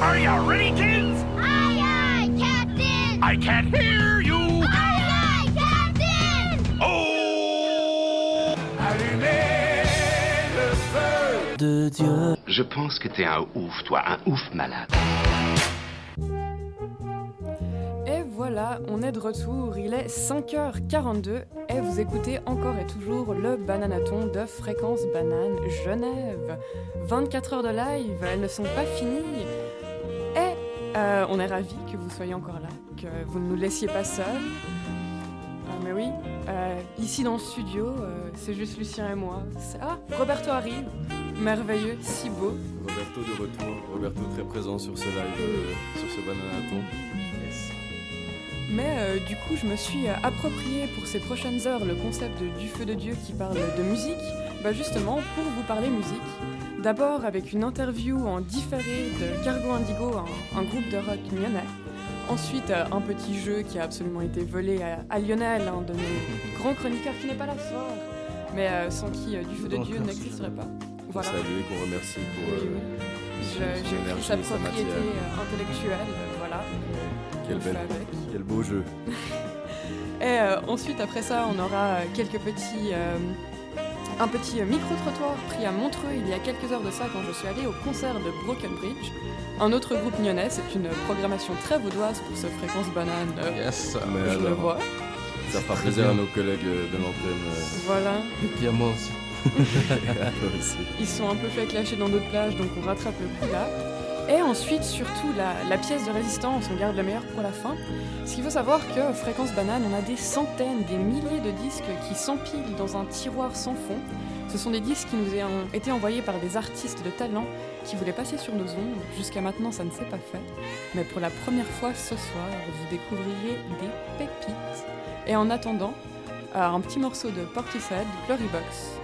Are you ready, kids? Aye, aye, Captain! I can't hear you. Aye, aye, Captain! Oh Allumez le feu de Dieu. Je pense que t'es un ouf, toi, un ouf malade. Et voilà, on est de retour, il est 5h42 et vous écoutez encore et toujours le Bananaton de Fréquence Banane Genève. 24 heures de live, elles ne sont pas finies. Euh, on est ravis que vous soyez encore là, que vous ne nous laissiez pas seuls. Ah, mais oui, euh, ici dans le studio, euh, c'est juste Lucien et moi. Ah, Roberto arrive, merveilleux, si beau. Roberto de retour, Roberto très présent sur ce live, euh, sur ce bananaton. Mais euh, du coup, je me suis euh, approprié pour ces prochaines heures le concept de- du feu de Dieu qui parle de musique, bah justement pour vous parler musique. D'abord avec une interview en différé de Cargo Indigo, un, un groupe de rock lyonnais. Ensuite, euh, un petit jeu qui a absolument été volé à, à Lionel, un de nos grands chroniqueurs qui n'est pas là ce soir, mais euh, sans qui euh, du feu de Dieu n'existerait pas. Voilà. salue et qu'on remercie pour euh. Je- son énergie sa propriété intellectuelle, voilà. Quel, bel- quel beau jeu. Et ensuite, après ça, on aura quelques petits. Un petit micro-trottoir pris à Montreux il y a quelques heures de ça quand je suis allée au concert de Broken Bridge. Un autre groupe nyonnais, c'est une programmation très vaudoise pour ce fréquence banane. Yes, mais je le vois. ça fera plaisir bien. à nos collègues euh, de l'antenne. euh, Voilà. Et puis à moi aussi. Ils sont un peu fait clasher dans d'autres plages, donc on rattrape le coup là. Et ensuite, surtout, la, la pièce de résistance, on garde le meilleur pour la fin. Ce qu'il faut savoir que Fréquence Banane, on a des centaines, des milliers de disques qui s'empilent dans un tiroir sans fond. Ce sont des disques qui nous ont été envoyés par des artistes de talent qui voulaient passer sur nos ondes. Jusqu'à maintenant, ça ne s'est pas fait. Mais pour la première fois ce soir, vous découvrirez des pépites. Et en attendant, euh, un petit morceau de Portishead, Glory Box.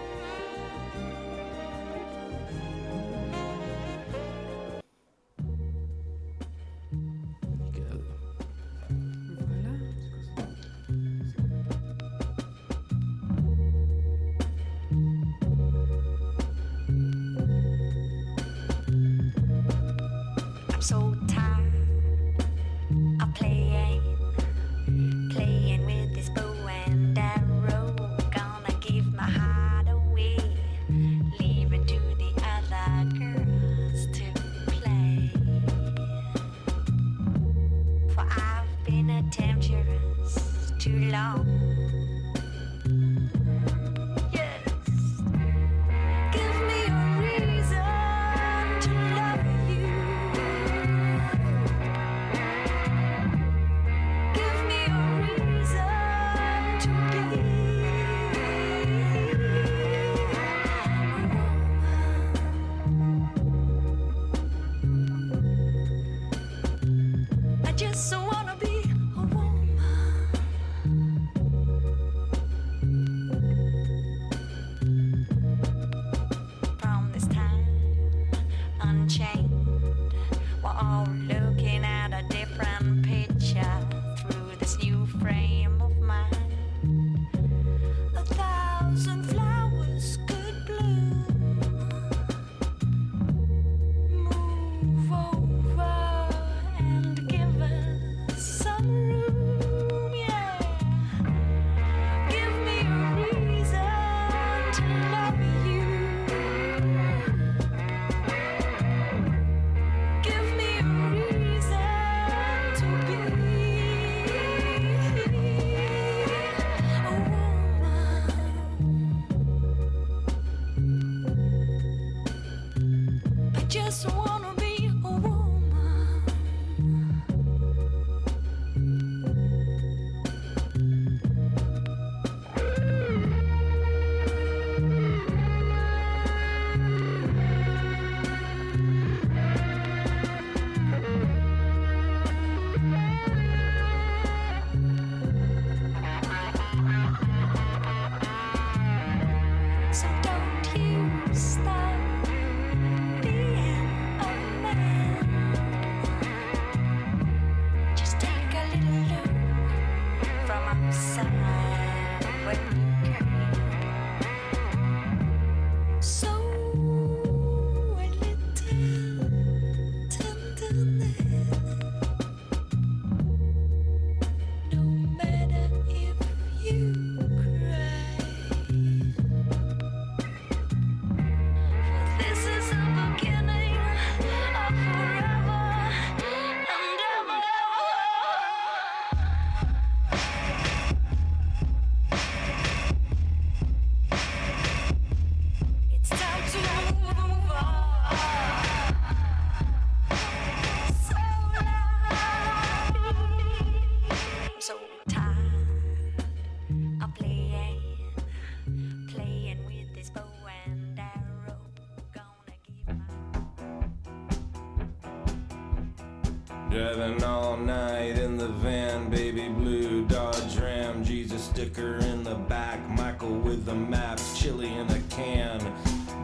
Driving all night in the van, baby blue Dodge Ram, Jesus sticker in the back, Michael with the maps, chili in a can,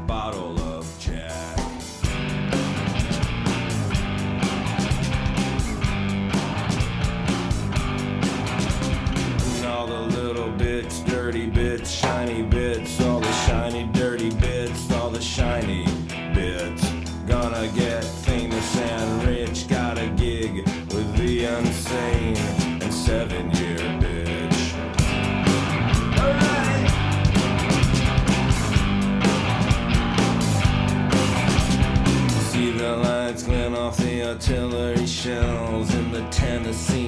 bottle of Jack. And all the little bits, dirty bits, shiny bits, all the shiny, dirty artillery shells in the Tennessee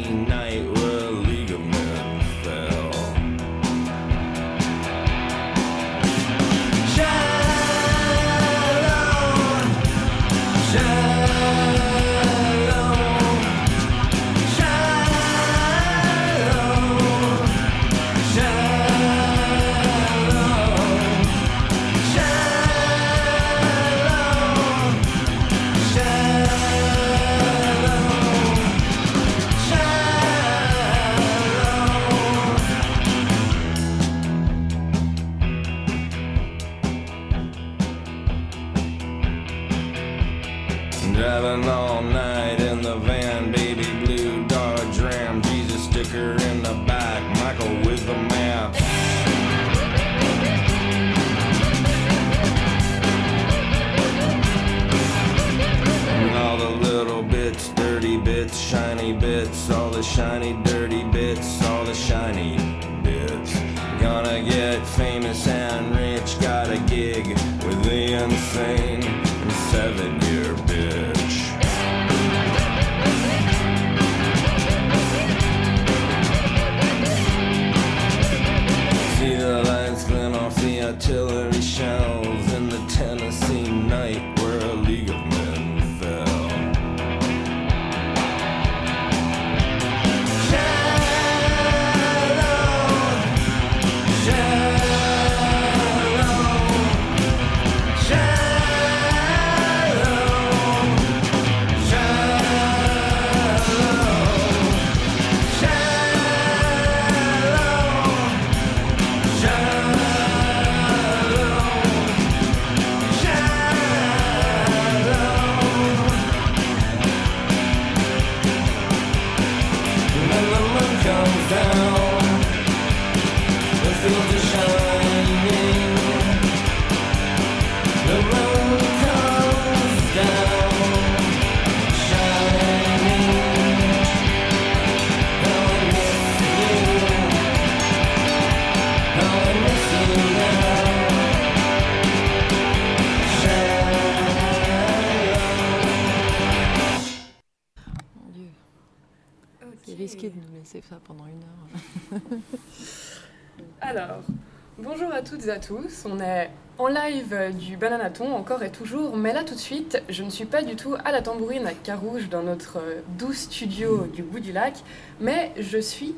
toutes et à tous. On est en live du Bananaton encore et toujours, mais là tout de suite, je ne suis pas du tout à la tambourine à Carouge dans notre euh, doux studio du bout du lac, mais je suis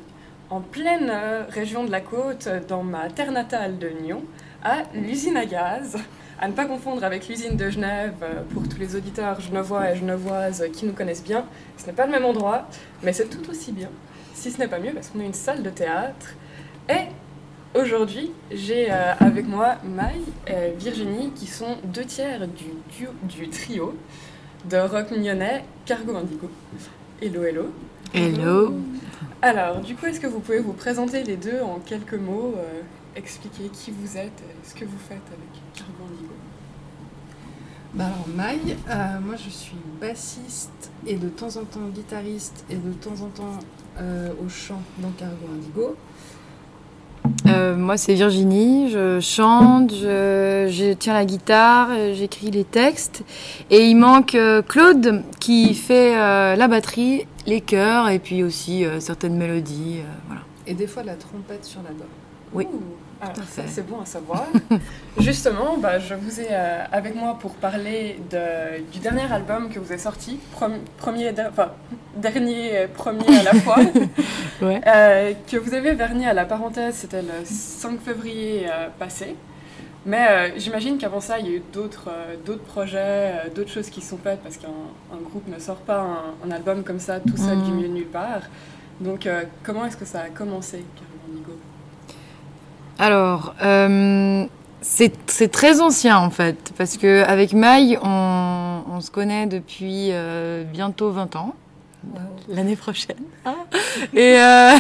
en pleine euh, région de la côte, dans ma terre natale de Nyon, à l'usine à gaz. À ne pas confondre avec l'usine de Genève, euh, pour tous les auditeurs genevois et genevoises qui nous connaissent bien. Ce n'est pas le même endroit, mais c'est tout aussi bien, si ce n'est pas mieux, parce qu'on a une salle de théâtre. Et Aujourd'hui, j'ai euh, avec moi Maï et Virginie qui sont deux tiers du, duo- du trio de rock mignonnet Cargo Indigo. Hello, hello. Hello Alors, du coup, est-ce que vous pouvez vous présenter les deux en quelques mots, euh, expliquer qui vous êtes et ce que vous faites avec Cargo Indigo? Bah alors Maï, euh, moi je suis bassiste et de temps en temps guitariste et de temps en temps euh, au chant dans Cargo Indigo. Euh, moi, c'est Virginie. Je chante, je, je tiens la guitare, euh, j'écris les textes. Et il manque euh, Claude qui fait euh, la batterie, les chœurs et puis aussi certaines mélodies. voilà. Et des fois la trompette sur la doigt. Oui. Ouh, alors, ça, fait. c'est bon à savoir. Justement, bah, je vous ai euh, avec moi pour parler de- du dernier album que vous avez sorti, premier, de- enfin, dernier, euh, premier à la fois, Ouais. euh, que vous avez verni à la parenthèse, c'était le 5 février euh, passé. Mais j'imagine qu'avant ça, il y a eu d'autres d'autres projets, d'autres choses qui sont faites parce qu'un un groupe ne sort pas un, un album comme ça tout seul du milieu de nulle part. Donc comment est-ce que ça a commencé, Alors, euh, c'est très ancien en fait, parce qu'avec Maï, on, on se connaît depuis euh, bientôt 20 ans, l'année prochaine. Ah. Et euh, un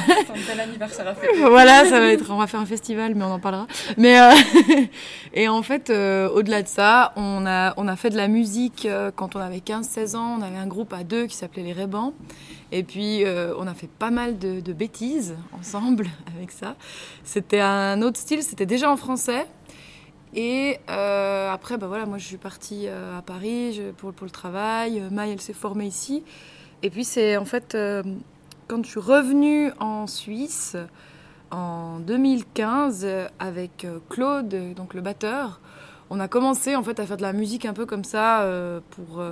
bel anniversaire à fêter. voilà, ça va être, on va faire un festival, mais on en parlera. Mais euh, et en fait, euh, au-delà de ça, on a on a fait de la musique euh, quand on avait 15-16 ans. On avait un groupe à deux qui s'appelait les Rébans. Et puis on a fait pas mal de, de bêtises ensemble avec ça. C'était un autre style, c'était déjà en français. Et euh, après, bah voilà, moi je suis partie euh, à Paris je- pour, pour le travail. Maï, elle s'est formée ici. Et puis c'est en fait euh, quand je suis revenue en Suisse en 2015 euh, avec euh, Claude, donc le batteur, on a commencé en fait à faire de la musique un peu comme ça euh, pour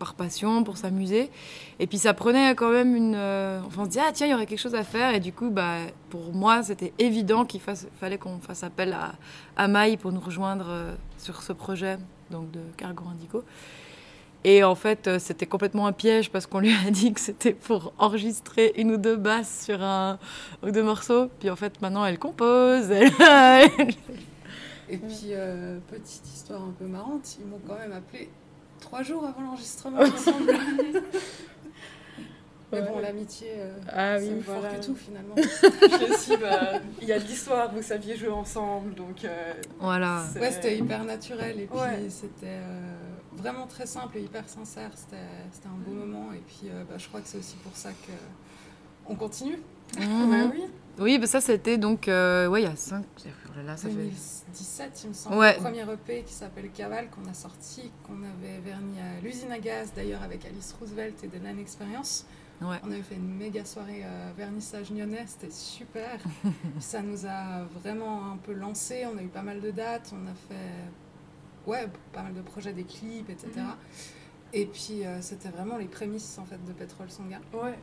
par passion, pour s'amuser. Et puis ça prenait quand même une. enfin, on se dit ah tiens il y aurait quelque chose à faire et du coup bah pour moi c'était évident qu'il fallait qu'on fasse appel à, à Maï pour nous rejoindre sur ce projet donc de Cargo Indigo. Et en fait, euh, c'était complètement un piège parce qu'on lui a dit que c'était pour enregistrer une ou deux basses sur un ou deux morceaux. Puis en fait, maintenant, elle compose. elle- Et puis, euh, petite histoire un peu marrante, ils m'ont quand même appelé trois jours avant l'enregistrement ensemble. Mais bon, l'amitié, euh, Ah c'est oui, plus fort voilà. que tout finalement. Bah, il y a de l'histoire, vous saviez jouer ensemble, donc... euh, voilà. Ouais, c'était hyper naturel et puis Ouais. c'était euh, vraiment très simple et hyper sincère. C'était un beau moment et puis euh, bah, je crois que c'est aussi pour ça que on continue. Ouais, oui. Oui, bah ça, c'était donc. euh, ouais, il y a cinq. Oh là là, ça fait. 2017, il me semble, Ouais. le premier EP qui s'appelle Caval qu'on a sorti, qu'on avait verni à l'usine à gaz d'ailleurs avec Alice Roosevelt et Delan Experience. Ouais. On avait fait une méga soirée euh, vernissage nyonnais, c'était super. ça nous a vraiment un peu lancé, on a eu pas mal de dates, on a fait ouais, pas mal de projets, des clips, etc. Et puis euh, c'était vraiment les prémices en fait de Pétrole Sanguin. Ouais.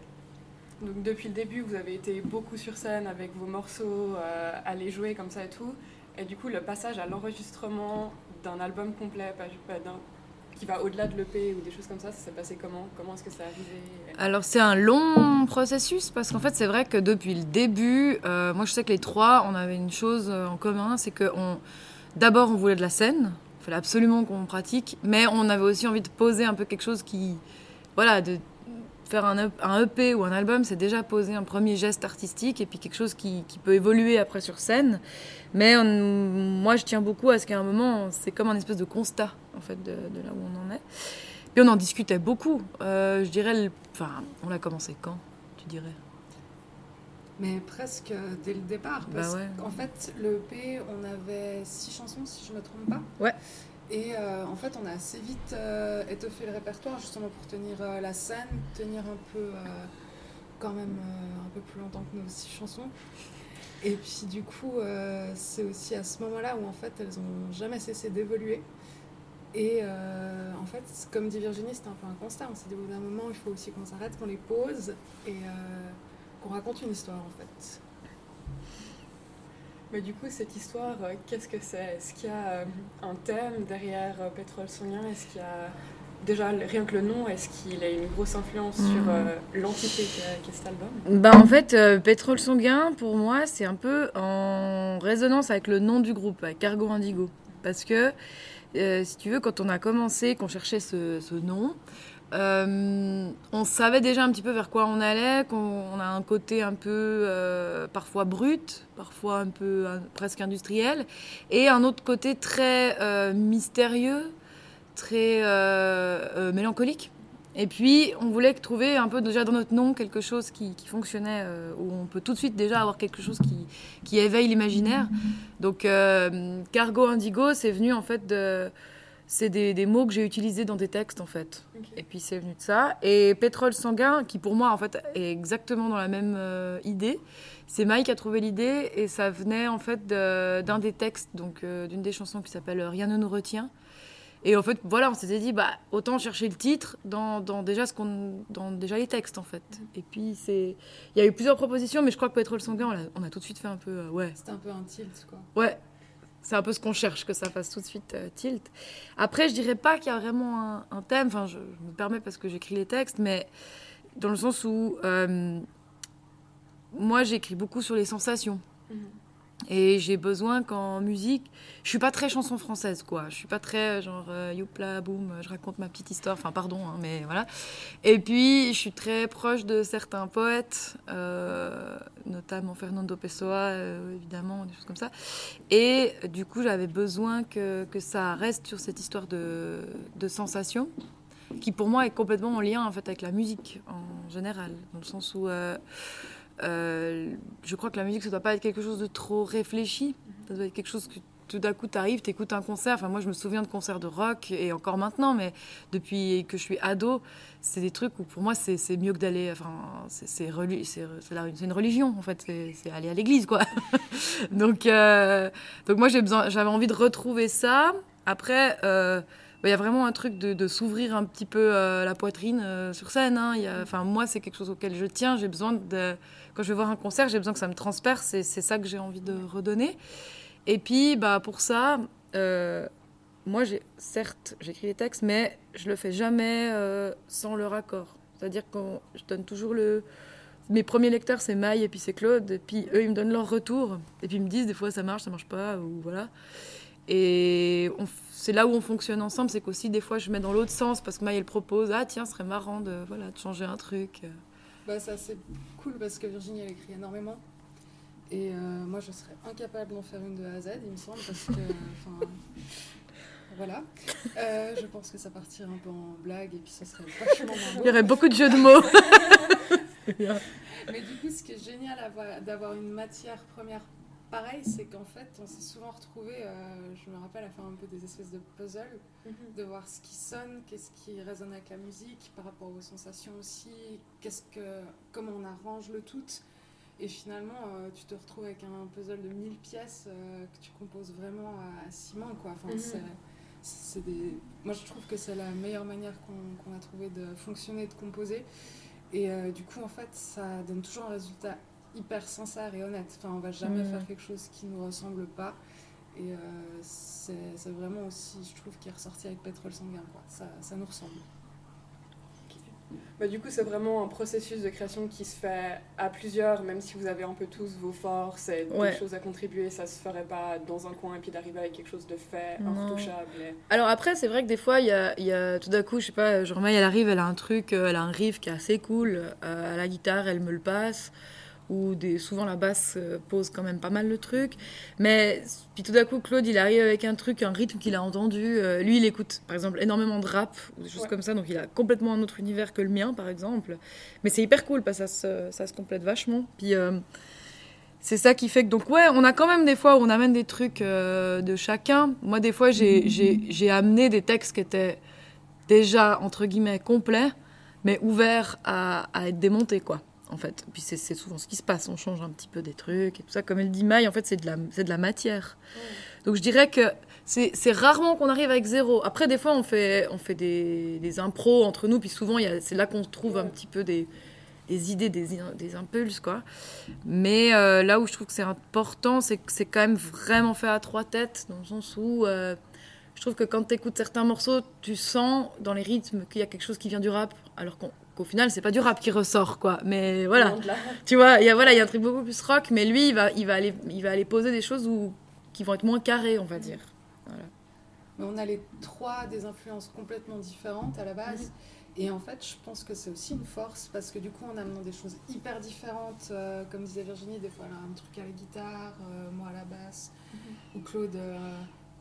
Donc depuis le début, vous avez été beaucoup sur scène avec vos morceaux, euh, à les jouer comme ça et tout. Et du coup, le passage à l'enregistrement d'un album complet, pas, pas d'un- qui va au-delà de l'EP ou des choses comme ça, ça s'est passé comment? Comment est-ce que c'est arrivé? Alors c'est un long processus parce qu'en fait c'est vrai que depuis le début, euh, moi je sais que les trois, on avait une chose en commun, c'est que on, d'abord on voulait de la scène, il fallait absolument qu'on pratique, mais on avait aussi envie de poser un peu quelque chose qui, voilà, de faire un, EP EP ou un album, c'est déjà poser un premier geste artistique et puis quelque chose qui, peut évoluer après sur scène. Mais moi je tiens beaucoup à ce qu'à un moment, c'est comme un espèce de constat en fait de, là où on en est. Puis on en discutait beaucoup. Euh, je dirais, enfin, on l'a commencé quand, tu dirais? Mais presque dès le départ, Bah parce ouais. qu'en fait, le EP, on avait six chansons, si je ne me trompe pas. Ouais. Et euh, en fait, on a assez vite euh, étoffé le répertoire, justement pour tenir euh, la scène, tenir un peu, euh, quand même, euh, un peu plus longtemps que nos six chansons. Et puis, du coup, euh, c'est aussi à ce moment-là où, en fait, elles n'ont jamais cessé d'évoluer. Et euh, en fait, comme dit Virginie, c'était un peu un constat. On s'est dit, au bout d'un moment, il faut aussi qu'on s'arrête, qu'on les pose et euh, qu'on raconte une histoire, en fait. Mais du coup, cette histoire, euh, qu'est-ce que c'est? Est-ce qu'il y a euh, un thème derrière euh, Pétrole Sanguin Est-ce qu'il y a déjà rien que le nom Est-ce qu'il a une grosse influence sur euh, l'entité qu'est qu'est cet album? Bah en fait, euh, Pétrole Sanguin, pour moi, c'est un peu en résonance avec le nom du groupe, avec Cargo Indigo. Parce que, euh, si tu veux, quand on a commencé, qu'on cherchait ce, ce nom, euh, on savait déjà un petit peu vers quoi on allait, qu'on on a un côté un peu euh, parfois brut, parfois un peu presque industriel, et un autre côté très euh, mystérieux, très mélancolique. Et puis, on voulait trouver un peu déjà dans notre nom quelque chose qui, fonctionnait, où on peut tout de suite déjà avoir quelque chose qui, éveille l'imaginaire. Donc, Cargo Indigo, c'est venu en fait de. C'est des, des mots que j'ai utilisés dans des textes en fait. Et puis c'est venu de ça. Et Pétrole Sanguin, qui pour moi en fait est exactement dans la même euh, idée, c'est Mike qui a trouvé l'idée et ça venait en fait d'un des textes, donc euh, d'une des chansons qui s'appelle Rien ne nous retient. Et en fait, voilà, on s'était dit, bah, autant chercher le titre dans, dans déjà ce qu'on, dans déjà les textes en fait. Et puis c'est, il y a eu plusieurs propositions, mais je crois que Pétrole Sanguin, on a, on a tout de suite fait un peu, euh, ouais, C'était un peu un tilt, quoi. ouais. C'est un peu ce qu'on cherche, que ça fasse tout de suite euh, tilt. Après, je dirais pas qu'il y a vraiment un, thème, enfin, je, me permets parce que j'écris les textes, mais dans le sens où euh, moi, j'écris beaucoup sur les sensations. Et j'ai besoin qu'en musique, je suis pas très chanson française, quoi. Je suis pas très genre euh, youpla, boum, je raconte ma petite histoire. Enfin, pardon, hein, mais voilà. Et puis, je suis très proche de certains poètes, euh, notamment Fernando Pessoa, euh, évidemment, des choses comme ça. Et du coup, j'avais besoin que, que ça reste sur cette histoire de, de sensation, qui pour moi est complètement en lien en fait avec la musique en général, dans le sens où euh, je crois que la musique, ça doit pas être quelque chose de trop réfléchi. Ça doit être quelque chose que tout d'un coup, tu arrives, tu écoutes un concert. Enfin, moi, je me souviens de concerts de rock, et encore maintenant, mais depuis que je suis ado, c'est des trucs où pour moi, c'est mieux que d'aller. Enfin, c'est une religion, en fait. C'est aller à l'église, quoi. donc, euh, donc, moi, j'avais envie de retrouver ça. Après. euh, bah, il y a vraiment un truc de, s'ouvrir un petit peu la poitrine sur scène. hein. Moi, c'est quelque chose auquel je tiens. J'ai besoin de. Quand je vais voir un concert, j'ai besoin que ça me transperce. et c'est ça que j'ai envie de redonner. Et puis, bah, pour ça, euh, moi, certes, j'écris les textes, mais je le fais jamais euh, sans le raccord. C'est-à-dire que je donne toujours le. Mes premiers lecteurs, c'est Maï et puis c'est Claude. Et puis eux, ils me donnent leur retour. Et puis ils me disent des fois ça marche, ça marche pas, ou voilà. Et c'est là où on fonctionne ensemble, c'est qu'aussi des fois je mets dans l'autre sens parce que Maï elle propose ah tiens, ce serait marrant de voilà de changer un truc. Bah, c'est assez cool parce que Virginie, elle écrit énormément. Et euh, moi, je serais incapable d'en faire une de A à Z, il me semble, parce que. Voilà. Euh, je pense que ça partirait un peu en blague et puis ça serait vachement moins beau. Il y aurait beaucoup de jeux de mots. Mais du coup, ce qui est génial avoir- d'avoir une matière première pareille, c'est qu'en fait, on s'est souvent retrouvés, euh, je me rappelle, à faire un peu des espèces de puzzles, de voir ce qui sonne, qu'est-ce qui résonne avec la musique, par rapport aux sensations aussi, qu'est-ce que, comment on arrange le tout. Et finalement, euh, tu te retrouves avec un puzzle de 1000 pièces euh, que tu composes vraiment à, à ciment, quoi. Enfin, Mhm. c'est- c'est des... Moi, je trouve que c'est la meilleure manière qu'on a trouvé de fonctionner, de composer. Et du coup, en fait, ça donne toujours un résultat hyper sincère et honnête. Enfin, on va jamais Mhm. faire quelque chose qui nous ressemble pas. Et euh, c'est vraiment aussi, je trouve, qui est ressorti avec Pétrole Sanguin. Quoi. Ça, ça nous ressemble. Bah, du coup, c'est vraiment un processus de création qui se fait à plusieurs, même si vous avez un peu tous vos forces et Ouais. des choses à contribuer, ça se ferait pas dans un coin et puis d'arriver avec quelque chose de fait, Non. irretouchable. et- Alors après, c'est vrai que des fois, il y a, il y a tout d'un coup, je sais pas, Maï, elle arrive, elle a un truc, euh, elle a un riff qui est assez cool, euh, à la guitare, elle me le passe, ou des, souvent la basse euh, pose quand même pas mal le truc. Mais puis tout d'un coup, Claude, il arrive avec un truc, un rythme qu'il a entendu. euh, lui, il écoute, par exemple, énormément de rap, ou des choses Ouais. comme ça, donc il a complètement un autre univers que le mien, par exemple. Mais c'est hyper cool, parce que ça se, ça se complète vachement. Puis... euh, c'est ça qui fait que donc ouais on a quand même des fois où on amène des trucs euh, de chacun moi des fois j'ai amené des textes qui étaient déjà entre guillemets complets mais ouverts à, à être démontés quoi en fait. Puis c'est souvent ce qui se passe. On change un petit peu des trucs et tout ça. Comme elle dit Maï en fait c'est de la c'est de la matière. Donc je dirais que c'est rarement qu'on arrive avec zéro. Après des fois on fait on fait des, des impros entre nous. Puis souvent c'est là qu'on trouve un petit peu des des idées, des, des impulses, quoi. Mais euh, là où je trouve que c'est important, c'est que c'est quand même vraiment fait à trois têtes, dans le sens où euh, je trouve que quand tu écoutes certains morceaux, tu sens dans les rythmes qu'il y a quelque chose qui vient du rap, alors qu'au qu'au final, c'est pas du rap qui ressort, quoi. Mais voilà, tu vois, il y a, voilà, il y a un truc beaucoup plus rock, mais lui, il va, il va, aller, il va aller poser des choses où, qui vont être moins carrées, on va dire. Voilà. Mais on a les trois des influences complètement différentes à la base. Et en fait, je pense que c'est aussi une force parce que du coup, en amenant des choses hyper différentes, euh, comme disait Virginie, des fois elle a un truc à la guitare, euh, moi à la basse, ou Claude euh,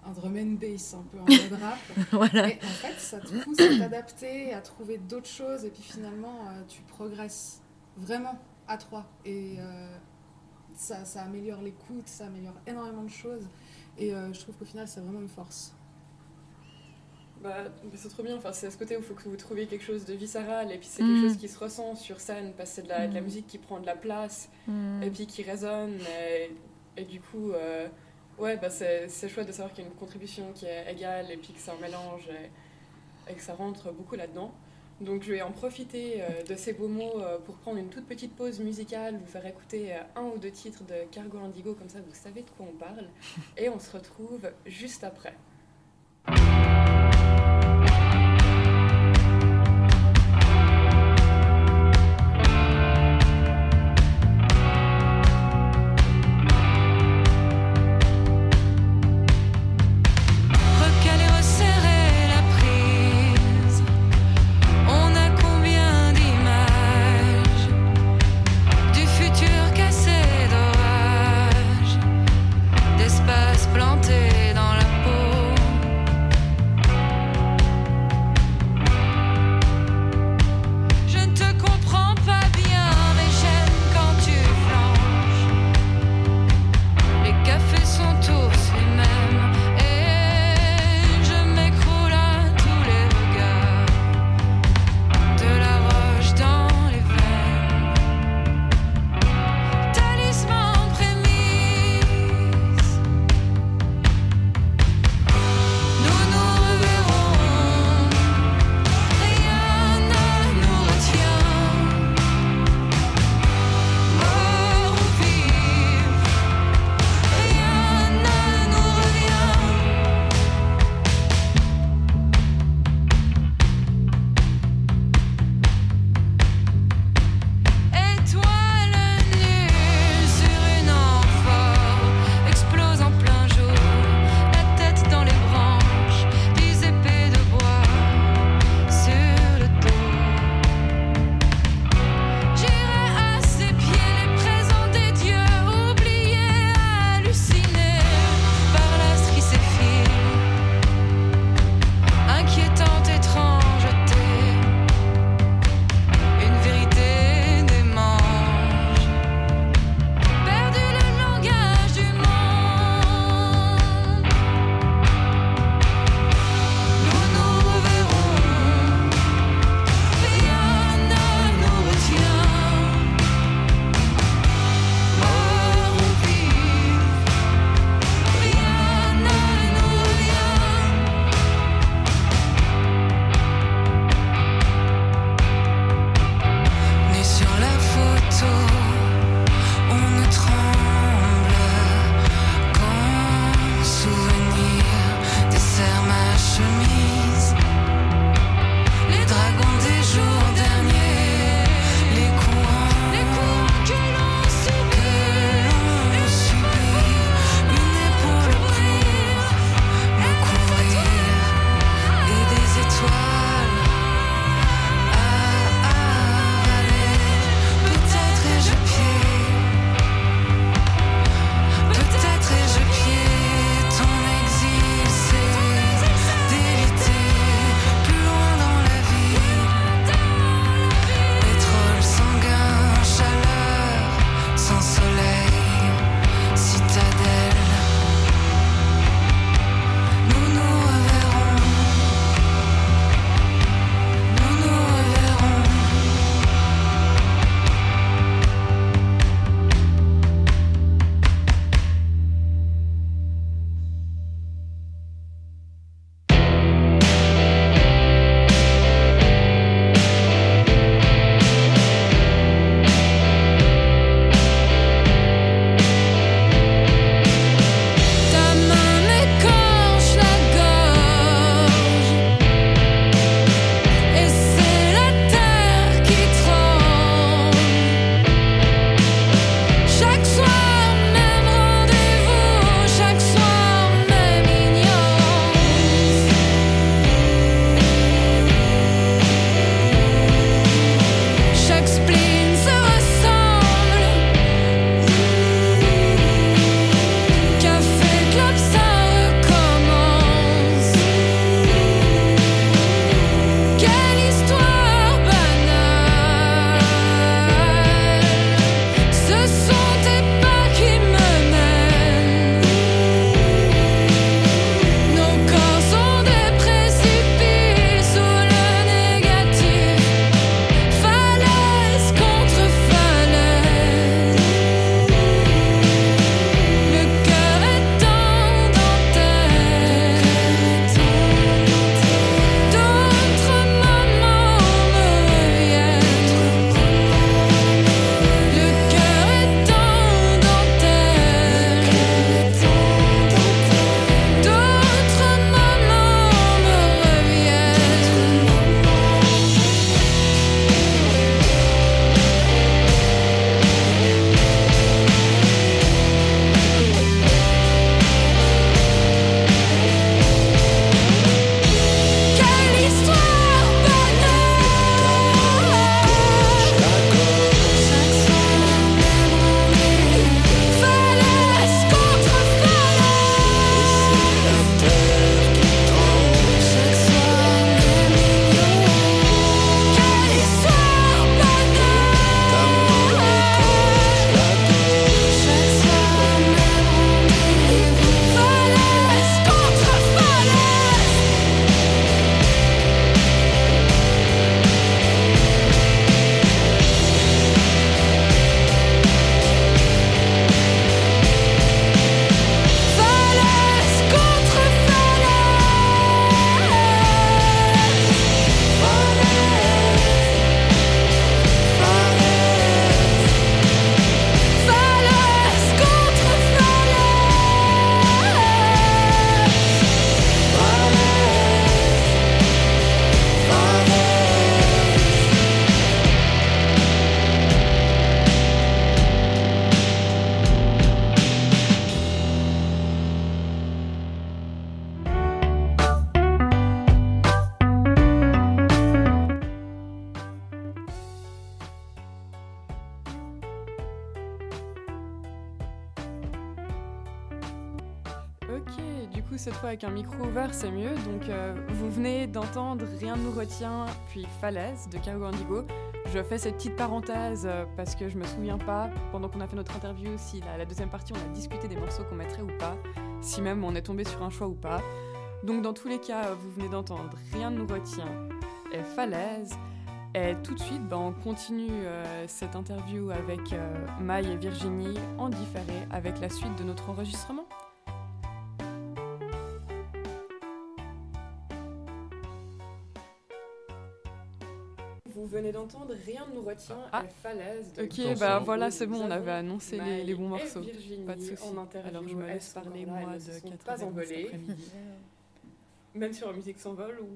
un drum and bass un peu en mode rap. Voilà. Et en fait, ça te pousse à t'adapter, à trouver d'autres choses, et puis finalement, euh, tu progresses vraiment à trois. Et euh, ça, ça améliore l'écoute, ça améliore énormément de choses. Et euh, je trouve qu'au final, c'est vraiment une force. Bah, c'est trop bien, enfin, c'est à ce côté où il faut que vous trouviez quelque chose de viscéral et puis c'est Mm. quelque chose qui se ressent sur scène parce que c'est de la, de la Mm. musique qui prend de la place Mm. et puis qui résonne et, et du coup, euh, ouais, bah, c'est c'est chouette de savoir qu'il y a une contribution qui est égale et puis que c'est un mélange et, et que ça rentre beaucoup là-dedans. Donc je vais en profiter euh, de ces beaux mots euh, pour prendre une toute petite pause musicale, vous faire écouter euh, un ou deux titres de Cargo Indigo, comme ça vous savez de quoi on parle. Et on se retrouve juste après. Micro ouvert, c'est mieux. Donc, euh, vous venez d'entendre Rien ne nous retient, puis Falaise de Cargo Indigo. Je fais cette petite parenthèse euh, parce que je me souviens pas, pendant qu'on a fait notre interview, si la, deuxième partie, on a discuté des morceaux qu'on mettrait ou pas, si même on est tombé sur un choix ou pas. Donc, dans tous les cas, vous venez d'entendre Rien ne nous retient et Falaise. Et tout de suite, bah, on continue euh, cette interview avec euh, Maï et Virginie en différé avec la suite de notre enregistrement. Rien ne nous retient Ah. et Falaise. De Ok, bah voilà, c'est bon, on avait annoncé les, bons morceaux. Virginie Pas de soucis. Alors je me laisse parler, là, moi, de se sont 4 pas envolées. Même sur la musique s'envole.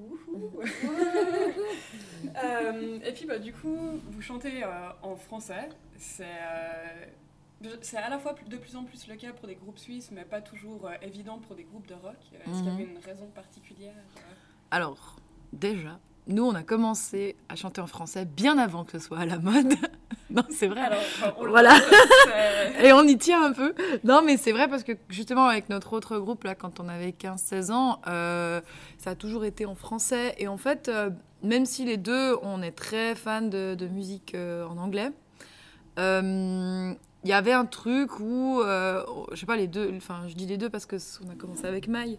Euh, et puis bah du coup, vous chantez euh, en français. C'est euh, c'est à la fois de plus en plus le cas pour des groupes suisses, mais pas toujours euh, évident pour des groupes de rock. Est-ce qu'il y Mhm. avait une raison particulière euh? Alors, déjà, nous, on a commencé à chanter en français bien avant que ce soit à la mode. non, c'est vrai. Alors, enfin, on le voilà. Et on y tient un peu. Non, mais c'est vrai parce que justement, avec notre autre groupe, là, quand on avait 15-16 ans, euh, ça a toujours été en français. Et en fait, euh, même si les deux, on est très fans de, de musique euh, en anglais, il y avait un truc où, je sais pas, les deux, enfin, je dis les deux parce que c- on a commencé avec Maï.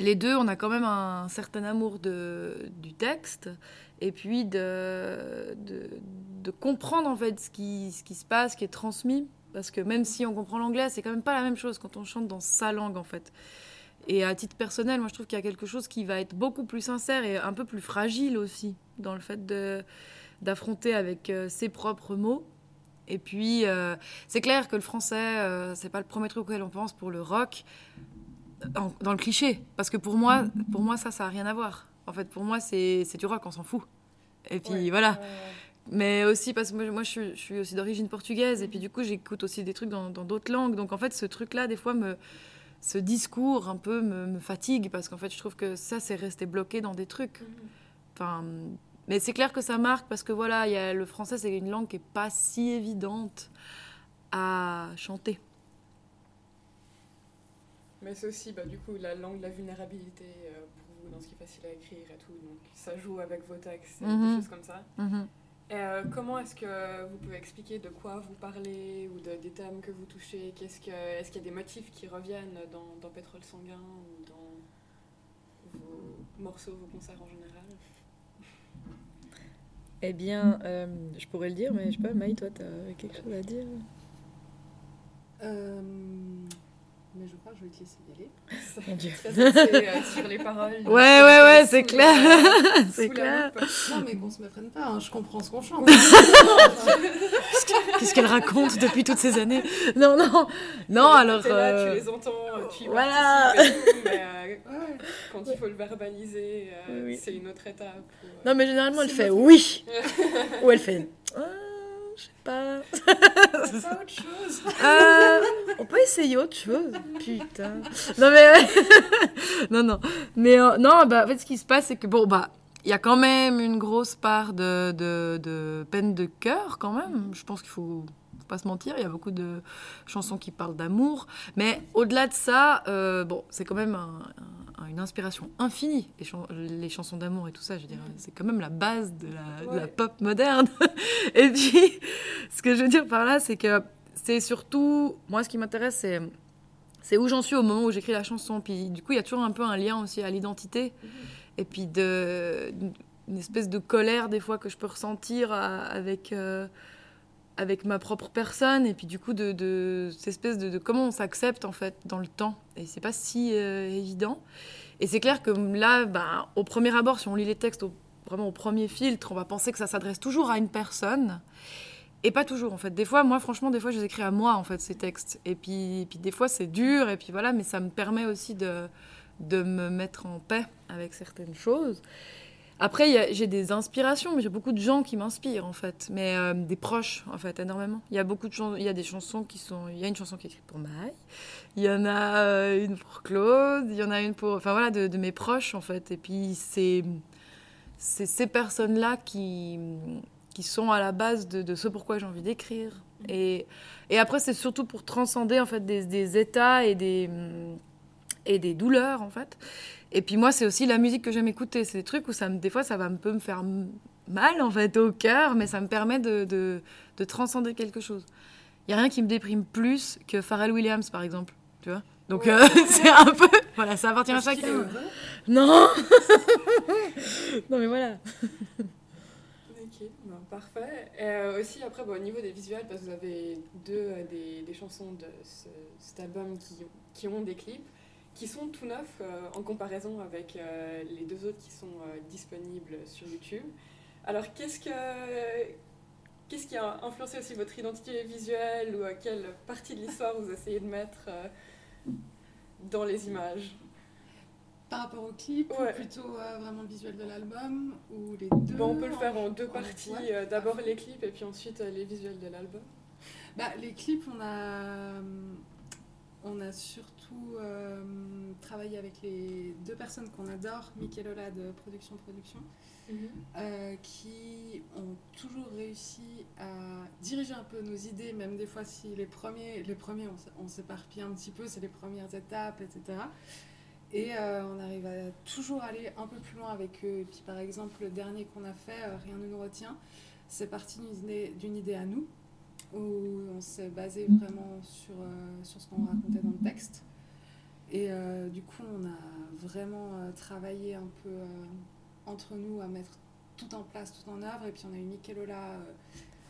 Les deux, on a quand même un certain amour du texte et puis de, comprendre en fait ce qui, se passe, ce qui est transmis. Parce que même si on comprend l'anglais, c'est quand même pas la même chose quand on chante dans sa langue en fait. Et à titre personnel, moi je trouve qu'il y a quelque chose qui va être beaucoup plus sincère et un peu plus fragile aussi dans le fait d'affronter avec euh, ses propres mots. Et puis, euh, c'est clair que le français, euh, c'est pas le premier truc auquel on pense pour le rock, dans le cliché. Parce que pour moi, pour moi ça, ça n'a rien à voir. En fait, pour moi, c'est du rock, on s'en fout. Et puis Ouais, voilà. ouais, ouais. Mais aussi parce que moi, moi, je, suis, je suis aussi d'origine portugaise et puis du coup j'écoute aussi des trucs dans d'autres langues. Donc en fait ce truc-là des fois me ce discours un peu me, me fatigue parce qu'en fait je trouve que ça c'est resté bloqué dans des trucs. Enfin, mais c'est clair que ça marque parce que voilà il y a, le français c'est une langue qui est pas si évidente à chanter. Mais c'est aussi bah, du coup la langue de la vulnérabilité euh, pour vous dans ce qui est facile à écrire et tout. Donc ça joue avec vos textes, et Mhm. des choses comme ça. Mhm. Et, euh, comment est-ce que vous pouvez expliquer de quoi vous parlez ou de- des thèmes que vous touchez? Qu'est-ce que, Est-ce qu'il y a des motifs qui reviennent dans, dans Pétrole sanguin ou dans vos morceaux, vos concerts en général? Eh bien, euh, je pourrais le dire, mais je sais pas, Maï, toi, t'as quelque chose à dire? Euh, mais je crois que je vais te laisser y aller. Mon Dieu. Euh, sur les paroles. Ouais, ouais, ouais, c'est clair. la- C'est clair. Non, mais qu'on se méprenne pas, hein, je comprends ce qu'on chante. Qu'est-ce qu'elle raconte depuis toutes ces années? Non, non, non. Alors. Là, euh, tu les entends, euh, tu y voilà. participes et tout, mais euh, quand il faut le verbaliser, Oui, c'est une autre étape. ou, Non, mais généralement, elle fait oui. Ou elle fait. Ah, je sais pas. C'est pas autre chose. Euh, on peut essayer autre chose. Putain. Non, mais. non, non. Mais euh, non, bah, en fait, ce qui se passe, c'est que bon, bah. Il y a quand même une grosse part de, de, de peine de cœur, quand même. Je pense qu'il faut pas se mentir. Il y a beaucoup de chansons qui parlent d'amour. Mais au-delà de ça, euh, bon, c'est quand même un- un- une inspiration infinie, les, chan- les chansons d'amour et tout ça. Je veux dire, c'est quand même la base de la, de la Ouais. pop moderne. et puis, ce que je veux dire par là, c'est que c'est surtout. Moi, ce qui m'intéresse, c'est. C'est où j'en suis au moment où j'écris la chanson. Puis du coup, il y a toujours un peu un lien aussi à l'identité. Et puis de, une espèce de colère des fois que je peux ressentir à- avec, euh, avec ma propre personne. Et puis du coup, de, cette espèce de, comment on s'accepte en fait dans le temps. Et c'est pas si euh, évident. Et c'est clair que là, ben, au premier abord, si on lit les textes vraiment au premier filtre, on va penser que ça s'adresse toujours à une personne. Et pas toujours, en fait. Des fois, moi, franchement, des fois, je les écris à moi, en fait, ces textes. Et puis, puis des fois, c'est dur, et puis voilà, mais ça me permet aussi de, de me mettre en paix avec certaines choses. Après, j'ai des inspirations, j'ai beaucoup de gens qui m'inspirent, en fait. Mais euh, des proches, en fait, énormément. Il y a beaucoup de chansons, il y a des chansons qui sont... Il y a une chanson qui est écrite pour Maï, il y en a euh, une pour Claude, il y en a une pour... Enfin, voilà, de, de mes proches, en fait. Et puis, c'est c'est ces personnes-là qui, qui sont à la base de, de ce pourquoi j'ai envie d'écrire. Et, et après, c'est surtout pour transcender en fait des, des états et des, et des douleurs en fait. Et puis moi, c'est aussi la musique que j'aime écouter. C'est des trucs où ça me, des fois, ça va un peu me faire mal en fait au cœur, mais ça me permet de, de, de transcender quelque chose. Il y a rien qui me déprime plus que Pharrell Williams par exemple, tu vois. Donc Ouais. euh, c'est un peu, voilà, ça appartient à chacun. Non, non mais voilà. Ok, ben, parfait. Et euh, aussi, après, bon, au niveau des visuels, parce que vous avez deux euh, des, des chansons de ce- cet album qui, qui ont des clips, qui sont tout neufs euh, en comparaison avec euh, les deux autres qui sont euh, disponibles sur YouTube. Alors, qu'est-ce que. Qu'est-ce qui a influencé aussi votre identité visuelle ou à quelle partie de l'histoire vous essayez de mettre dans les images? Par rapport au clip, Ouais. ou plutôt vraiment le visuel de l'album, ou les deux Bon, on peut le faire en deux parties. ouais. D'abord les clips et puis ensuite les visuels de l'album. Bah, les clips, on a, on a surtout euh, travaillé avec les deux personnes qu'on adore, Mick et Lola de Production Production, euh, qui ont toujours réussi à diriger un peu nos idées, même des fois si les premiers, les premiers on, s'éparpille un petit peu, c'est les premières étapes, etc. Et euh, on arrive à toujours aller un peu plus loin avec eux. Et puis par exemple, le dernier qu'on a fait, euh, Rien ne nous retient, c'est parti d'une idée, d'une idée à nous, où on s'est basé vraiment sur, euh, sur ce qu'on racontait dans le texte. Et euh, du coup, on a vraiment euh, travaillé un peu euh, entre nous à mettre tout en place, tout en œuvre. Et puis on a eu Mick et Lola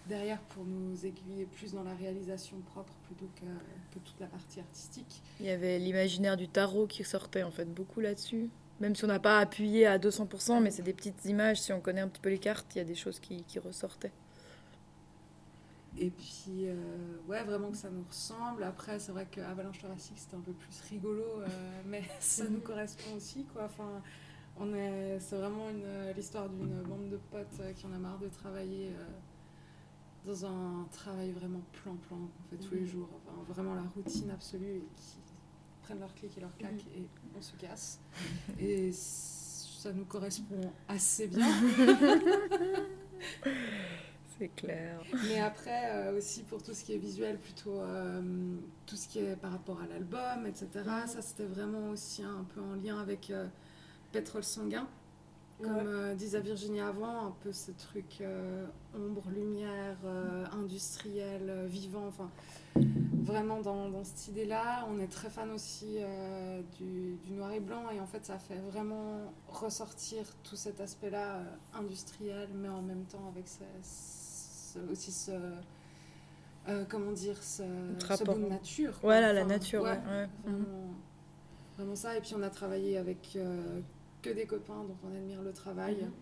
derrière pour nous aiguiller plus dans la réalisation propre plutôt que, que toute la partie artistique. Il y avait l'imaginaire du tarot qui sortait en fait beaucoup là-dessus. Même si on n'a pas appuyé à 200%, mais c'est des petites images. Si on connaît un petit peu les cartes, il y a des choses qui, qui ressortaient. Et puis, euh, ouais, vraiment que ça nous ressemble. Après, c'est vrai que Avalanche Thoracique, c'était un peu plus rigolo, euh, mais ça nous correspond aussi, quoi. Enfin, on est, c'est vraiment une, l'histoire d'une bande de potes euh, qui en a marre de travailler euh, dans un travail vraiment plan-plan qu'on fait tous les jours. Enfin, vraiment la routine absolue et qui prennent leur clic et leur claque et on se casse. Et ça nous correspond assez bien. C'est clair. Mais après, euh, aussi pour tout ce qui est visuel, plutôt euh, tout ce qui est par rapport à l'album, etc. Ça, c'était vraiment aussi un peu en lien avec euh, Pétrole Sanguin. Comme Ouais. disait Virginie avant, un peu ce truc ombre, lumière, industriel, vivant, enfin vraiment dans, dans cette idée-là. On est très fan aussi du, du noir et blanc et en fait ça fait vraiment ressortir tout cet aspect-là industriel mais en même temps avec ce- ce- aussi ce... euh, comment dire ce, ce de nature. quoi. Voilà, la nature, ouais, ouais. Vraiment, vraiment ça. Et puis on a travaillé avec euh, que des copains dont on admire le travail. Mhm.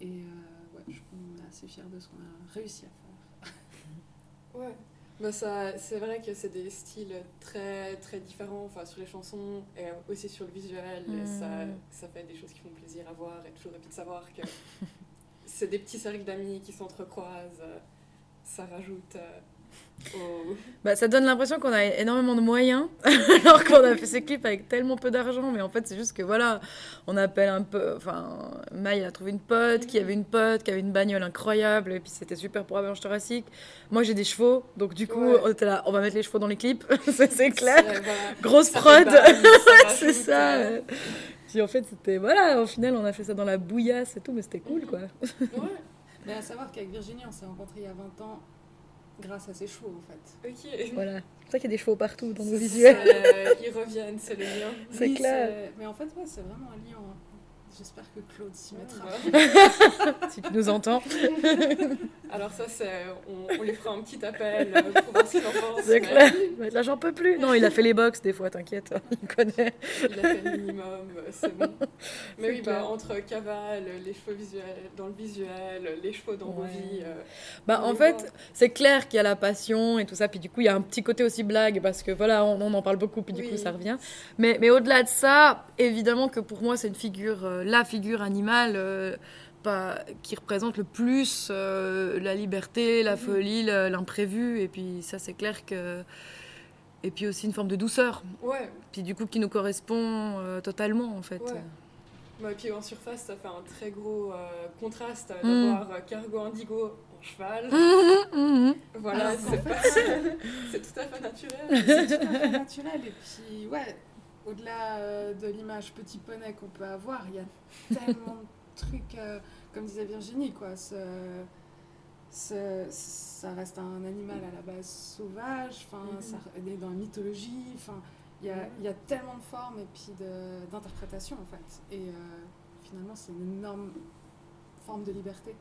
Et euh, ouais, je pense qu'on est assez fiers de ce qu'on a réussi à faire. Ouais. Bah ça, c'est vrai que c'est des styles très très différents enfin, sur les chansons et aussi sur le visuel. Et ça, Mm. ça fait des choses qui font plaisir à voir et toujours envie de savoir que c'est des petits cercles d'amis qui s'entrecroisent. euh, Ça rajoute euh, au... Bah, ça donne l'impression qu'on a énormément de moyens, alors qu'on a fait ces clips avec tellement peu d'argent. Mais en fait, c'est juste que voilà, on appelle un peu. Enfin, Maï a trouvé une pote, qui avait une pote, qui avait une bagnole incroyable, et puis c'était super pour Avalanche Thoracique. Moi, j'ai des chevaux, donc du coup, Ouais. on était là, on va mettre les chevaux dans les clips, c'est clair. Grosse prod, c'est ça. Euh. Puis en fait, c'était. Voilà, au final, on a fait ça dans la bouillasse et tout, mais c'était cool, quoi. Ouais. Mais à savoir qu'avec Virginie, on s'est rencontrés il y a 20 ans grâce à ses chevaux en fait. Ok. Voilà. C'est pour ça qu'il y a des chevaux partout dans nos Ça, visuels. ils reviennent, c'est le lien. C'est Oui, clair. Mais en fait, ouais, c'est vraiment un lien. hein. J'espère que Claude s'y mettra. si tu nous entends. Alors ça, c'est, on, on lui fera un petit appel euh, pour voir ce qu'il en pense. C'est mais clair. Il va être Là, j'en peux plus. Non, il a fait les box des fois, t'inquiète. Il connaît. Il a fait le minimum, euh, c'est bon. Mais C'est oui, bah, entre cavale, les chevaux visuels, dans le visuel, les chevaux dans Ouais. vies. euh, Bah, en les fait, c'est clair qu'il y a la passion et tout ça. Puis du coup, il y a un petit côté aussi blague parce que voilà, on, on en parle beaucoup. Puis du Oui. coup, ça revient. Mais, mais au-delà de ça, évidemment que pour moi, c'est une figure, euh, la figure animale. euh, pas, qui représente le plus euh, la liberté, la Mhm. folie, l'imprévu. Et puis ça, c'est clair que. Et puis aussi une forme de douceur. Ouais, Puis du coup, qui nous correspond euh, totalement, en fait. ouais. Bah, et puis en surface, ça fait un très gros euh, contraste euh, Mm. d'avoir euh, Cargo Indigo en cheval. Mhm, mhm. Voilà, pas... c'est tout à fait naturel. c'est tout à fait naturel. Et puis, ouais, au-delà euh, de l'image petit poney qu'on peut avoir, il y a tellement de trucs, euh, comme disait Virginie, quoi. Ce- ce- ça reste un animal à la base sauvage, enfin, Mhm. ça est dans la mythologie, enfin, il y a, il y a tellement de formes et puis de- d'interprétations, en fait. Et euh, finalement, c'est une énorme forme de liberté.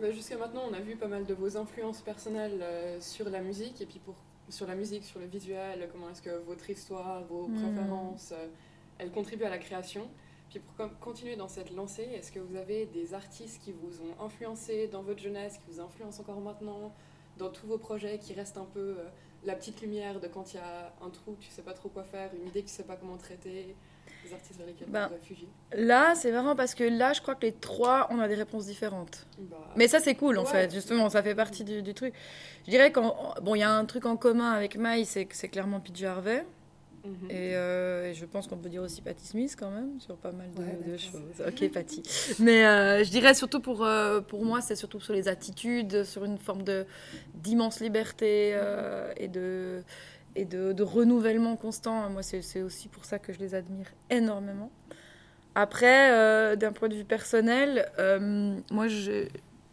Bah, Jusqu'à maintenant, on a vu pas mal de vos influences personnelles sur la musique, et puis pour, sur la musique, sur le visuel, comment est-ce que votre histoire, vos Mm. préférences, euh, elles contribuent à la création. Puis pour continuer dans cette lancée, est-ce que vous avez des artistes qui vous ont influencé dans votre jeunesse, qui vous influencent encore maintenant, dans tous vos projets, qui restent un peu euh, la petite lumière de quand il y a un trou, tu sais pas trop quoi faire, une idée que tu sais pas comment traiter, des artistes vers lesquels Ben, vous Là, c'est marrant parce que là, je crois que les trois, on a des réponses différentes. Bah, Mais ça, c'est cool en ouais. fait, justement, ça fait partie du, du truc. Je dirais qu'en bon, y a un truc en commun avec Maï, c'est que c'est clairement PJ Harvey. mhm. Et, euh, et je pense qu'on peut dire aussi Patty Smith quand même, sur pas mal de, Ouais, de d'accord. choses. Ok, Patty. Mais euh, je dirais surtout pour, euh, pour moi, c'est surtout sur les attitudes, sur une forme d'immense liberté et, de, et de, de renouvellement constant. Moi, c'est aussi pour ça que je les admire énormément. Après, euh, d'un point de vue personnel, euh, moi, je-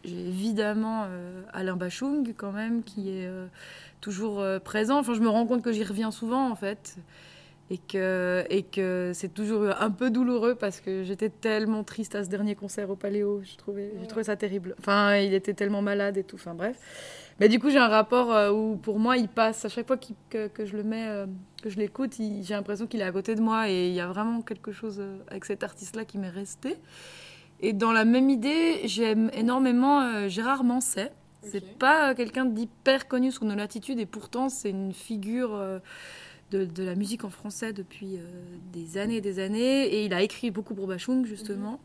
j'ai évidemment euh, Alain Bachung quand même, qui est toujours présent. Enfin, je me rends compte que j'y reviens souvent, en fait. Et que, et que c'est toujours un peu douloureux parce que j'étais tellement triste à ce dernier concert au Paléo. Je trouvais, j'ai trouvé ça terrible. Enfin, il était tellement malade et tout. Enfin, bref. Mais du coup, j'ai un rapport euh, où, pour moi, il passe à chaque fois que, que je le mets, euh, que je l'écoute, j'ai l'impression qu'il est à côté de moi et il y a vraiment quelque chose euh, avec cet artiste-là qui m'est resté. Et dans la même idée, j'aime énormément Gérard Manset. C'est Ok. pas quelqu'un d'hyper connu sous nos latitudes et pourtant c'est une figure de, de la musique en français depuis des années et des années. Et il a écrit beaucoup pour Bachung justement.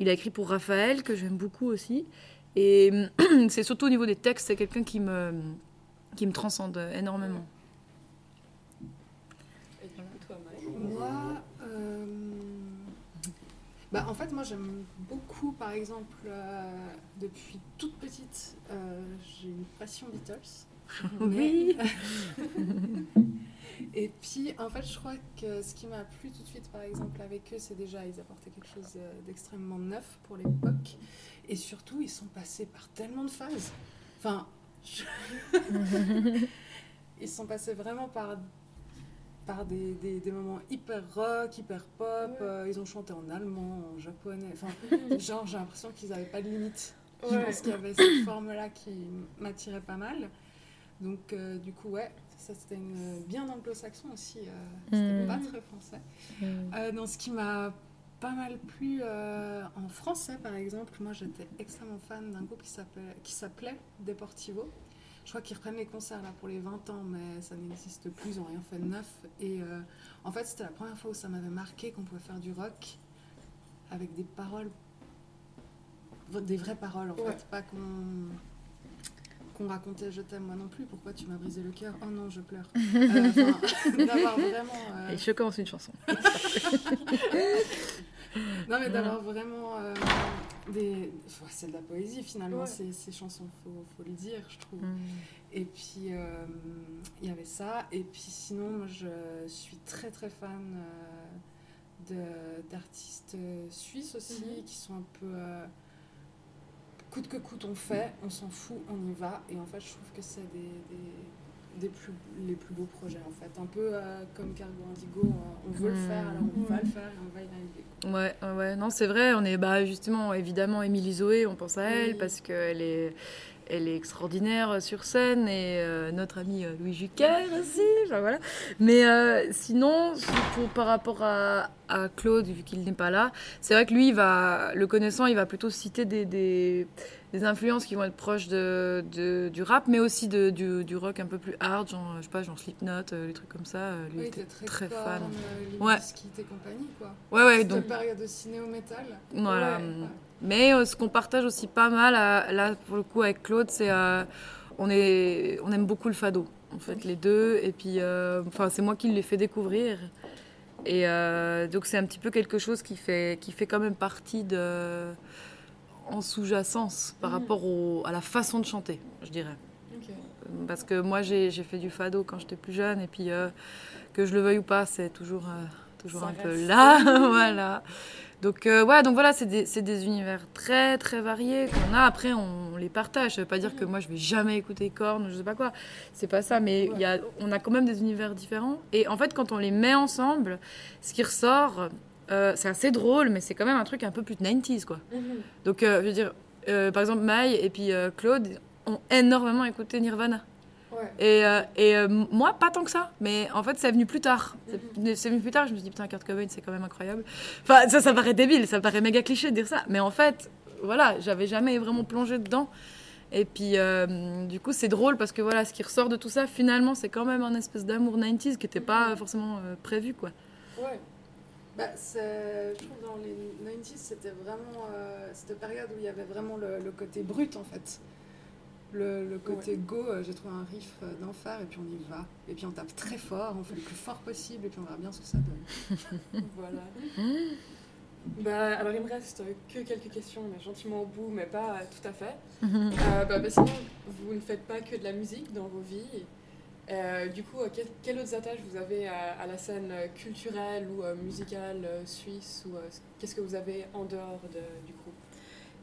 Il a écrit pour Raphaël que j'aime beaucoup aussi. Et c'est surtout au niveau des textes, c'est quelqu'un qui me, qui me transcende énormément. Et du coup, toi, Maë Moi, euh, bah, en fait, moi j'aime beaucoup, par exemple, euh, depuis toute petite, euh, j'ai une passion Beatles. Oui. Et puis, en fait, je crois que ce qui m'a plu tout de suite, par exemple, avec eux, c'est déjà, ils apportaient quelque chose d'extrêmement neuf pour l'époque. Et surtout, ils sont passés par tellement de phases. Enfin, je- ils sont passés vraiment par, par des, des- des moments hyper rock, hyper pop. euh, ils ont chanté en allemand, en japonais. Enfin, genre, j'ai l'impression qu'ils n'avaient pas de limite. Je Ouais. pense qu'il y avait cette forme-là qui m'attirait pas mal. Donc, euh, du coup, ouais, ça c'était une- bien anglo-saxon aussi. euh, c'était Mm. pas très français. Euh, dans ce qui m'a pas mal plu euh, en français, par exemple, moi j'étais extrêmement fan d'un groupe qui s'appelait, qui s'appelait Deportivo. Je crois qu'ils reprennent les concerts là pour les 20 ans, mais ça n'existe plus, ils n'ont rien fait de neuf. Et euh, en fait, c'était la première fois où ça m'avait marqué qu'on pouvait faire du rock avec des paroles, des vraies paroles en Ouais. fait, pas qu'on qu'on racontait je t'aime moi non plus, pourquoi tu m'as brisé le cœur, oh non je pleure. Euh, D'avoir vraiment... euh, Et je commence une chanson. Non, mais d'avoir vraiment euh, des. Enfin, c'est de la poésie finalement, Ouais. ces, ces chansons, faut, faut le dire, je trouve. Mm. Et puis, euh, il y avait ça. Et puis, sinon, moi, je suis très très fan euh, de- d'artistes suisses aussi, Mhm. qui sont un peu. Coûte que coûte, on fait, on s'en fout, on y va. Et en fait, je trouve que c'est des. des- des plus, les plus beaux projets en fait. Un peu euh, comme Cargo Indigo, euh, on veut le Mhm. faire, alors on va le faire et on va y arriver. Ouais, ouais, ouais, non, c'est vrai. On est bah, justement, évidemment, Émilie Zoé, on pense à elle Oui. parce qu'elle est, elle est extraordinaire sur scène et euh, notre ami euh, Louis Jucker aussi. enfin, voilà. Mais euh, sinon, pour, par rapport à, à Claude, vu qu'il n'est pas là, c'est vrai que lui, il va, le connaissant, il va plutôt citer des, des, des influences qui vont être proches de, de- du rap, mais aussi de, du, du rock un peu plus hard, genre, je sais pas, genre Slipknot, euh, les trucs comme ça. Lui Oui, était très, fan. Ouais. Et compagnie, quoi. Ouais, ouais, donc- période de cinéo-métal. Voilà. Ouais, ouais. Mais euh, ce qu'on partage aussi pas mal, euh, là pour le coup avec Claude, c'est euh, on est on aime beaucoup le fado, en fait les deux. Et puis, euh, enfin c'est moi qui l'ai fait découvrir. Et donc c'est un petit peu quelque chose qui fait qui fait quand même partie de en sous-jacence par Mhm. rapport au- à la façon de chanter, je dirais. Parce que moi, j'ai fait du fado quand j'étais plus jeune, et puis que je le veuille ou pas, c'est toujours, toujours Ça un peu là. voilà. Donc, euh, ouais, donc voilà, c'est des, univers très, très variés qu'on a. Après, on, les partage. Ça veut pas dire que moi, je vais jamais écouter Korn, je sais pas quoi. C'est pas ça, mais y a, on a quand même des univers différents. Et en fait, quand on les met ensemble, ce qui ressort, euh, c'est assez drôle, mais c'est quand même un truc un peu plus de 90s, quoi. Donc, euh, je veux dire, euh, par exemple, Maï et puis Claude ont énormément écouté Nirvana. Ouais. Et, euh, et euh, moi, pas tant que ça. Mais en fait, c'est venu plus tard. C'est- C'est venu plus tard. Je me suis dit, putain, Kurt Cobain, c'est quand même incroyable. Enfin, ça, ça paraît débile. Ça paraît méga cliché de dire ça. Mais en fait, voilà, j'avais jamais vraiment plongé dedans. Et puis, euh, du coup, c'est drôle parce que voilà, ce qui ressort de tout ça, finalement, c'est quand même un espèce d'amour 90s qui n'était pas forcément euh, prévu, quoi. Ouais. Bah, c'est- je trouve dans les 90s, c'était vraiment cette période où il y avait vraiment le, le côté brut en fait. Le, le côté go, euh, j'ai trouvé un riff euh, d'enfer et puis on y va. Et puis on tape très fort, on fait le plus fort possible et puis on verra bien ce que ça donne. Voilà. Bah, alors, il me reste que quelques questions, mais gentiment au bout, mais pas tout à fait. Euh, bah, bah, sinon, vous ne faites pas que de la musique dans vos vies. Euh, du coup, quel- quelles autres attaches vous avez à, à la scène culturelle ou euh, musicale suisse ou Qu'est-ce que vous avez en dehors de- du Euh,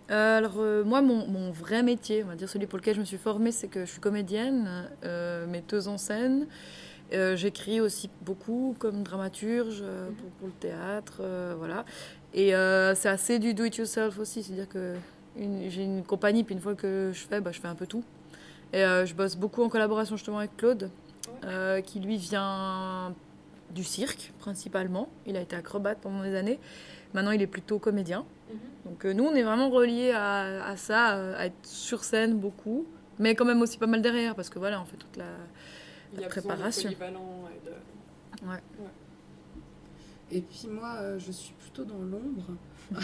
alors euh, moi, mon, mon vrai métier, on va dire celui pour lequel je me suis formée, c'est que je suis comédienne, euh, metteuse en scène. Euh, J'écris aussi beaucoup comme dramaturge euh, pour, pour le théâtre, voilà. Et c'est assez du do-it-yourself aussi, c'est-à-dire que j'ai une compagnie, puis une fois que je fais, bah, je fais un peu tout. Et je bosse beaucoup en collaboration justement avec Claude, qui lui vient du cirque principalement. Il a été acrobate pendant des années. Maintenant, il est plutôt comédien. Donc euh, nous, on est vraiment reliés à, à ça, euh, à être sur scène beaucoup, mais quand même aussi pas mal derrière, parce que voilà, on fait toute la, Il y a besoin de préparation. polyvalent et de... Ouais. Et puis moi, euh, je suis plutôt dans l'ombre.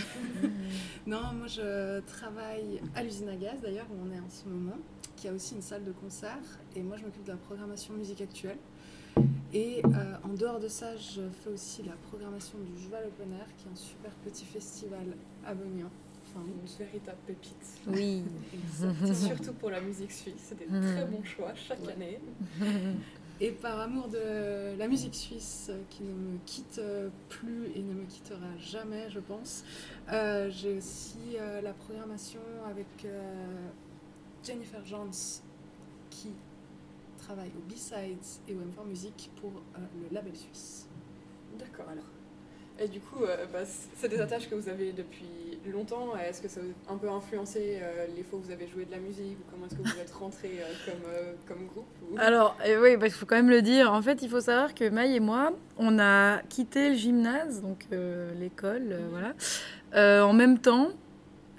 non, moi je travaille à l'usine à gaz d'ailleurs, où on est en ce moment, qui a aussi une salle de concert. Et moi, je m'occupe de la programmation musique actuelle. Et euh, en dehors de ça, je fais aussi la programmation du Juval Open Air, qui est un super petit festival abonnien. Enfin, Une véritable pépite. Oui. Surtout pour la musique suisse, c'est des très bons choix chaque année. Et par amour de la musique suisse euh, qui ne me quitte euh, plus et ne me quittera jamais, je pense, euh, j'ai aussi euh, la programmation avec euh, Jennifer Jones qui travaille au B-Sides et au M4 Music pour euh, le label suisse. D'accord alors. Et du coup, euh, bah, c'est des attaches que vous avez depuis longtemps. Est-ce que ça a un peu influencé euh, les fois où vous avez joué de la musique ou comment est-ce que vous êtes rentré euh, comme, euh, comme groupe ou- Alors, eh oui, il faut quand même le dire. En fait, il faut savoir que Maï et moi, on a quitté le gymnase, donc euh, l'école, euh, voilà, euh, en même temps,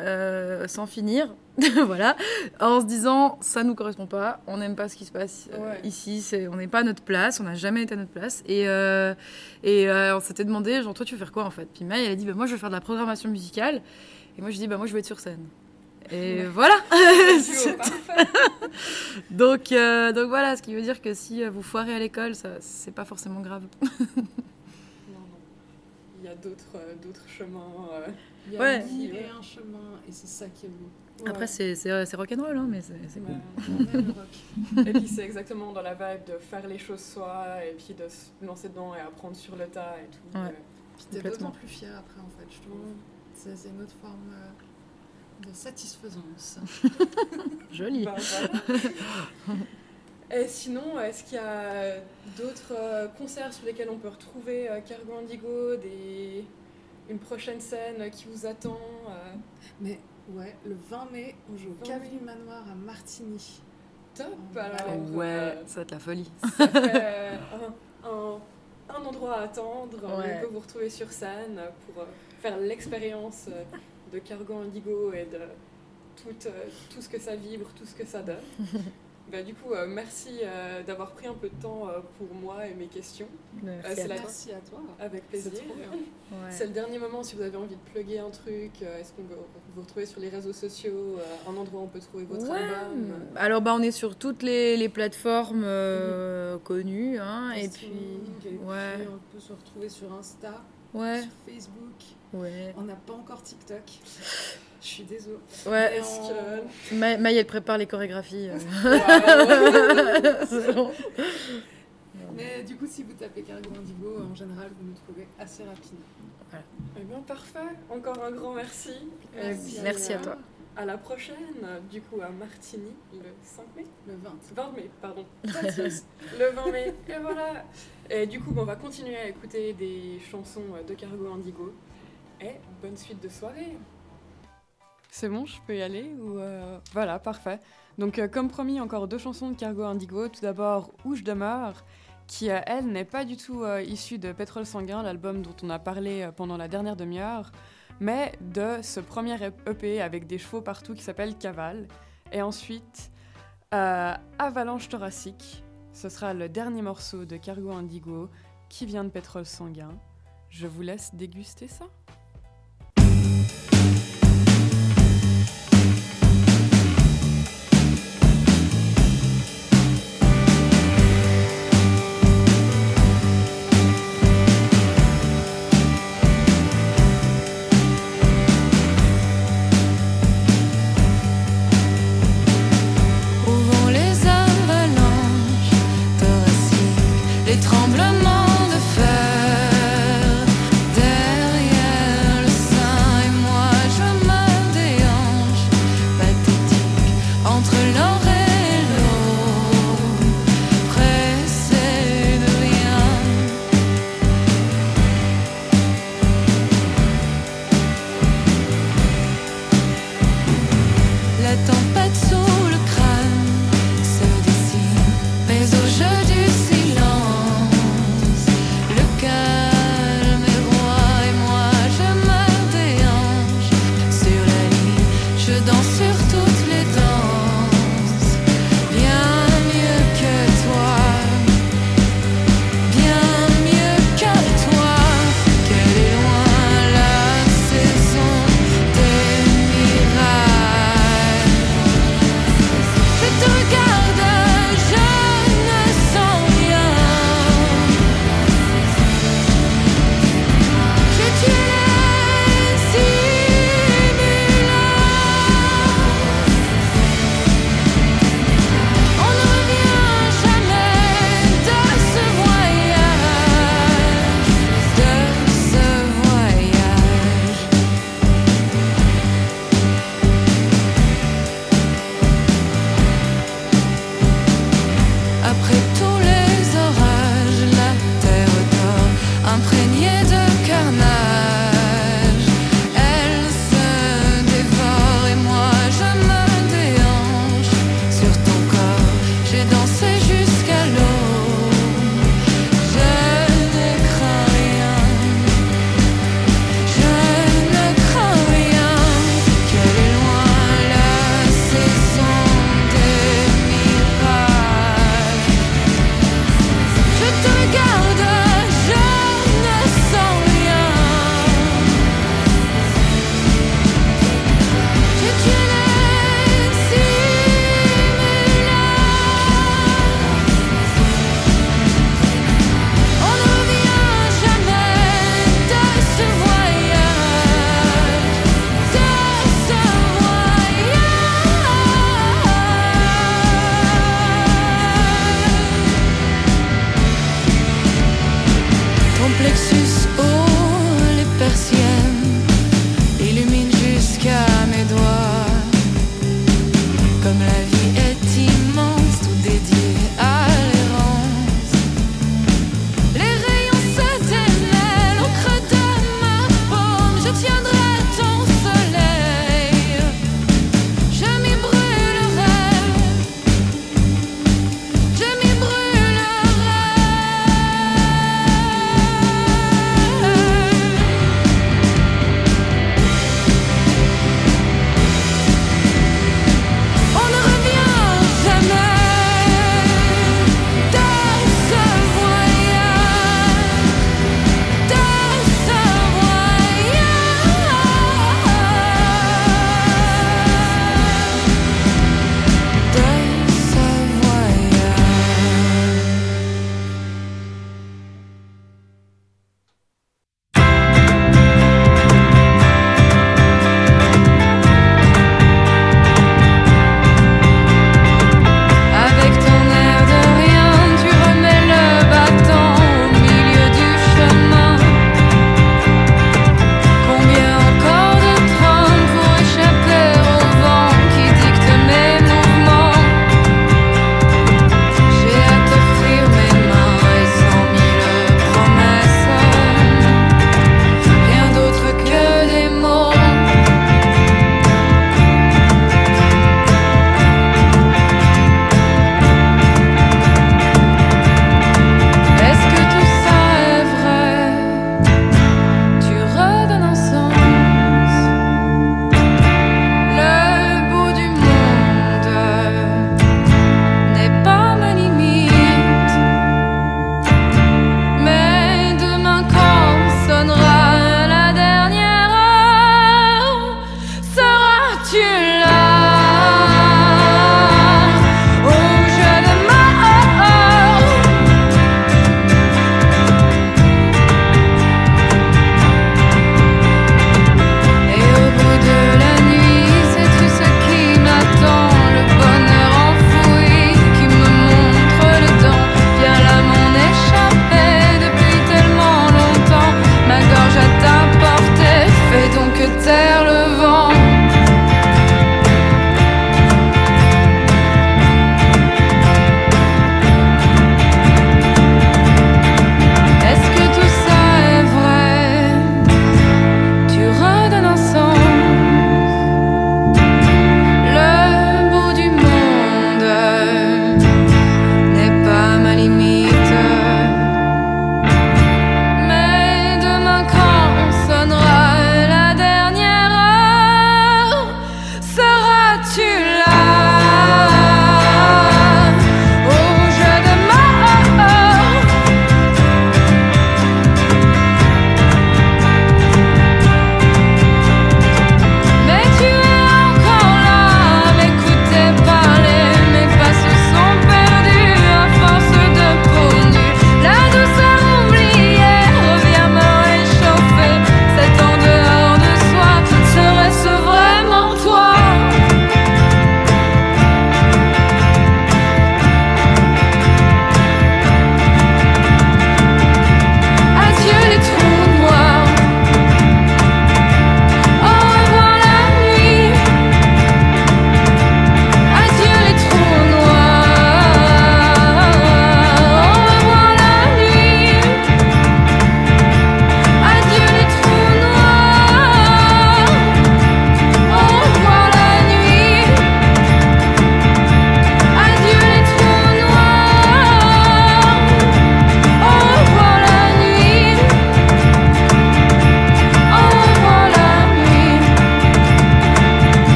euh, sans finir, voilà, en se disant ça nous correspond pas, on n'aime pas ce qui se passe euh, Ouais. ici, c'est, on n'est pas à notre place, on n'a jamais été à notre place, et, euh, et euh, on s'était demandé genre toi tu veux faire quoi en fait? Puis Maï elle a dit bah, moi je veux faire de la programmation musicale, et moi je dis bah moi je veux être sur scène. Et Ouais. voilà. Donc, donc voilà, ce qui veut dire que si vous foirez à l'école, ça c'est pas forcément grave. Y a d'autres euh, d'autres chemins. euh, Il y a Ouais. mille et un chemins et c'est ça qui est beau. Après c'est c'est c'est rock'n'roll hein, mais c'est c'est cool. Le rock. Et puis c'est exactement dans la vibe de faire les choses soi et puis de se lancer dedans et apprendre sur le tas et tout. Ouais. Euh, Puis t'es d'autant plus fier après en fait, je trouve. C'est c'est une autre forme euh, de satisfaisance. Joli. Bah, voilà. Et sinon, est-ce qu'il y a d'autres euh, concerts sur lesquels on peut retrouver euh, Cargo Indigo, des... une prochaine scène qui vous attend euh, Mais ouais, le 20 mai, on joue au 20 Cave du Manoir à Martigny. Top Oh, alors Ouais, euh, ça va être la folie. ça fait un, un- un endroit à attendre. Ouais. On peut vous retrouver sur scène pour euh, faire l'expérience euh, de Cargo Indigo et de tout, euh, tout ce que ça vibre, tout ce que ça donne. Bah, du coup, euh, merci euh, d'avoir pris un peu de temps euh, pour moi et mes questions. Merci Euh, à la- toi. Merci à toi. Avec plaisir. C'est. Ouais. Le dernier moment si vous avez envie de plugger un truc. euh, Est-ce qu'on peut vous retrouver sur les réseaux sociaux euh, Un endroit où on peut trouver votre Ouais. album Alors bah on est sur toutes les, les plateformes euh, connues hein, et puis Streaming, et ouais puis on peut se retrouver sur Insta, ouais sur Facebook. ouais. On n'a pas encore TikTok. Je suis désolée. Ouais. Est-ce que- Ma- Maëlle prépare les chorégraphies. euh. Mais du coup, si vous tapez Cargo Indigo, en général, vous nous trouvez assez rapidement. Eh bien, parfait. Encore un grand merci. Euh, merci à toi. À la prochaine, du coup, à Martigny, le 5 mai Le 20. 20 mai, pardon. le 20 mai. Et voilà. Et du coup, on va continuer à écouter des chansons de Cargo Indigo. Et bonne suite de soirée. C'est bon, je peux y aller ou euh, Voilà, parfait. Donc, euh, comme promis, encore deux chansons de Cargo Indigo. Tout d'abord, Où je demeure, qui, euh, elle, n'est pas du tout euh, issue de Pétrole Sanguin, l'album dont on a parlé pendant la dernière demi-heure, mais de ce premier EP avec des chevaux partout qui s'appelle Cavale. Et ensuite, Avalanche thoracique. Ce sera le dernier morceau de Cargo Indigo qui vient de Pétrole Sanguin. Je vous laisse déguster ça.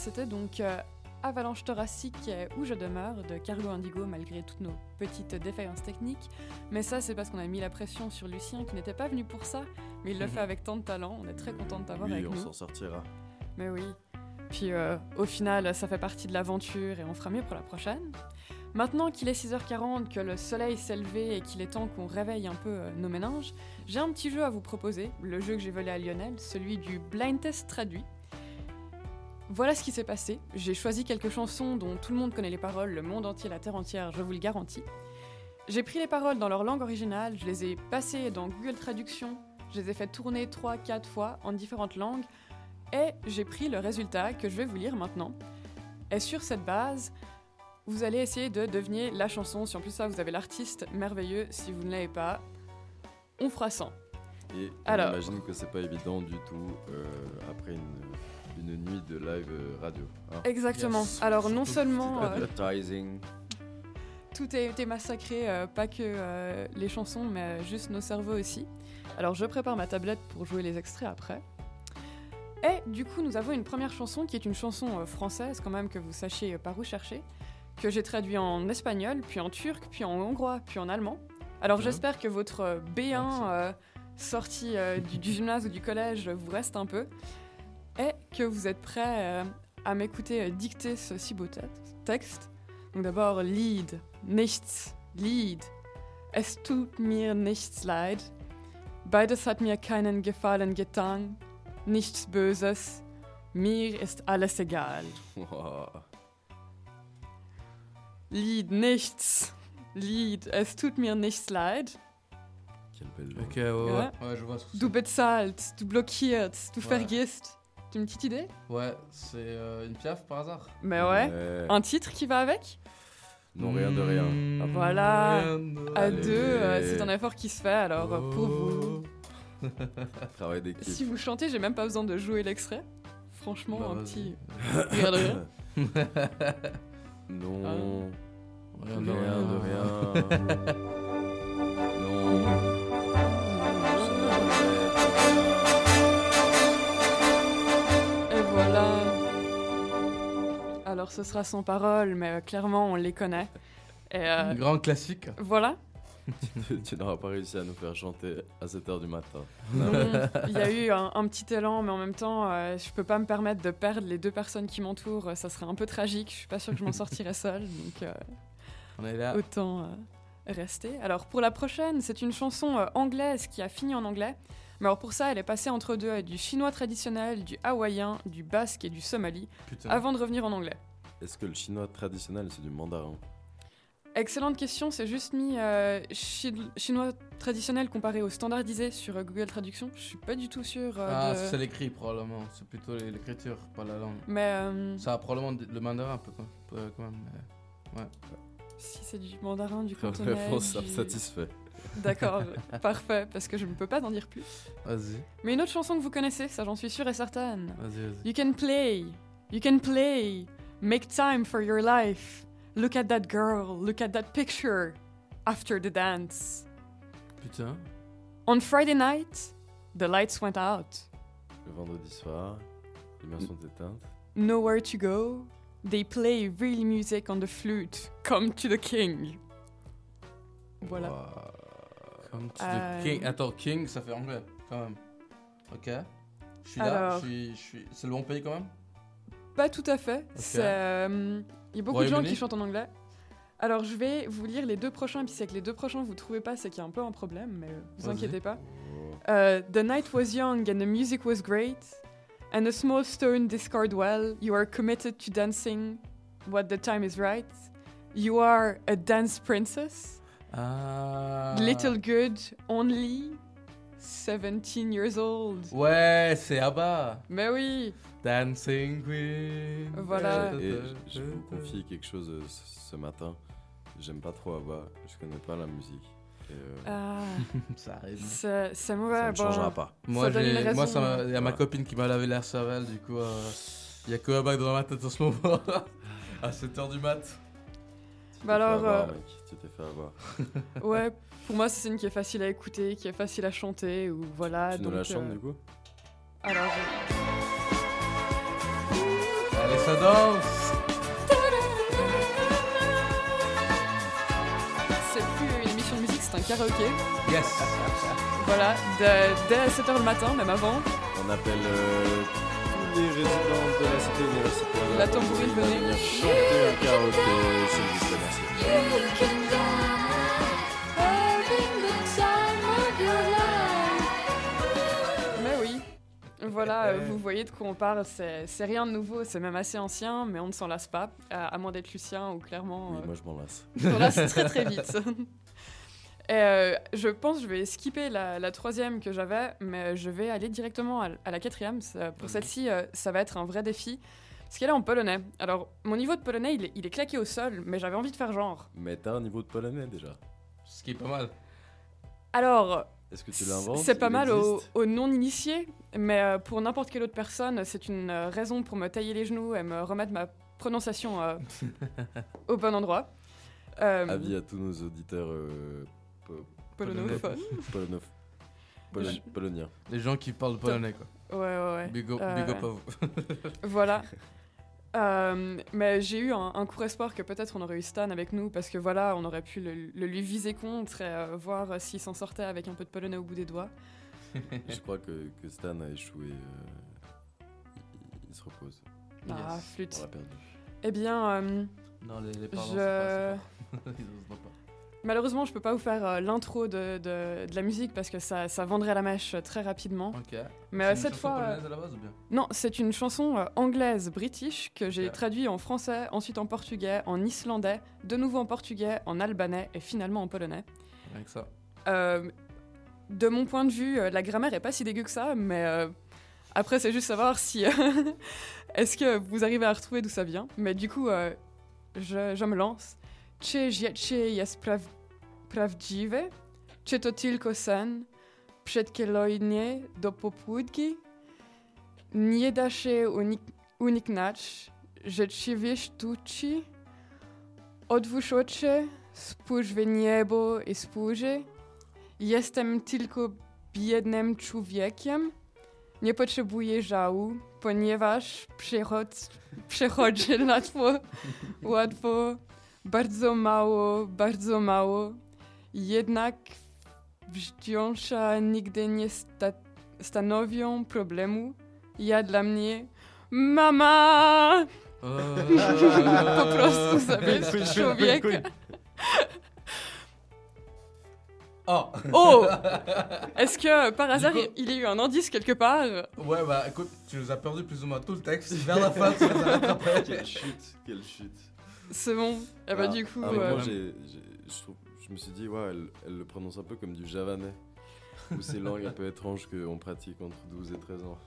C'était donc euh, Avalanche thoracique euh, où je demeure de Cargo Indigo malgré toutes nos petites défaillances techniques. Mais ça, c'est parce qu'on a mis la pression sur Lucien qui n'était pas venu pour ça, mais il le fait avec tant de talent. On est très content de t'avoir Oui, avec on nous. s'en sortira. Mais oui. Puis euh, au final, ça fait partie de l'aventure et on fera mieux pour la prochaine. Maintenant qu'il est 6h40, que le soleil s'est levé et qu'il est temps qu'on réveille un peu nos méninges, j'ai un petit jeu à vous proposer, le jeu que j'ai volé à Lionel, celui du blind test traduit. Voilà ce qui s'est passé. J'ai choisi quelques chansons dont tout le monde connaît les paroles, le monde entier, la terre entière, je vous le garantis. J'ai pris les paroles dans leur langue originale, je les ai passées dans Google Traduction, je les ai fait tourner 3-4 fois en différentes langues, et j'ai pris le résultat que je vais vous lire maintenant. Et sur cette base, vous allez essayer de deviner la chanson. Si en plus ça, vous avez l'artiste merveilleux, si vous ne l'avez pas, on fera 100. Et Alors. on imagine que c'est pas évident du tout euh, après une, une nuit de live euh, radio. hein. Exactement. Alors non seulement euh, Advertising. tout a été massacré, euh, pas que euh, les chansons, mais euh, juste nos cerveaux aussi. Alors je prépare ma tablette pour jouer les extraits après. Et du coup, nous avons une première chanson qui est une chanson euh, française, quand même, que vous sachiez par où chercher, que j'ai traduit en espagnol, puis en turc, puis en hongrois, puis en allemand. Alors Mhm. j'espère que votre euh, B1 euh, sorti euh, du, du gymnase ou du collège vous reste un peu, et que vous êtes prêts euh, à m'écouter euh, dicter ce si beau te- texte. Donc d'abord, Lied, nichts, Lied. Es tut mir nichts leid. Beides hat mir keinen Gefallen getan. Nichts Böses. Mir ist alles egal. Wow. Lied, nichts. Lied, es tut mir nichts leid. Quelle belle Ok, ouais, ouais. Ouais. Ouais, je vois ce que Du bezahlt, du blockiert, du Ouais. vergisst. Tu as une petite idée? Ouais, c'est euh, une piaf par hasard Mais ouais. Ouais. Un titre qui va avec? Non, rien de rien. Mmh, Voilà. rien de À Allez. deux, euh, c'est un effort qui se fait. Alors euh, pour vous, Travail d'équipe. si vous chantez, j'ai même pas besoin de jouer l'extrait. Franchement, Bah, un petit. Rien de rien. Non. Rien de Rien de rien. Alors ce sera sans parole, mais euh, clairement on les connaît. Et euh, Un grand classique. voilà. Tu- tu n'auras pas réussi à nous faire chanter à 7h du matin. Non, Il y a eu un, un petit élan, mais en même temps, euh, je peux pas me permettre de perdre les deux personnes qui m'entourent. Ça serait un peu tragique. Je suis pas sûre que je m'en sortirais seule, donc euh, On est là. autant euh, rester. Alors pour la prochaine, c'est une chanson euh, anglaise qui a fini en anglais. Mais alors pour ça, elle est passée entre deux, avec du chinois traditionnel, du hawaïen, du basque et du somali, Putain. avant de revenir en anglais. Est-ce que le chinois traditionnel, c'est du mandarin Excellente question, c'est juste mis euh, chi- chinois traditionnel comparé au standardisé sur euh, Google Traduction. Je suis pas du tout sûre euh, Ah, de... c'est l'écrit probablement. C'est plutôt l'écriture, pas la langue. Mais euh, Ça a probablement le mandarin un peu quand peu- quand même. mais- Ouais. si c'est du mandarin, du cantonais... Réponse du- satisfait. D'accord, parfait, parce que je ne peux pas en dire plus. Vas-y, Mais une autre chanson que vous connaissez, ça j'en suis sûre et certaine. vas-y, vas-y. You can play, you can play, make time for your life. Look at that girl, look at that picture. After the dance. Putain. On Friday night, the lights went out. Le vendredi soir, les lumières sont éteintes. Nowhere to go. They play real music on the flute. Come to the king. Voilà. Waouh. Comme tu Euh, dis King. Attends, King, ça fait anglais, quand même. Ok. Je suis là, Alors. je suis, je suis... c'est le bon pays quand même? Pas tout à fait. Euh, Il y a beaucoup de gens qui chantent en anglais. Alors je vais vous lire les deux prochains, puis c'est que les deux prochains vous trouvez pas, c'est qu'il y a un peu un problème, mais euh, vous inquiétez pas. Uh, the night was young and the music was great, and a small stone discard well. You are committed to dancing what the time is right. You are a dance princess. Ah. Little good, only 17 years old. Ouais, c'est Abba. Mais oui, Dancing Queen. Voilà. Et je, vous confie quelque chose euh, ce matin. J'aime pas trop Abba, je connais pas la musique. Et, euh, Ah, Ça arrive. c'est c'est mauvais. ça ne bon. changera pas. Moi, ça il y a ma copine qui m'a lavé l'air cervelle, du coup, il y a que Abba dans ma tête en ce moment. à 7h du mat. Tu Bah alors, avoir, euh, mec, tu t'es fait avoir. Ouais, pour moi c'est une qui est facile à écouter, qui est facile à chanter, ou voilà. tu nous donc, la chantes euh, du coup? Alors, je- Allez, ça danse c'est plus une émission de musique, c'est un karaoké. Yes Voilà, de- dès 7h le matin, même avant. On appelle euh, tous les résidents de la cité universitaire. La tambourine, venir chanter un karaoké, s'il Voilà, euh, vous voyez de quoi on parle, c'est c'est rien de nouveau, c'est même assez ancien, mais on ne s'en lasse pas, à, à moins d'être Lucien ou clairement... Oui, euh, moi je m'en lasse. on lasse très très vite. Et, euh, je pense que je vais skipper la, la troisième que j'avais, mais je vais aller directement à, à la quatrième. Ça- Pour celle-ci, euh, ça va être un vrai défi. Parce qu'elle est en polonais. Alors, mon niveau de polonais, il est, il est claqué au sol, mais j'avais envie de faire genre. Mais t'as un niveau de polonais déjà. Ce qui est pas mal. Alors, Est-ce que tu l'inventes c'est pas mal aux, non-initiés, mais euh, pour n'importe quelle autre personne, c'est une euh, raison pour me tailler les genoux et me remettre ma prononciation euh, au bon endroit. Euh, Avis à tous nos auditeurs euh, po- Polonophones. Poloniens. Les gens qui parlent polonais, quoi. Ouais, ouais, ouais. Big up, big up à vous. voilà. Euh, mais j'ai eu un, un court espoir que peut-être on aurait eu Stan avec nous parce que voilà, on aurait pu le, le lui viser contre et euh, voir s'il s'en sortait avec un peu de polonais au bout des doigts. Je crois que, que Stan a échoué. euh, il, il se repose. Ah, Yes. flûte. On l'a perdu. Eh bien, euh, Non, les, les parents, je... c'est pas- c'est pas- Ils osent pas. Malheureusement, je peux pas vous faire euh, l'intro de, de- de la musique parce que ça, ça vendrait la mèche euh, très rapidement. Ok. Mais euh, une cette fois, polonaise à la base ou bien non, c'est une chanson euh, anglaise british que j'ai Ok. traduit en français, ensuite en portugais, en islandais, de nouveau en portugais, en albanais et finalement en polonais. Avec ça. De mon point de vue, la grammaire est pas si dégueu que ça, mais après, c'est juste savoir si. Est-ce que vous arrivez à retrouver d'où ça vient Mais du coup, je, je me lance. Czy życie jest praw, prawdziwe? Czy to tylko sen? Przedkielojnie do popłudki? Nie da się unik uniknąć rzeczywistości? Odwróć oczy, spójrz w niebo i spójrz. Jestem tylko biednym człowiekiem. Nie potrzebuję żału, ponieważ przychod, przychodzi łatwo, łatwo, bardzo mało, bardzo mało. Jednak wciąż nigdy nie sta stanowią problemu. Ja dla mnie mama! po prostu zabierz człowieka. Oh Oh Est-ce que par hasard coup- il y a eu un indice quelque part? Ouais, bah écoute, tu nous as perdu plus ou moins tout le texte. Vers la fin, tu nous as rattrapé. Quelle chute, quelle chute. C'est bon. Eh bah Ah, du coup, ah, euh, moi, j'ai- j'ai- je, trouve- je me suis dit, ouais, elle, elle le prononce un peu comme du javanais. ou ces langues un peu étranges qu'on pratique entre 12 et 13 ans.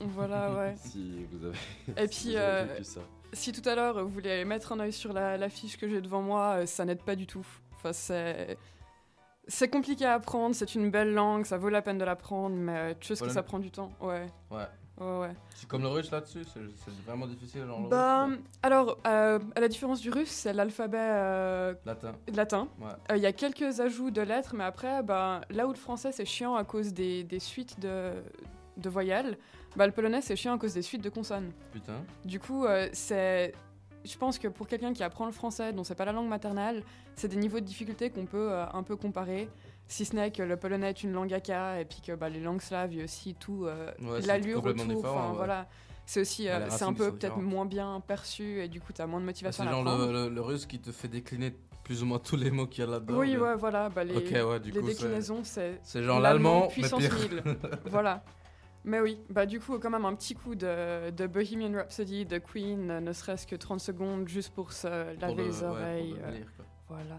Voilà, ouais. si vous avez, Et si puis, avez euh, vécu ça. si tout à l'heure vous voulez mettre un œil sur la, la fiche que j'ai devant moi, euh, ça n'aide pas du tout. Enfin, c'est. C'est compliqué à apprendre, c'est une belle langue, ça vaut la peine de l'apprendre, mais tu sais ce que Voilà. ça prend du temps. Ouais. Ouais. Ouais, ouais. C'est comme le russe là-dessus, c'est vraiment difficile genre le Bah, russe. alors, euh, à la différence du russe, c'est l'alphabet euh, Latin. latin. Ouais. Euh, Il y a quelques ajouts de lettres, mais après, bah, là où le français c'est chiant à cause des, des suites de, de voyelles, bah, le polonais c'est chiant à cause des suites de consonnes. Putain. Du coup, c'est. Je pense que pour quelqu'un qui apprend le français, dont c'est pas la langue maternelle, c'est des niveaux de difficulté qu'on peut euh, un peu comparer. Si ce n'est que le polonais est une langue AK et puis que bah, les langues slaves, il y a aussi tout euh, Ouais, c'est l'allure autour. enfin, ouais. voilà. C'est aussi, euh, c'est un peu peut-être moins bien perçu et du coup, tu as moins de Ah, motivation c'est à genre le, le- le russe qui te fait décliner plus ou moins tous les mots qu'il y a là-dedans. Oui, mais- ouais, voilà. Bah, les Ok, ouais, du les coup, c'est- déclinaisons, c'est. C'est genre l'allemand, mais puissance pire. 1000. voilà. Mais oui, bah du coup, quand même un petit coup de, de Bohemian Rhapsody de Queen, ne serait-ce que 30 secondes juste pour se laver Pour le- les pour oreilles. le euh, lire, quoi. voilà.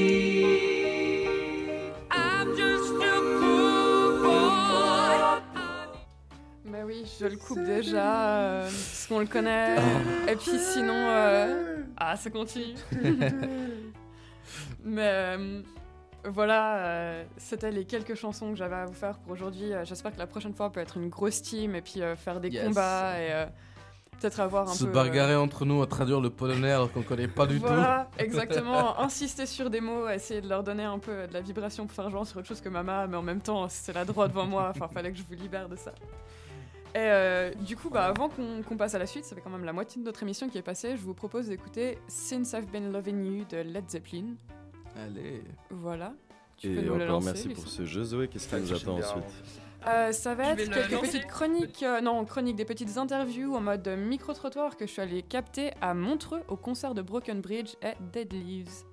Je le coupe déjà. euh, qu'on le connaît. Et puis sinon, euh, ah, ça continue. Mais euh, voilà, euh, c'était les quelques chansons que j'avais à vous faire pour aujourd'hui. J'espère que la prochaine fois peut être une grosse team et puis euh, faire des Yes. combats et euh, peut-être avoir un Se peu. bagarrer entre nous à traduire le polonais alors qu'on connaît pas du voilà, tout. exactement. Insister sur des mots, essayer de leur donner un peu de la vibration pour faire genre sur autre chose que Mama, mais en même temps, c'est la droite devant moi. Enfin, fallait que je vous libère de ça. Et euh, du coup, bah, avant qu'on passe à la suite, ça fait quand même la moitié de notre émission qui est passée. Je vous propose d'écouter Since I've Been Loving You de Led Zeppelin. Allez. Voilà. Tu Et peux nous le encore lancer, merci Lucie. pour ce jeu, Zoé. Qu'est-ce qui Ah, nous attend ensuite Euh, ça va être quelques lancer. petites chroniques, euh, non, chroniques, des petites interviews en mode micro-trottoir que je suis allée capter à Montreux au concert de Broken Bridge et Dead Leaves.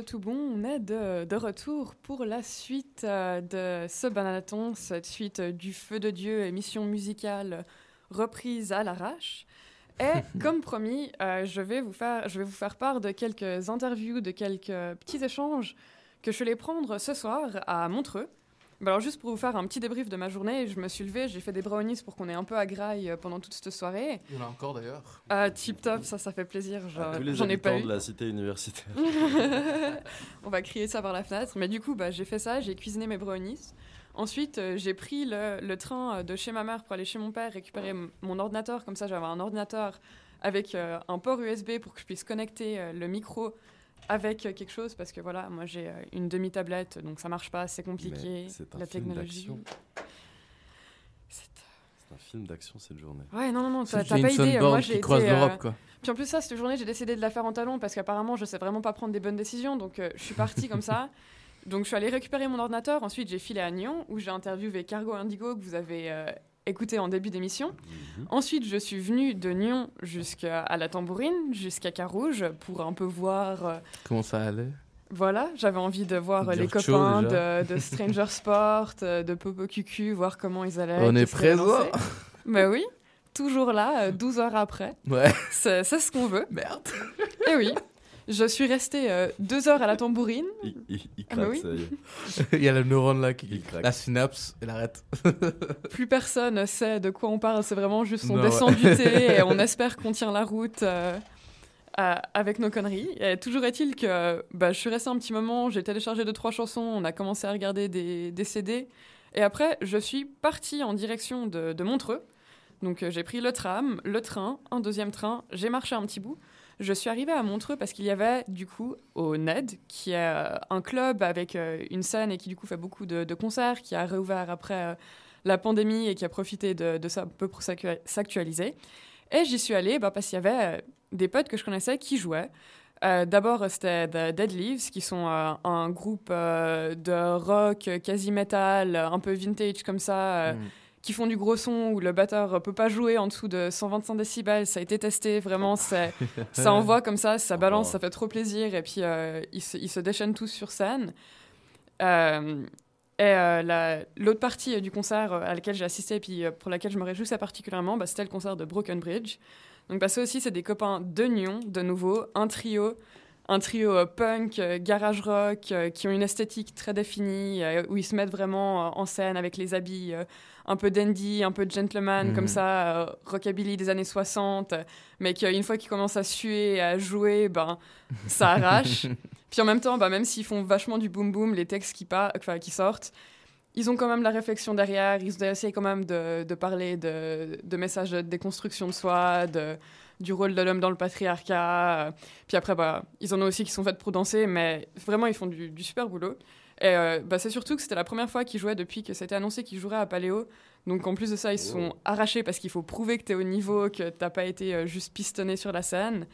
C'est tout bon, on est de, de retour pour la suite euh, de ce Bananaton, cette suite euh, du Feu de Dieu, émission musicale reprise à l'arrache. Et comme promis, euh, je, vais vous faire, je vais vous faire part de quelques interviews, de quelques petits échanges que je vais prendre ce soir à Montreux. Bah alors juste pour vous faire un petit débrief de ma journée, je me suis levée, j'ai fait des brownies pour qu'on ait un peu à graille euh, pendant toute cette soirée. Il y en a encore d'ailleurs. Ah, tip top, ça, ça fait plaisir. J'en ai pas habitants eu. de la cité universitaire. On va crier ça par la fenêtre. Mais du coup, bah, j'ai fait ça, j'ai cuisiné mes brownies. Ensuite, euh, j'ai pris le, le train euh, de chez ma mère pour aller chez mon père récupérer mon ordinateur. Comme ça, j'avais un ordinateur avec euh, un port USB pour que je puisse connecter euh, le micro avec euh, quelque chose. Parce que voilà, moi j'ai euh, une demi-tablette, donc ça marche pas, c'est compliqué. C'est un La film technologie. d'action. C'est un film d'action cette journée. Ouais, non, non, non, t'as pas idée. Moi, qui j'ai été. croise euh, l'Europe, quoi. Puis en plus, ça, cette journée, j'ai décidé de la faire en talon parce qu'apparemment, je sais vraiment pas prendre des bonnes décisions. Donc, euh, je suis partie comme ça. Donc, je suis allée récupérer mon ordinateur. Ensuite, j'ai filé à Nyon où j'ai interviewé Cargo Indigo que vous avez euh, écouté en début d'émission. Ensuite, je suis venue de Nyon jusqu'à à la Tambourine, jusqu'à Carouge pour un peu voir. euh, Comment ça allait? voilà, j'avais envie de voir euh, Dire les copains déjà. de, de Stranger Sport, euh, de Popo Cucu, voir comment ils allaient. On est qu'est-ce qu'ils présent. lançaient. Bah oui, toujours là, euh, 12 heures après. Ouais. C'est c'est ce qu'on veut. Merde. Et oui, je suis restée euh, deux heures à la tambourine. Il, il- il Ah bah craque, oui. ça y est. Il y a le neurone là qui Il craque. La synapse, elle arrête. Plus personne sait de quoi on parle, c'est vraiment juste on Non, descend ouais. du thé et on espère qu'on tient la route euh, à- avec nos conneries. Et toujours est-il que bah, je suis restée un petit moment, j'ai téléchargé deux trois chansons, on a commencé à regarder des, des CD. Et après, je suis partie en direction de, de Montreux. Donc euh, j'ai pris le tram, le train, un deuxième train, j'ai marché un petit bout. Je suis arrivée à Montreux parce qu'il y avait du coup au NED, qui est euh, un club avec euh, une scène et qui du coup fait beaucoup de, concerts, qui a réouvert après euh, la pandémie et qui a profité de, ça un peu pour s'actu- s'actualiser. Et j'y suis allée bah, parce qu'il y avait des potes que je connaissais qui jouaient. D'abord, c'était The Dead Leaves, qui sont un groupe de rock quasi metal, un peu vintage comme ça, Mm. Qui font du gros son où le batteur peut pas jouer en dessous de 125 décibels. Ça a été testé, vraiment, c'est- ça envoie comme ça, ça balance, ça fait trop plaisir. Et puis, euh, ils, se, ils se déchaînent tous sur scène. Euh, et euh, la- l'autre partie du concert à laquelle j'ai assisté et puis pour laquelle je me réjouissais particulièrement, bah, c'était le concert de Broken Bridge. Donc bah, ça aussi, c'est des copains de Nyon, de nouveau, un trio, un trio punk, garage rock, qui ont une esthétique très définie, où ils se mettent vraiment en scène avec les habits un peu dandy, un peu gentleman, Mhm. comme ça, euh, rockabilly des années 60, euh, mais qu'une fois qu'ils commencent à suer et à jouer, ben, ça arrache. Puis en même temps, bah, même s'ils font vachement du boom boom, les textes qui, qui sortent, ils ont quand même la réflexion derrière, ils essayent quand même de, de parler de, de messages de déconstruction de soi, de, du rôle de l'homme dans le patriarcat. Puis après, bah, ils en ont aussi qui sont faites pour danser, mais vraiment, ils font du, du super boulot. Et euh, bah, c'est surtout que c'était la première fois qu'ils jouaient depuis que c'était annoncé qu'ils joueraient à Paléo. Donc en plus de ça, ils se sont arrachés parce qu'il faut prouver que tu es au niveau, que t'as pas été euh, juste pistonné sur la scène.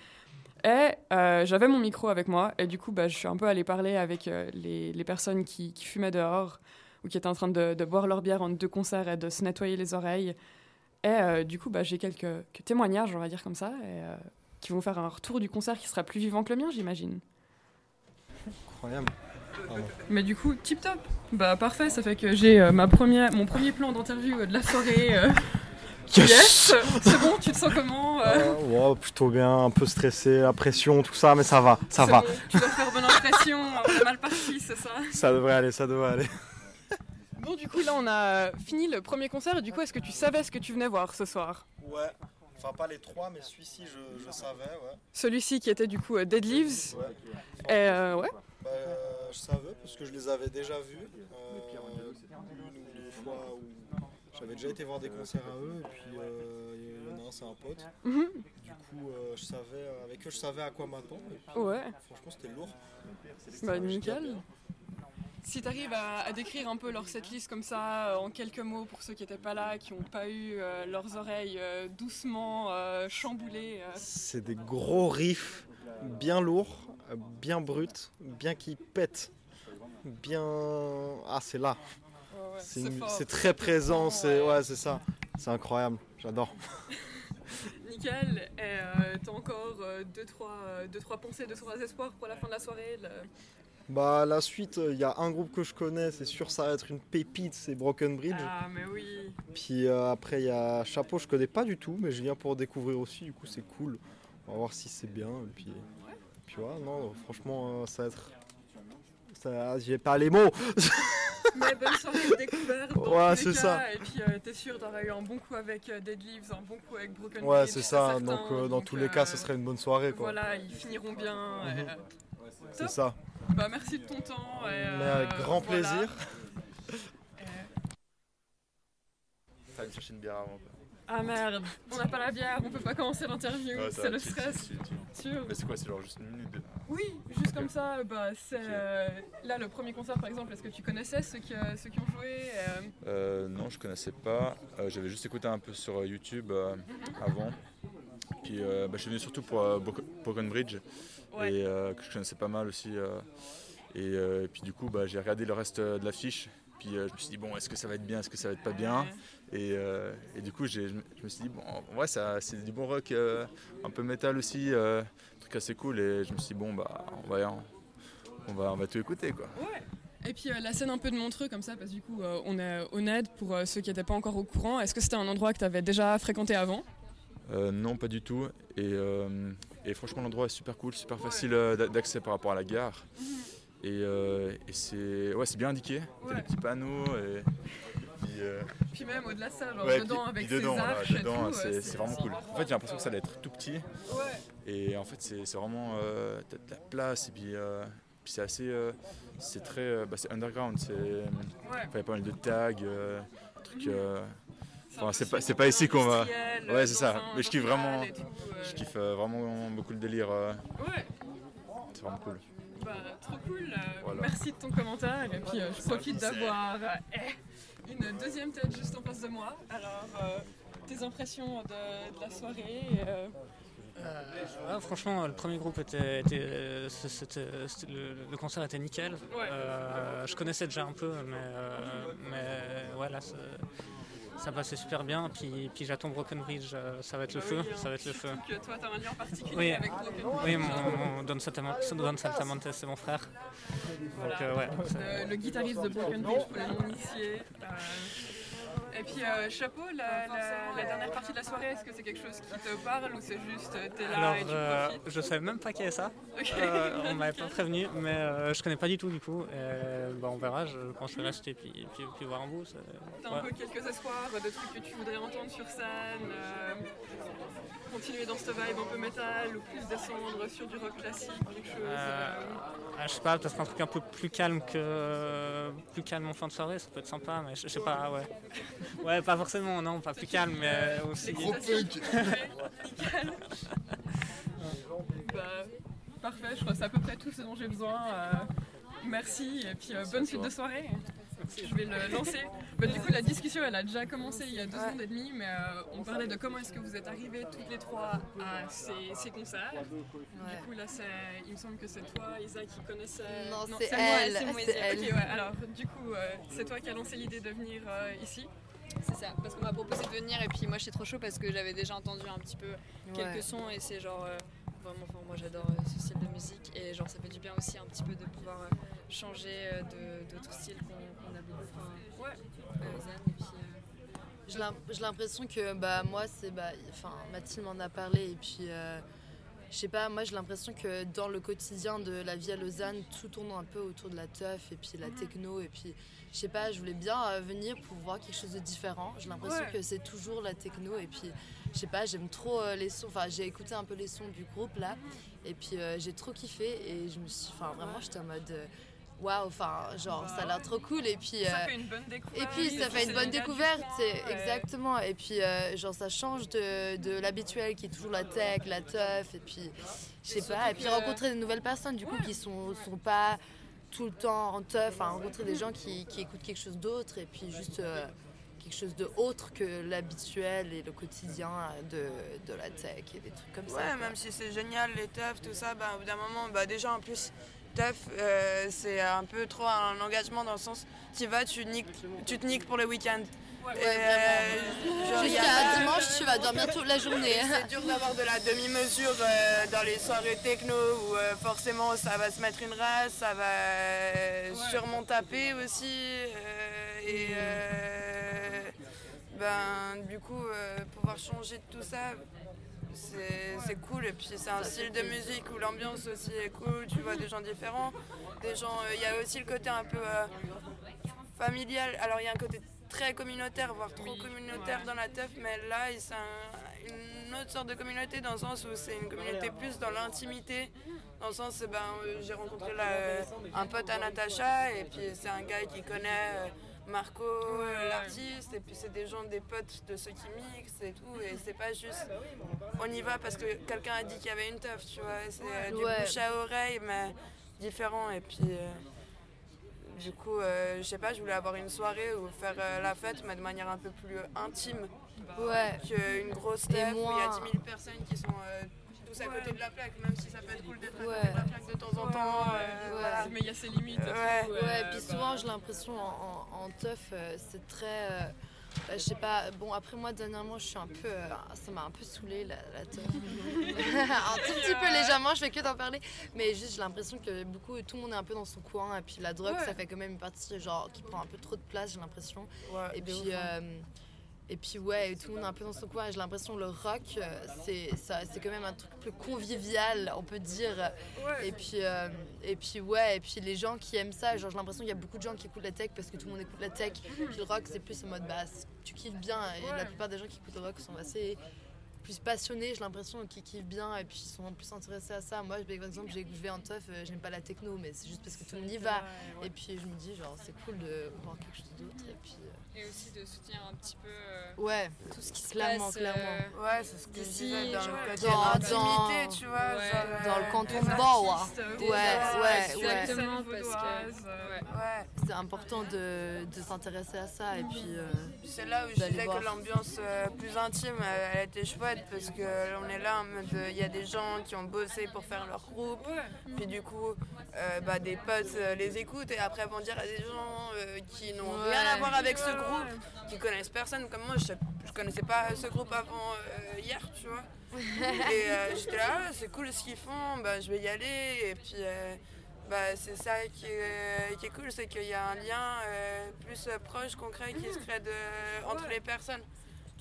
Et euh, j'avais mon micro avec moi, et du coup, bah, je suis un peu allée parler avec euh, les, les personnes qui, qui fumaient dehors ou qui étaient en train de, de boire leur bière entre deux concerts et de se nettoyer les oreilles. Et euh, du coup, bah, j'ai quelques, quelques témoignages, on va dire comme ça, et, qui vont faire un retour du concert qui sera plus vivant que le mien, j'imagine. Incroyable. Pardon. Mais du coup, tip top. Bah parfait, ça fait que j'ai euh, ma première, mon premier plan d'interview euh, de la soirée. euh. Yes C'est bon, tu te sens comment euh? Euh, ouais, plutôt bien, un peu stressé, la pression, tout ça, mais ça va, ça C'est va. bon, tu dois faire bonne impression, on est mal parti, c'est ça? Ça devrait aller, ça devrait aller. Bon, du coup, là, on a fini le premier concert. Et du coup, est-ce que tu savais ce que tu venais voir ce soir? Ouais, enfin pas les trois, mais celui-ci je, je savais, ouais. Celui-ci qui était du coup euh, Dead Leaves. Et euh, ouais. Je savais parce que je les avais déjà vus. euh, une ou deux fois où j'avais déjà été voir des concerts à eux. Et puis euh, il y en a un, c'est un pote. Du coup, euh, je savais, avec eux, je savais à quoi m'attendre. Ouais. Franchement, c'était lourd. Bah, nickel. Si tu arrives à, à décrire un peu leur setlist comme ça, euh, en quelques mots, pour ceux qui n'étaient pas là, qui n'ont pas eu euh, leurs oreilles euh, doucement euh, chamboulées. euh. C'est des gros riffs, bien lourds, euh, bien bruts, bien qui pètent. Bien. Ah, c'est là. C'est une- très présent, c'est ouais, c'est ça. C'est incroyable, j'adore. Nickel. Et euh, t'as encore euh, deux, trois, euh, deux, trois pensées, deux, trois espoirs pour la fin de la soirée le- Bah la suite, il y a un groupe que je connais, c'est sûr ça va être une pépite, c'est Broken Bridge. Ah, mais oui. Puis après il y a Chapeau, je connais pas du tout, mais je viens pour découvrir aussi, du coup c'est cool. On va voir si c'est bien. Et puis, puis ouais, non, franchement euh, ça va être... Ça, j'ai pas les mots Mais bonne soirée de découverte. dans Ouais, c'est cas. ça. Et puis euh, t'es sûr, t'auras eu un bon coup avec euh, Dead Leaves, un bon coup avec Broken Ouais, c'est ça, donc euh, dans Donc, tous les cas, ce serait une bonne soirée quoi. Voilà, ils finiront bien. et, Mhm. euh, C'est ça. Bah merci de ton temps. Et, Mais avec grand voilà. plaisir. Ça va me chercher une bière avant. quoi. Ah merde, on n'a pas la bière, on peut pas commencer l'interview, c'est le chill, stress. chill, chill. Mais c'est quoi, c'est genre juste une minute de... Oui, juste comme ça, bah, c'est euh, là le premier concert par exemple, est-ce que tu connaissais ceux qui, euh, ceux qui ont joué euh, Euh, non, je connaissais pas. Euh, J'avais juste écouté un peu sur euh, YouTube euh, avant. Puis euh, bah, je suis venu surtout pour euh, Bro- Broken Bridge, Ouais. et euh, que je connaissais pas mal aussi. euh, et, euh, et puis du coup, bah, j'ai regardé le reste de l'affiche. Puis euh, je me suis dit, bon, est-ce que ça va être bien, est-ce que ça va être pas bien? Et, euh, et du coup, je me suis dit, bon, ça- c'est du bon rock, euh, un peu métal aussi, euh, un truc assez cool. Et je me suis dit, bon, bah, on va, on va, on va tout écouter, quoi. Ouais. Et puis la scène un peu de Montreux comme ça, parce que du coup on est honnête pour ceux qui n'étaient pas encore au courant. Est-ce que c'était un endroit que tu avais déjà fréquenté avant? Non, pas du tout. Et, et franchement, l'endroit est super cool, super facile d'a- d'accès par rapport à la gare. Et, euh, et c'est ouais, bien indiqué. T'as Ouais. des petits panneaux. Et, puis, euh, Puis même au-delà de ça, genre ouais, dedans puis- avec puis dedans, ses arches dedans, c'est euh, c'est vraiment cool. En fait, j'ai l'impression que ça allait être tout petit. Et en fait, c'est c'est vraiment euh, de la place. Et puis, euh, puis c'est assez. euh, c'est très. euh, bah, c'est underground. C'est. Il y a pas mal de tags, euh, trucs. Enfin, c'est pas, c'est pas ici qu'on va. Ouais, c'est ça. Mais je kiffe vraiment. tout, Je kiffe vraiment beaucoup le délire. Ouais. C'est vraiment cool. Bah, trop cool. Voilà. Merci de ton commentaire. Et puis, je profite d'avoir eh, une deuxième tête juste en face de moi. Alors, euh, tes impressions de, de la soirée euh, Ouais, franchement, le premier groupe était, était- euh, c- c'était- c'était- le, le concert était nickel. Euh, je connaissais déjà un peu, mais, euh, mais voilà, ça passait super bien. Puis, puis j'attends Broken Bridge, euh, ça va être le Bah feu, ça va être le feu. que toi, t'as un lien particulier Oui, avec Broken oui Bridge. mon, mon Don, c'est mon frère. Donc euh, ouais. Le, le guitariste de Broken Bridge pour euh, Et puis euh, chapeau, la, la- la dernière partie de la soirée, est-ce que c'est quelque chose qui te parle ou c'est juste euh, t'es là Alors, et tu euh, profites? je savais même pas qu'il y avait ça. Ok. Euh, on m'avait pas prévenu, mais euh, je connais pas du tout du coup. Et, bah, on verra, je pense que je vais rester puis, puis, puis voir un bout. T'as ouais. un peu quelques espoirs de trucs que tu voudrais entendre sur scène euh, Continuer dans cette vibe un peu métal ou plus descendre sur du rock classique, quelque chose Euh, euh, ah, je sais pas, peut-être un truc un peu plus calme que plus calme en fin de soirée, ça peut être sympa, mais je, je sais pas, ouais. Ouais, pas forcément, non, pas plus calme, mais aussi. Gros punk. Bah, parfait, je crois que c'est à peu près tout ce dont j'ai besoin. euh, merci et puis euh, bonne suite de soirée. Je vais le lancer. Bah, du coup, la discussion elle a déjà commencé il y a deux secondes et demie, mais euh, on parlait de comment est-ce que vous êtes arrivés toutes les trois à ces, ces concerts. Du coup, là, il me semble que c'est toi, Isa, qui connaissait. Non, c'est moi, elle, c'est moi, c'est Isa. elle. Ok, ouais, alors, du coup, euh, c'est toi qui as lancé l'idée de venir euh, ici. C'est ça, parce qu'on m'a proposé de venir et puis moi j'étais trop chaud parce que j'avais déjà entendu un petit peu quelques Ouais. sons et c'est genre euh, vraiment, enfin, moi j'adore euh, ce style de musique et genre ça fait du bien aussi un petit peu de pouvoir euh, changer euh, d'autres styles qu'on a beaucoup. Enfin, ouais. Zen et puis. euh, J'ai l'im- j'ai l'impression que bah, moi, c'est. Bah, enfin, Mathilde m'en a parlé et puis. euh, je sais pas, moi j'ai l'impression que dans le quotidien de la vie à Lausanne, tout tourne un peu autour de la teuf et puis la techno. Et puis, je sais pas, je voulais bien euh, venir pour voir quelque chose de différent. J'ai l'impression Ouais. que c'est toujours la techno. Et puis, je sais pas, j'aime trop euh, les sons. Enfin, j'ai écouté un peu les sons du groupe là. Et puis, euh, j'ai trop kiffé. Et je me suis. Enfin, vraiment, j'étais en mode. Euh, Waouh, enfin, genre, ça a l'air trop cool. Et puis. Ça euh, fait une bonne découverte. et puis ça fait une bonne découverte, coin, exactement. Et puis euh, genre ça change de, de l'habituel qui est toujours la tech, la teuf, et puis je sais pas. Et puis que- rencontrer de nouvelles personnes du coup qui sont, sont pas tout le temps en teuf, enfin rencontrer des gens qui, qui écoutent quelque chose d'autre et puis juste euh, quelque chose de autre que l'habituel et le quotidien de, de la tech et des trucs comme ça. Ouais, même si c'est génial, les teufs, tout ça, bah, au bout d'un moment, bah, déjà en plus, euh, c'est un peu trop un engagement dans le sens, tu vas, tu, niques, tu te niques pour le week-end. Et, euh, Jusqu'à pas- dimanche, tu vas dormir toute la journée. C'est dur d'avoir de la demi-mesure euh, dans les soirées techno où euh, forcément ça va se mettre une race, ça va sûrement taper aussi. euh, et euh, ben, du coup, euh, pouvoir changer de tout ça, c'est cool. Et puis c'est un style de musique où l'ambiance aussi est cool, tu vois des gens différents. Des gens, euh, il y a aussi le côté un peu euh, familial. Alors il y a un côté très communautaire, voire trop communautaire dans la teuf, mais là c'est un- une autre sorte de communauté dans le sens où c'est une communauté plus dans l'intimité. Dans le sens, ben, euh, j'ai rencontré euh, un pote à Natacha et puis c'est un gars qui connaît Marco, l'artiste, et puis c'est des gens, des potes de ceux qui mixent et tout, et c'est pas juste on y va parce que quelqu'un a dit qu'il y avait une teuf, tu vois, c'est euh, du Ouais. bouche à oreille, mais différent, et puis. euh, du coup, euh, je sais pas, je voulais avoir une soirée ou faire la fête, mais de manière un peu plus intime Ouais. qu'une grosse teuf où il y a moins- 10 000 personnes qui sont tous à côté de la plaque, même si ça peut être cool d'être à côté Ouais. de la plaque de temps en temps. euh, voilà. Mais il y a ses limites. et Ouais. tout, Ouais, euh, puis bah, souvent j'ai l'impression en, en, en teuf, euh, c'est très. bah, je sais pas, bon après moi dernièrement je suis un peu. euh, ça m'a un peu saoulé la, la teuf. un tout petit peu légèrement, je fais que d'en parler. Mais juste j'ai l'impression que beaucoup, tout le monde est un peu dans son coin. Et puis la drogue, Ouais. ça fait quand même une partie genre qui prend un peu trop de place, j'ai l'impression. Ouais, et puis. ouf, hein. euh, et puis ouais, tout le monde est un peu dans son coin. J'ai l'impression que le rock, euh, c'est ça, c'est quand même un truc plus convivial, on peut dire. Et puis euh, et puis ouais, et puis les gens qui aiment ça, genre j'ai l'impression qu'il y a beaucoup de gens qui écoutent la tech parce que tout le monde écoute la tech. Puis le rock, c'est plus en mode bah tu kiffes bien. Et la plupart des gens qui écoutent le rock sont assez plus passionnés, j'ai l'impression qu'ils kiffent bien et puis ils sont plus intéressés à ça. Moi, par exemple, je vais en teuf, euh, j'aime pas la techno, mais c'est juste parce que tout le monde y va. Et puis je me dis genre c'est cool de voir quelque chose d'autre et puis. euh, Et aussi de soutenir un petit peu euh, Ouais, tout ce qui se clairement, passe. clairement. euh, Ouais, c'est ce que je disais dans le côté intimité, tu vois. Ouais. genre, Dans le euh, canton les de Bawa. Ouais, ouais, ouais. Exactement, parce que. Ouais. c'est important de, de s'intéresser à ça et puis. euh, C'est là où je disais voir. que l'ambiance euh, plus intime, elle était chouette parce que on est là en mode, il y a des gens qui ont bossé pour faire leur groupe, puis du coup, euh, bah, des potes les écoutent et après vont dire à des gens euh, qui n'ont Ouais. rien à voir avec ce groupe, qui connaissent personne comme moi, je, je connaissais pas ce groupe avant euh, hier, tu vois. et euh, j'étais là, Ah, c'est cool ce qu'ils font, bah, je vais y aller et puis. euh, bah, c'est ça qui est, qui est cool, c'est qu'il y a un lien euh, plus euh, proche, concret qui se crée de- entre les personnes.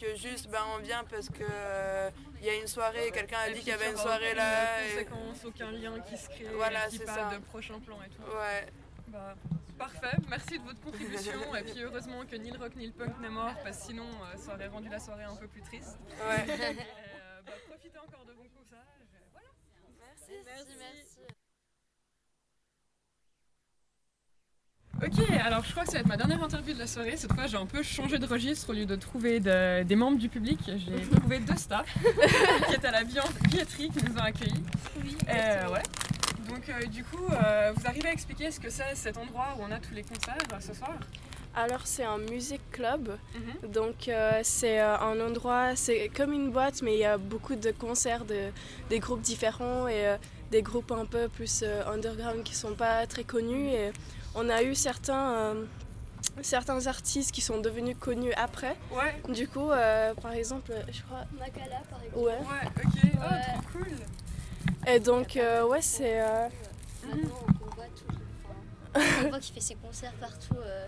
Que juste, ben, on vient parce que euh, il y a une soirée, quelqu'un a Et dit qu'il y avait une soirée là. et- conséquence, aucun lien qui se crée, Voilà, qui parle ça. de prochains plans et tout. Ouais. Bah, parfait, merci de votre contribution. et puis heureusement que ni le rock ni le punk n'est mort, parce que sinon euh, ça aurait rendu la soirée un peu plus triste. Ouais. Et, euh, bah, profitez encore de vos cousages. et Voilà. Merci, merci. Ok, alors je crois que ça va être ma dernière interview de la soirée. Cette fois, j'ai un peu changé de registre au lieu de trouver de- des membres du public. J'ai trouvé deux stars qui étaient à la bi- billetterie qui nous ont accueillis. Oui, Euh, ouais. Donc, euh, du coup, euh, vous arrivez à expliquer ce que c'est cet endroit où on a tous les concerts ce soir Alors c'est un music club, Mhm. donc euh, c'est un endroit, c'est comme une boîte mais il y a beaucoup de concerts de des groupes différents et des groupes un peu plus underground qui sont pas très connus et on a eu certains certains artistes qui sont devenus connus après. Ouais. Du coup par exemple je crois Makala par exemple. Ouais. Ouais, ok. Oh, trop cool. Et donc euh, ouais c'est euh, Maintenant, on voit tout. Enfin, on voit qu'il fait ses concerts partout. euh,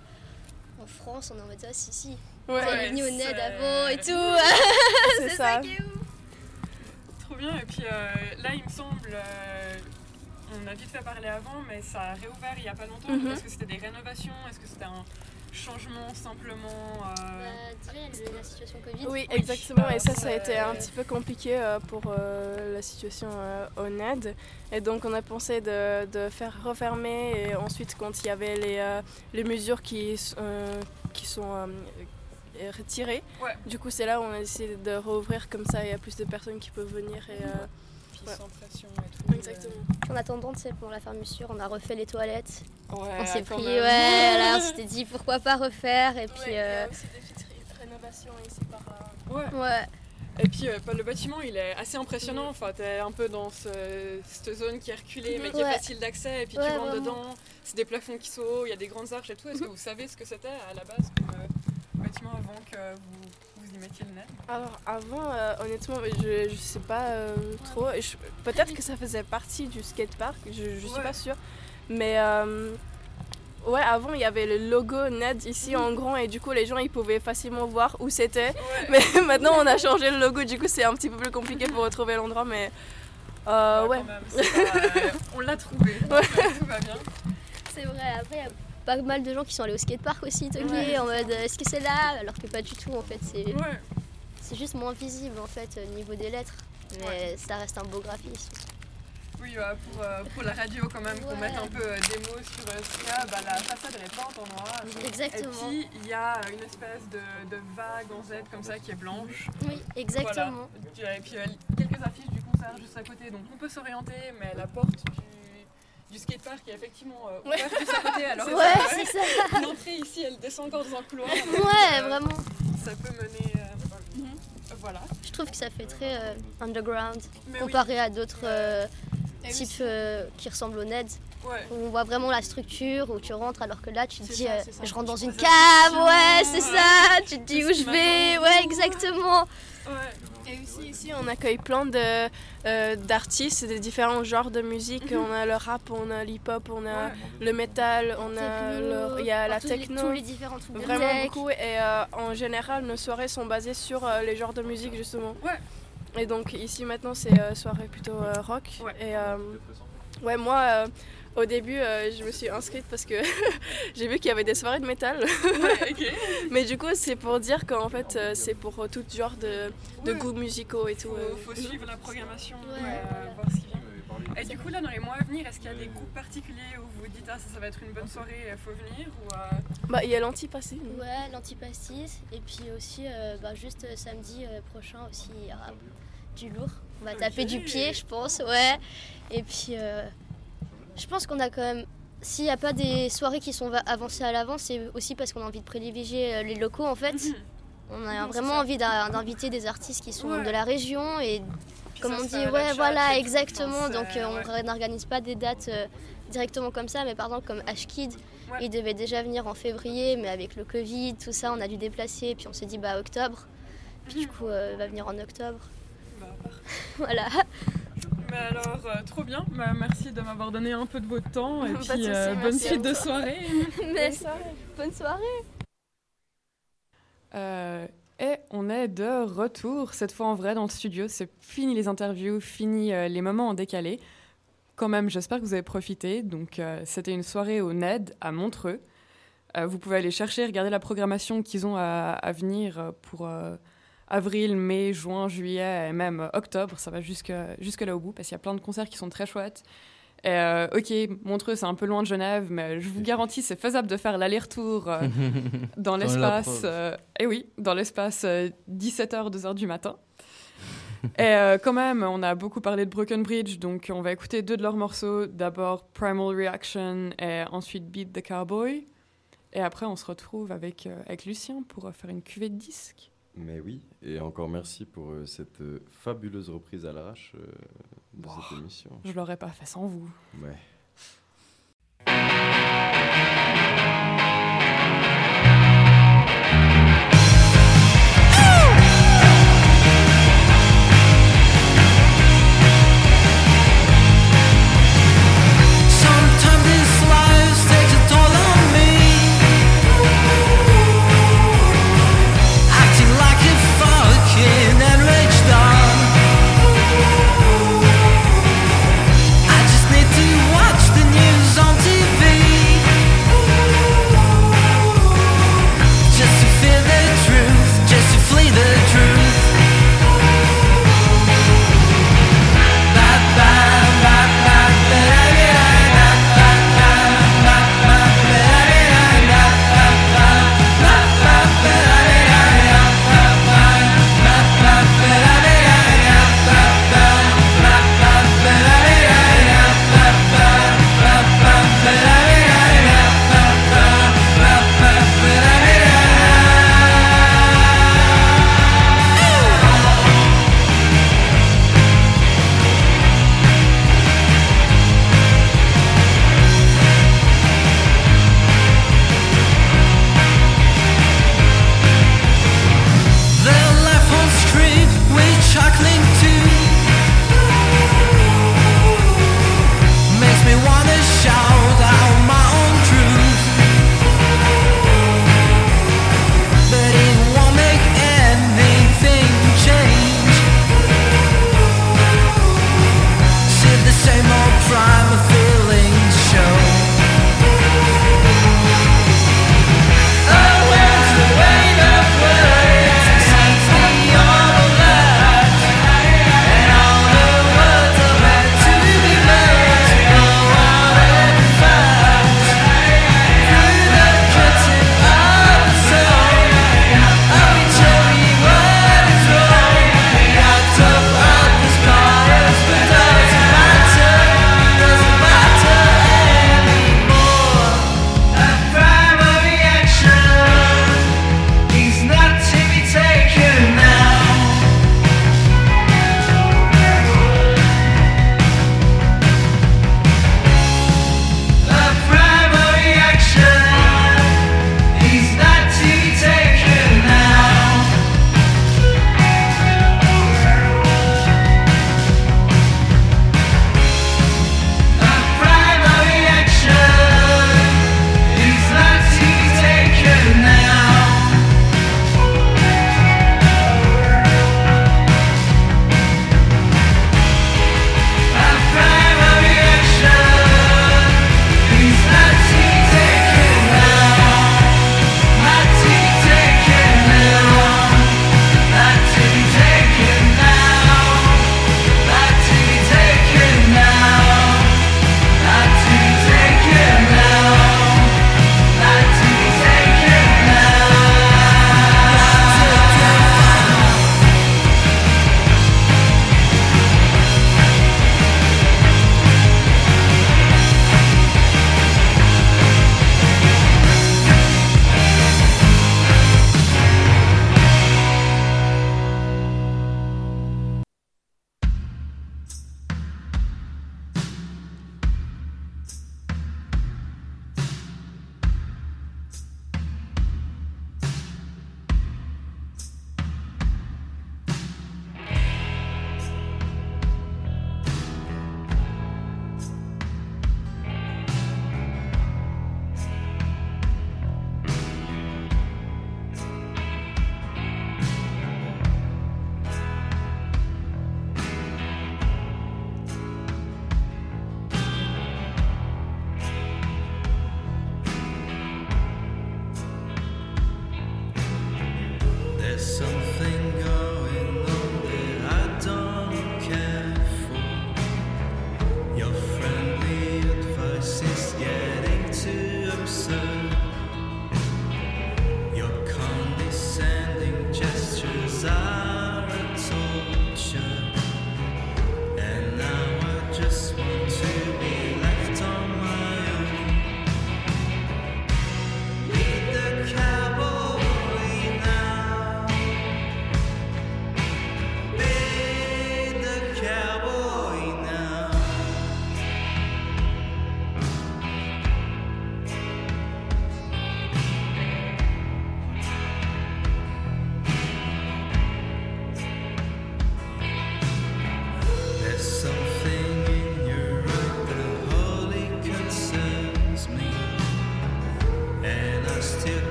en France, on est en mode, ah si, si. Ouais. Êtes venu au Ouais, NED avant et tout. C'est ça. ça qui est ouf. Trop bien. Et puis euh, là, il me semble, euh, on a vite fait parler avant, mais ça a réouvert il y a pas longtemps. Mhm. Est-ce que c'était des rénovations Est-ce que c'était un changement simplement euh, Bah, le- la situation Covid. Oui, exactement. Et ça, ça a été un petit peu compliqué euh, pour euh, la situation euh, au NED. Et donc, on a pensé de, de faire refermer. Et ensuite, quand il y avait les, euh, les mesures qui, euh, qui sont euh, euh, retirées, Ouais. du coup, c'est là où on a décidé de rouvrir comme ça. Il y a plus de personnes qui peuvent venir. Et, euh, ouais. sans pression et tout. Exactement. En attendant, tu sais, pour la fermeture, on a refait les toilettes. Ouais, on s'est pris, même. ouais, là, on s'était dit pourquoi pas refaire. Et puis, y a euh, aussi des petites ré- rénovations ici par. euh, Ouais. ouais. Et puis euh, bah, le bâtiment il est assez impressionnant, enfin t'es un peu dans ce- cette zone qui est reculée mais qui est facile d'accès et puis Ouais, tu rentres vraiment. dedans, c'est des plafonds qui sont hauts, il y a des grandes arches et tout. Est-ce que vous savez ce que c'était à la base comme euh, bâtiment avant que vous, Alors avant, euh, honnêtement, je, je sais pas euh, trop. Peut-être que ça faisait partie du skatepark, je, je suis Ouais. pas sûre. Mais euh, ouais, avant il y avait le logo NED ici en grand et du coup les gens ils pouvaient facilement voir où c'était. Mais maintenant on a changé le logo, du coup c'est un petit peu plus compliqué pour retrouver l'endroit. Mais euh, ouais. quand même, c'est pas, euh, on l'a trouvé, donc, tout va bien. C'est vrai, après, il y a pas mal de gens qui sont allés au skatepark aussi, toquer Ouais, en mode euh, est-ce que c'est là? Alors que pas du tout en fait, c'est Ouais. c'est juste moins visible en fait au niveau des lettres. Mais ça reste un beau graphisme. Oui, euh, pour, euh, pour la radio quand même, pour Ouais. mettre un peu euh, des mots sur ce qu'il y a, bah, la façade elle est peinte en noir. Exactement. Et puis il y a une espèce de, de vague en Z comme ça qui est blanche. Oui, exactement. Voilà. Et puis euh, quelques affiches du concert juste à côté, donc on peut s'orienter, mais la porte du, du skatepark est effectivement euh, ouverte juste à côté. Alors Ouais, c'est ça. L'entrée ici elle descend encore dans un couloir. Ouais, Euh, vraiment. Ça peut mener. euh, Voilà. Je trouve que ça fait très euh, underground Mais comparé à d'autres euh, types euh, qui ressemblent au NED. Ouais. Où on voit vraiment la structure, où tu rentres alors que là tu te dis ça, euh, je rentre dans une cave, ouais c'est ouais. ça, tu te dis où je vais, ouais exactement. Et aussi ici on accueille plein de, euh, d'artistes de différents genres de musique. Mhm. On a le rap, on a l'hip-hop, on a le métal, on a il y a la tous les- techno. tous les différents trucs de Vraiment tech. beaucoup. Et euh, en général nos soirées sont basées sur les genres de musique justement. Et donc ici maintenant c'est soirée plutôt rock. Et ouais moi au début euh, je me suis inscrite parce que j'ai vu qu'il y avait des soirées de métal. Mais du coup c'est pour dire qu'en fait euh, c'est pour euh, tout genre de, de Ouais. goûts musicaux et tout. Faut, euh. faut suivre la programmation, euh, voir ce qui vient. Et du coup, là, dans les mois à venir, est-ce qu'il y a des groupes particuliers où vous vous dites, ah, ça, ça va être une bonne soirée, il faut venir ou, euh, Bah il y a l'antipastis. Ouais, l'antipastis. Et puis aussi, euh, bah, juste euh, samedi euh, prochain aussi, il y aura du lourd. On va taper du pied, je pense, ouais. Et puis, euh, je pense qu'on a quand même. S'il n'y a pas des soirées qui sont va- avancées à l'avance, c'est aussi parce qu'on a envie de privilégier euh, les locaux en fait. On a Non, vraiment envie d'inviter des artistes qui sont Ouais. de la région et comme ça on dit, ouais, voilà, exactement. Donc euh, ouais. on n'organise pas des dates euh, directement comme ça, mais par exemple comme Ashkid, Ouais. il devait déjà venir en février, mais avec le Covid, tout ça, on a dû déplacer. Puis on s'est dit, bah octobre. Puis du coup, euh, il va venir en octobre. Bah, voilà. Mais alors, euh, trop bien. Bah, merci de m'avoir donné un peu de votre temps et puis euh, bonne suite de soirée. Bonne soirée. Euh, et on est de retour, cette fois en vrai dans le studio. C'est fini les interviews, fini les moments en décalé. Quand même, j'espère que vous avez profité. Donc, c'était une soirée au NED à Montreux. Vous pouvez aller chercher, regarder la programmation qu'ils ont à, à venir pour avril, mai, juin, juillet et même euh, octobre. Ça va jusque, jusque là au bout parce qu'il y a plein de concerts qui sont très chouettes. Et, euh, ok, Montreux, c'est un peu loin de Genève, mais je vous garantis, c'est faisable de faire l'aller-retour euh, dans l'espace. euh, et oui, dans l'espace 17h, 2h du matin. et quand même, on a beaucoup parlé de Broken Bridge, donc on va écouter deux de leurs morceaux. D'abord Primal Reaction et ensuite Beat the Cowboy. Et après, on se retrouve avec, avec Lucien pour faire une cuvée de disques. Mais oui, et encore merci pour euh, cette euh, fabuleuse reprise à l'arrache euh, de cette émission. Je l'aurais pas fait sans vous. Ouais.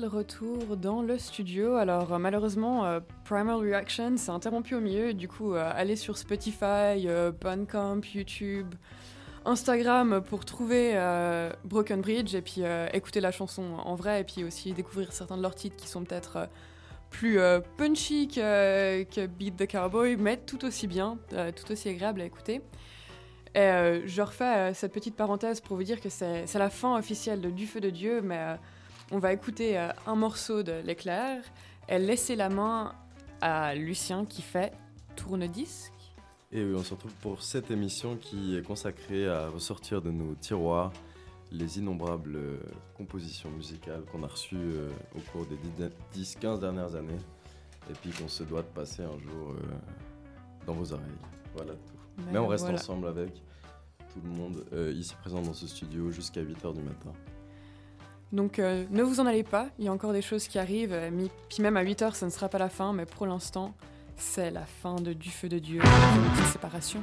Retour dans le studio. Alors euh, malheureusement, euh, Primal Reaction s'est interrompu au milieu. Du coup, euh, allez sur Spotify, euh, YouTube, Instagram pour trouver euh, Broken Bridge et puis euh, écouter la chanson en vrai et puis aussi découvrir certains de leurs titres qui sont peut-être plus punchy que, Beat the Cowboy, mais tout aussi bien, tout aussi agréable à écouter. Et je refais cette petite parenthèse pour vous dire que c'est la fin officielle de Du Feu de Dieu, mais on va écouter euh, un morceau de L'éclair et laisser la main à Lucien qui fait tourne-disque. Et oui, on se retrouve pour cette émission qui est consacrée à ressortir de nos tiroirs les innombrables euh, compositions musicales qu'on a reçues euh, au cours des 10-15 dernières années et puis qu'on se doit de passer un jour dans vos oreilles. Voilà tout. Ben Mais on reste voilà. ensemble avec tout le monde ici présent dans ce studio jusqu'à 8h du matin. Donc euh, ne vous en allez pas, il y a encore des choses qui arrivent, euh, puis même à 8h ça ne sera pas la fin, mais pour l'instant c'est la fin de Du Feu de Dieu, petite séparation.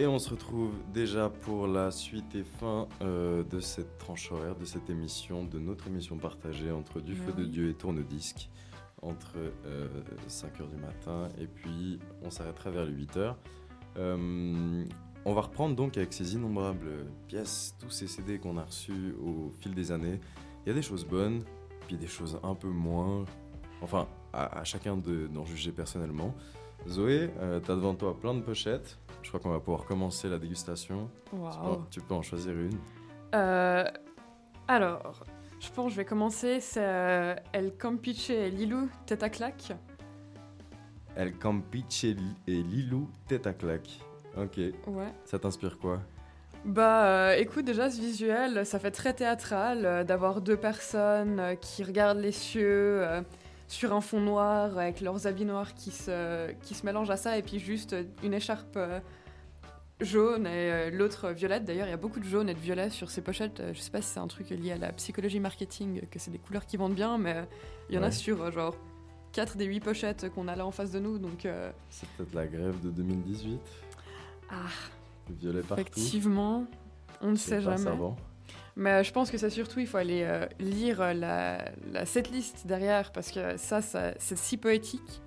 Et on se retrouve déjà pour la suite et fin euh, de cette tranche horaire, de cette émission, de notre émission partagée entre Du Feu de. Dieu et Tourne-Disque, entre 5h du matin et puis on s'arrêtera vers les 8h. on va reprendre donc avec ces innombrables pièces, tous ces CD qu'on a reçus au fil des années. Il y a des choses bonnes, puis des choses un peu moins. Enfin, à, à chacun de- d'en juger personnellement. Zoé, euh, t'as devant toi plein de pochettes. Je crois qu'on va pouvoir commencer la dégustation. Tu peux- Waouh. Tu peux en choisir une. Euh, alors, je pense que je vais commencer. C'est euh, El Campiche et Lilou Tête à claque. El Campiche et Lilou, tête à claque. Ok. Ouais. Ça t'inspire quoi? Bah euh, écoute, déjà ce visuel, ça fait très théâtral euh, d'avoir deux personnes euh, qui regardent les cieux sur un fond noir avec leurs habits noirs qui se, qui se mélangent à ça et puis juste une écharpe euh, jaune et euh, l'autre violette. D'ailleurs, il y a beaucoup de jaune et de violet sur ces pochettes. Euh, je sais pas si c'est un truc lié à la psychologie marketing, que c'est des couleurs qui vendent bien, mais il y en a sur genre 4 des 8 pochettes qu'on a là en face de nous. Donc euh, C'est peut-être la grève de 2018. Ah. Le violet partout. Effectivement, on ne sait jamais. savant. Mais euh, je pense que c'est surtout, il faut aller euh, lire euh, la, la setlist derrière, parce que ça, ça- c'est si poétique.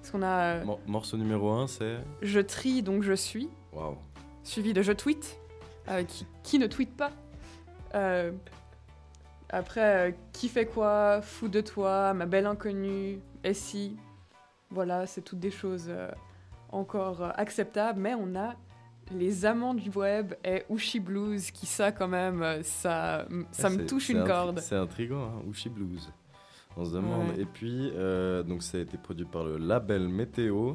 Parce qu'on a euh, Mor- morceau numéro 1, c'est. Je trie, donc je suis, Waouh. suivi de Je tweet, euh, qui, qui ne tweet pas. Après, qui fait quoi, fou de toi, ma belle inconnue, et si. Voilà, c'est toutes des choses encore acceptables, mais on a les amants du web et Ushi Blues, qui ça quand même, euh, ça, ça Ah, me touche une corde. C'est intriguant, hein, Ushi Blues. On se demande. Ouais. Et puis, euh, donc ça a été produit par le label Météo.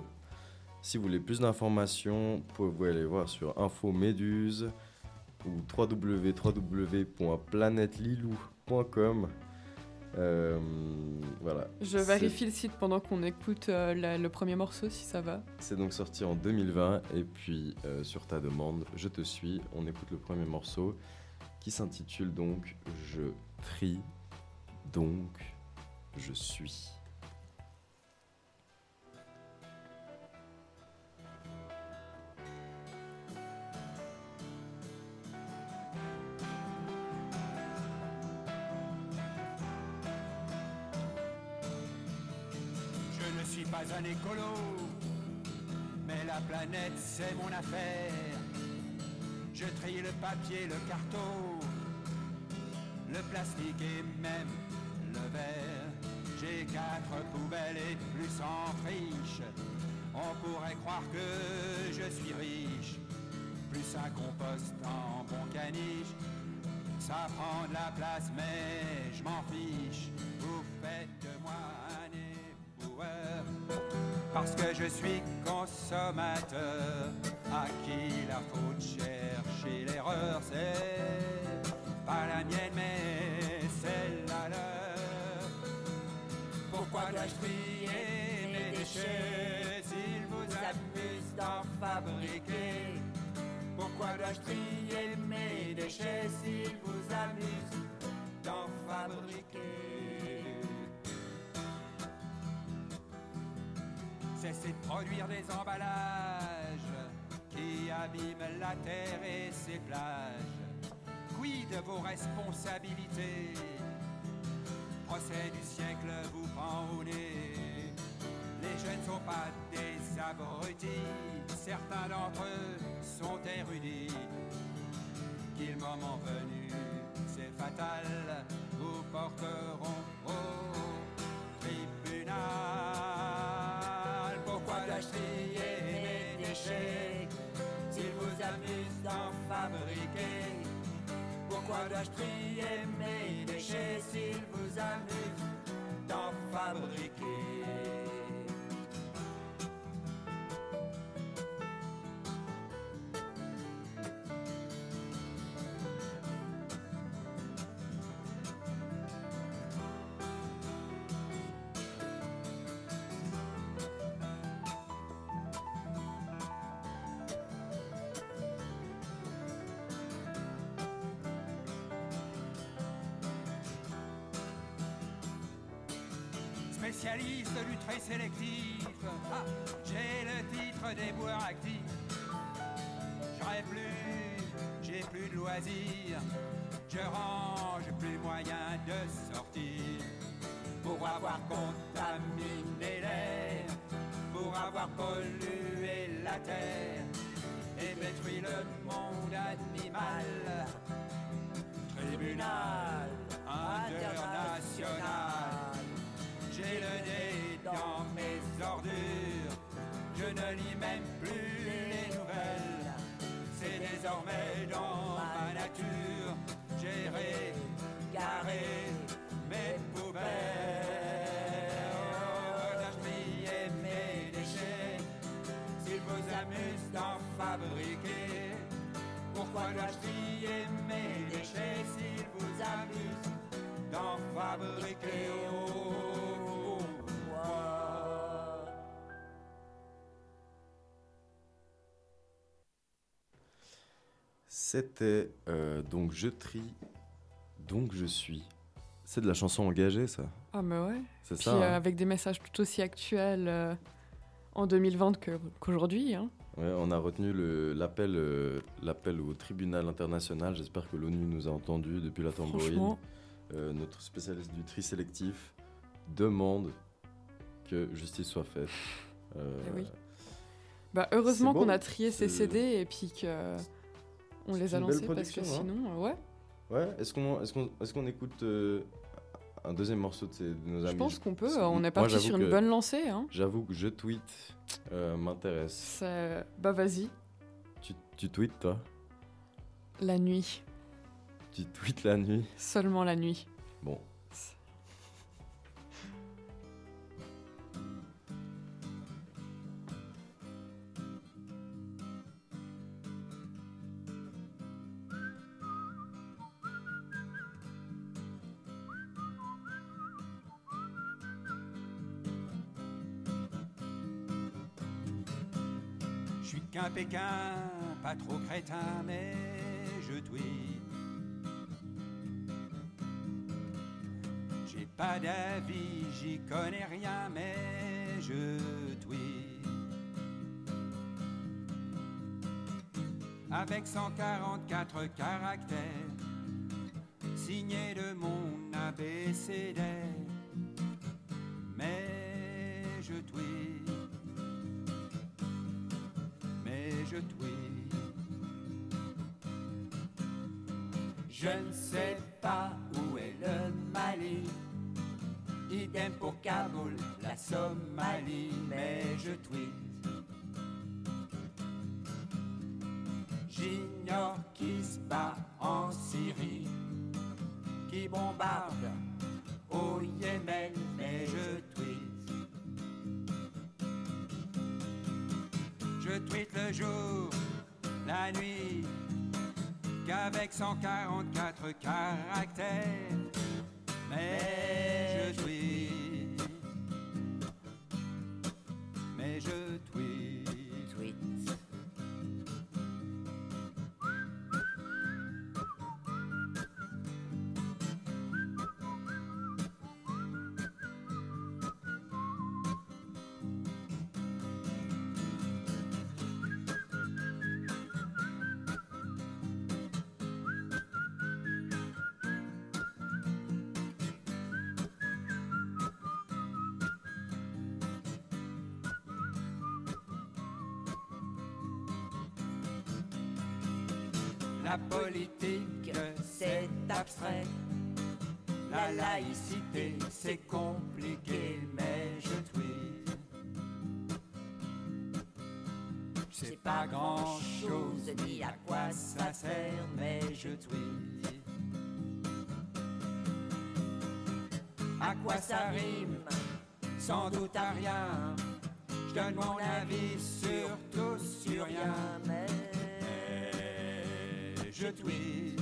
Si vous voulez plus d'informations, vous pouvez aller voir sur Info Méduse ou www.planetlilou.com. Euh, voilà. Je vérifie le site pendant qu'on écoute euh, la- le premier morceau si ça va. C'est donc sorti en 2020 et puis euh, sur ta demande, je te suis. On écoute le premier morceau qui s'intitule donc Je trie, donc je suis. Pas un écolo, mais la planète c'est mon affaire. Je trie le papier, le carton, le plastique et même le verre. J'ai quatre poubelles et plus en friche. On pourrait croire que je suis riche. Plus un compost en bon caniche. Ça prend de la place, mais je m'en fiche. Je suis consommateur. À qui la faute chercher l'erreur, c'est pas la mienne, mais c'est la leur. Pourquoi dois-je trier mes déchets s'il vous amuse d'en fabriquer? Pourquoi dois-je trier mes déchets produire des emballages qui abîment la terre et ses plages. Quid de vos responsabilités? Procès du siècle vous prend au nez. Les jeunes ne sont pas des abrutis, certains d'entre eux sont érudits. Qu'il moment venu, c'est fatal, vous porteront au tribunal. Trier mes déchets. S'il vous amuse d'en fabriquer Pourquoi dois-je trier mes déchets? S'il vous amuse d'en fabriquer Du trait sélectif, ah, j'ai le titre des boires actifs. J'aurais plus, j'ai plus de loisirs, je range plus moyen de sortir. Pour avoir contaminé l'air, pour avoir pollué la terre et détruit le monde animal. Tribunal international. J'ai le nez dans mes ordures, je ne lis même plus les nouvelles. C'est désormais dans ma nature, gérer, garer mes poubelles. Trier mes déchets s'il vous amuse d'en fabriquer Pourquoi dois-je trier mes déchets s'il vous amuse d'en fabriquer Oh, C'était euh, donc Je trie, donc je suis. C'est de la chanson engagée, ça Ah, mais ouais. C'est ça, euh, hein. avec des messages tout aussi actuels euh, en 2020 que- qu'aujourd'hui. hein. Ouais, on a retenu l'appel euh, l'appel au tribunal international. J'espère que l'ONU nous a entendus depuis la tambourine. Euh, notre spécialiste du tri sélectif demande que justice soit faite. Euh, Eh oui. Bah, heureusement qu'on a trié ces CD et puis que on les a lancés parce que hein. sinon, euh, ouais. Ouais, est-ce qu'on est qu'on est qu'on écoute euh, un deuxième morceau de, ces- de nos amis? pense qu'on peut, on est parti j'avoue sur une que- bonne lancée, hein. J'avoue que je tweet euh, m'intéresse. Ça- Bah vas-y, Tu, tu tweets toi? La nuit, Tu tweets la nuit? Seulement la nuit. Bon. suis qu'un Pékin, pas trop crétin, mais je tweet. J'ai pas d'avis, j'y connais rien, mais je tweet. Avec 144 caractères, signé de mon abécédaire, mais je tweet. Je ne sais pas où est le Mali. Idem pour Kaboul, la Somalie, mais je tweet. J'ignore qui se bat en Syrie, qui bombarde au Yémen, mais je tweet. Je tweet le jour, la nuit, qu'avec 144 caractères, mais je tweet. Sans doute à rien. Je donne mon avis sur tout, sur rien, mais je tweet.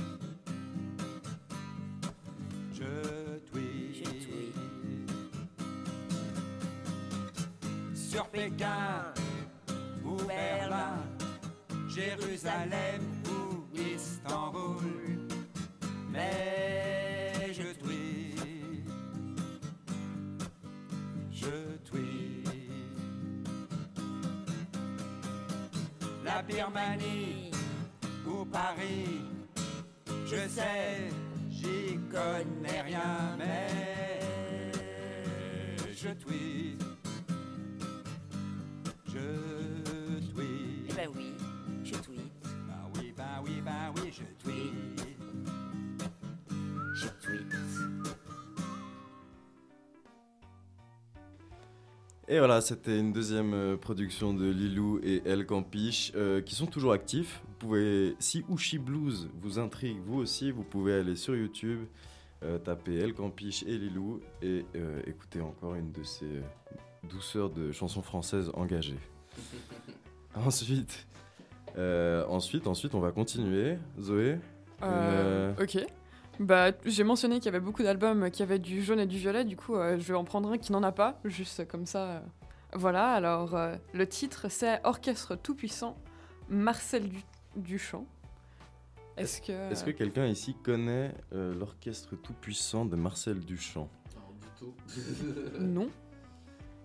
Et voilà, c'était une deuxième euh, production de Lilou et El Campiche euh, qui sont toujours actifs. Vous pouvez, si Ushi Blues vous intrigue, vous aussi, vous pouvez aller sur YouTube, euh, taper El Campiche et Lilou et euh, écouter encore une de ces douceurs de chansons françaises engagées. ensuite, euh, ensuite, ensuite, on va continuer. Zoé Euh, euh, ok. Bah, j'ai mentionné qu'il y avait beaucoup d'albums qui avaient du jaune et du violet, du coup, euh, je vais en prendre un qui n'en a pas, juste comme ça. euh. Voilà, alors euh, le titre c'est Orchestre Tout-Puissant, Marcel du Duchamp. Est-ce que. Est-ce que quelqu'un ici connaît euh, l'orchestre tout-puissant de Marcel Duchamp? Non.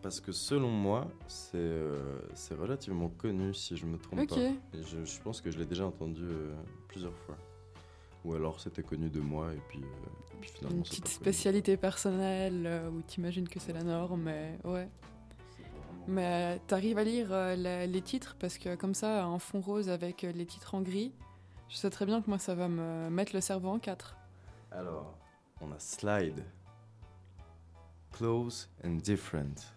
Parce que selon moi, c'est euh, c'est relativement connu si je me trompe Ok. pas. Et je, je pense que je l'ai déjà entendu euh, plusieurs fois. Ou alors c'était connu de moi et puis, euh, et puis finalement Une petite pas connu. spécialité personnelle euh, où t'imagines que c'est la norme, mais ouais. Mais t'arrives à lire euh, la- les titres? Parce que comme ça, un fond rose avec les titres en gris, je sais très bien que moi ça va me mettre le cerveau en quatre. Alors, on a Slide. Close and different.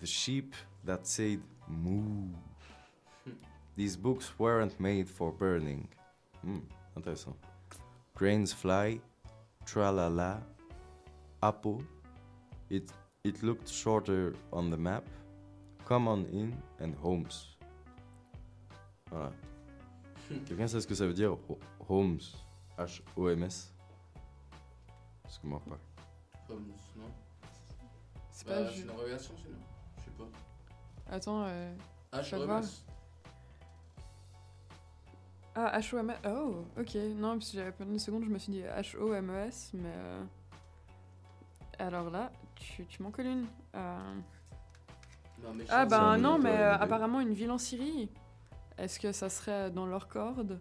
The sheep that said moo. These books weren't made for burning. Hmm, intéressant. Grains fly, tralala, apple. It, it looked shorter on the map. Come on in and homes. Voilà. Quelqu'un sait ce que ça veut dire ho- Homes H-O-M-S Parce que moi pas. Comme non? C'est Bah, pas C'est ju- une relation, sinon Je sais pas. Attends, euh, HOMS. Ah, H-O-M-E. Oh, ok. Non, parce que j'avais pendant une seconde, je me suis dit H-O-M-E-S, mais. euh, Alors là, tu, tu m'en colles une. Euh, Non, mais Ah, bah un non, mais idée. euh, apparemment, une ville en Syrie. Est-ce que ça serait dans leur corde?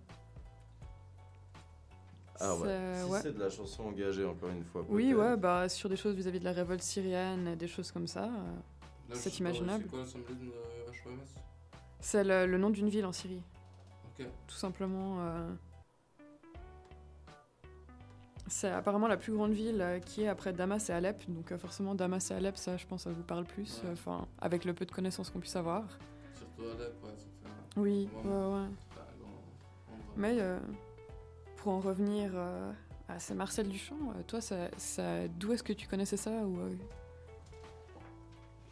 Ah ouais. C'est- Si ouais. c'est de la chanson engagée, encore une fois. Oui, ouais, bah sur des choses vis-à-vis de la révolte syrienne, et des choses comme ça, euh, c'est pas, imaginable. C'est quoi l'assemblée de euh, HOMS C'est le, le nom d'une ville en Syrie. Tout simplement. euh, C'est apparemment la plus grande ville euh, qui est après Damas et Alep. Donc euh, forcément Damas et Alep, ça je pense ça vous parle plus. Ouais. Enfin, avec le peu de connaissances qu'on puisse avoir. Surtout Alep, ouais. Oui, ouais. Mais pour en revenir à Marcel Duchamp, toi, ça, ça- d'où est-ce que tu connaissais ça ou,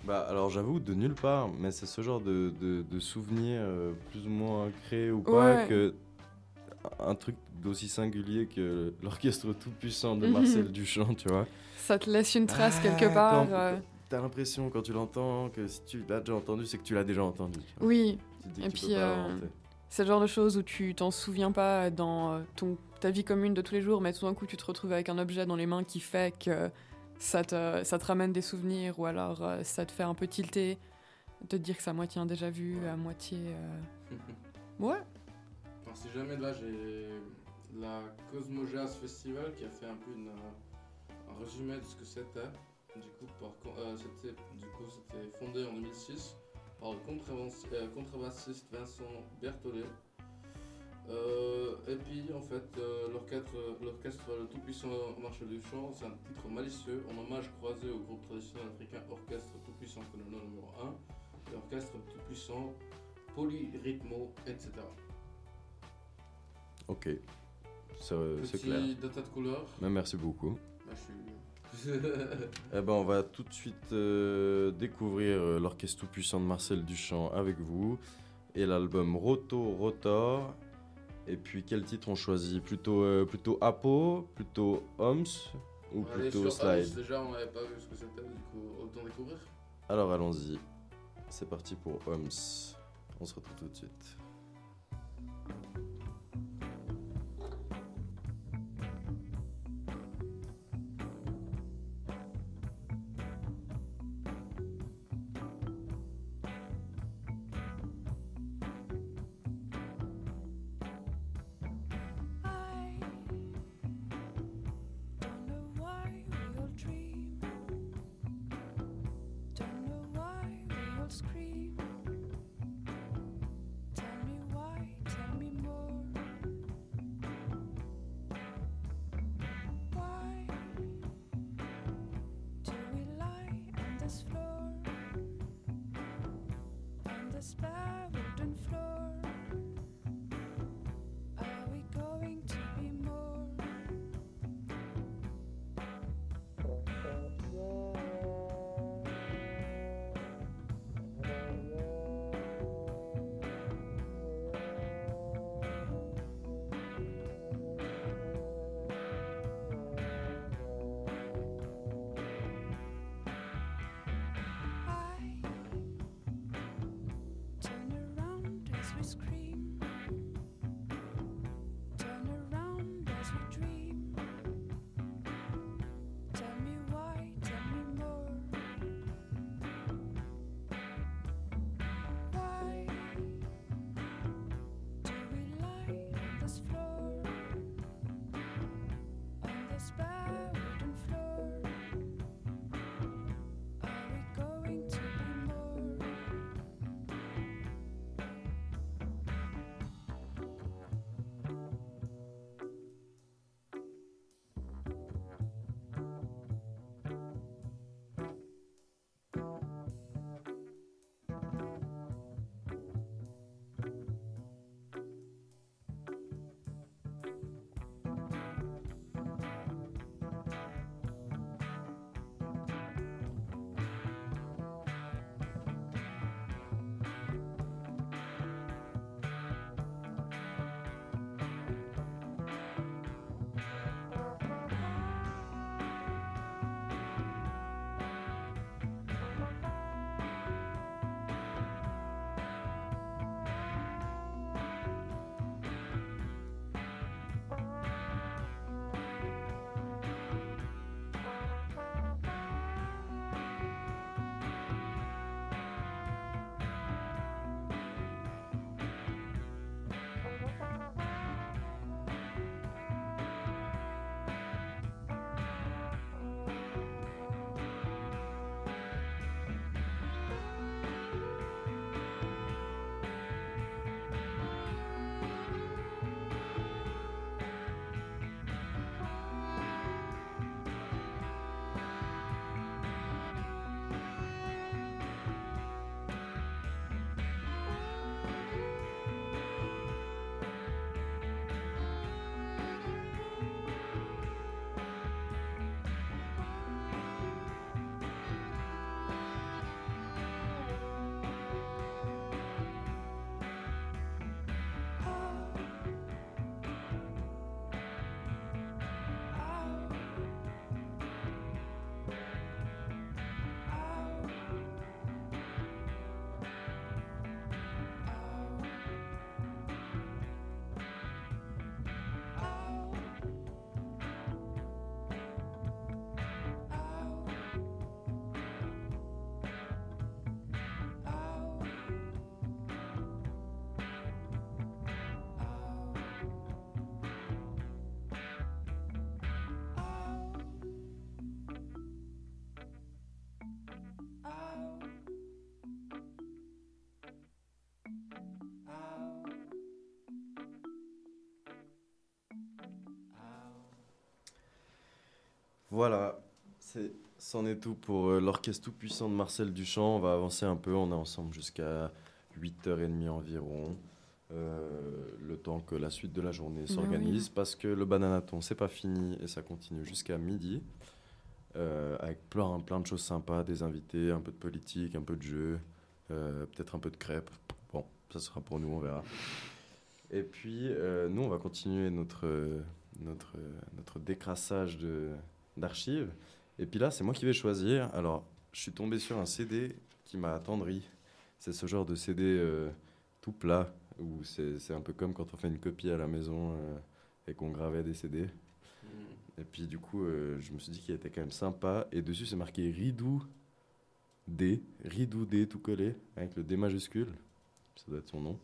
Bah alors j'avoue de nulle part, mais c'est ce genre de, de, de souvenir euh, plus ou moins créé ou pas Ouais. que un truc d'aussi singulier que l'orchestre tout puissant de Mhm. Marcel Duchamp, tu vois. Ça te laisse une trace Ah, quelque part. euh, T'as l'impression quand tu l'entends que si tu l'as déjà entendu, c'est que tu l'as déjà entendu. Oui. Et puis, euh, c'est le genre de choses où tu t'en souviens pas dans ton, ta vie commune de tous les jours, mais tout d'un coup, tu te retrouves avec un objet dans les mains qui fait que ça te, ça te ramène des souvenirs, ou alors euh, ça te fait un peu tilter, de te dire que c'est à moitié un déjà vu, à moitié. euh, Ouais. Alors, si jamais là j'ai la Cosmo Jazz Festival qui a fait un peu une, euh, un résumé de ce que c'était. Du coup, par, euh, c'était, du coup, c'était fondé en 2006 par le contrebass- contrebassiste Vincent Berthollet. Euh, et puis en fait, euh, l'orchestre, l'orchestre Le Tout-Puissant Marshall Duchamp, c'est un titre malicieux en hommage croisé au groupe traditionnel africain Orchestre Tout-Puissant Colonel numéro 1 et Orchestre Tout-Puissant Polyrythmo, etc. Ok, c'est c'est Petit clair. data de couleur. Merci beaucoup. Bah, je suis. Eh ben, on va tout de suite euh, découvrir euh, l'orchestre tout-puissant de Marcel Duchamp avec vous et l'album Roto Rotor. Et puis, quel titre on choisit Plutôt, euh, plutôt Apo, plutôt Homs ou plutôt sur Slide déjà, on n'avait pas vu ce que c'était, du coup, autant découvrir. Alors, allons-y. C'est parti pour Homs. On se retrouve tout de suite. Voilà, c'est- c'en est tout pour euh, l'orchestre tout puissant de Marcel Duchamp. On va avancer un peu, on est ensemble jusqu'à 8h30 environ. euh, le temps que la suite de la journée Bah s'organise oui. parce que le bananaton c'est pas fini et ça continue jusqu'à midi euh, avec plein, plein de choses sympas, des invités, un peu de politique, un peu de jeu, euh, peut-être un peu de crêpes. Bon, ça sera pour nous, on verra. Et puis, nous, on va continuer notre, notre, notre décrassage de- d'archives. Et puis là, c'est moi qui vais choisir. Alors, je suis tombé sur un CD qui m'a attendri. C'est ce genre de CD euh, tout plat, où c'est un peu comme quand on fait une copie à la maison euh, et qu'on gravait des CD. Et puis du coup, euh, je me suis dit qu'il était quand même sympa. Et dessus, c'est marqué Ridou D, Ridou D tout collé, avec le D majuscule. Ça doit être son nom.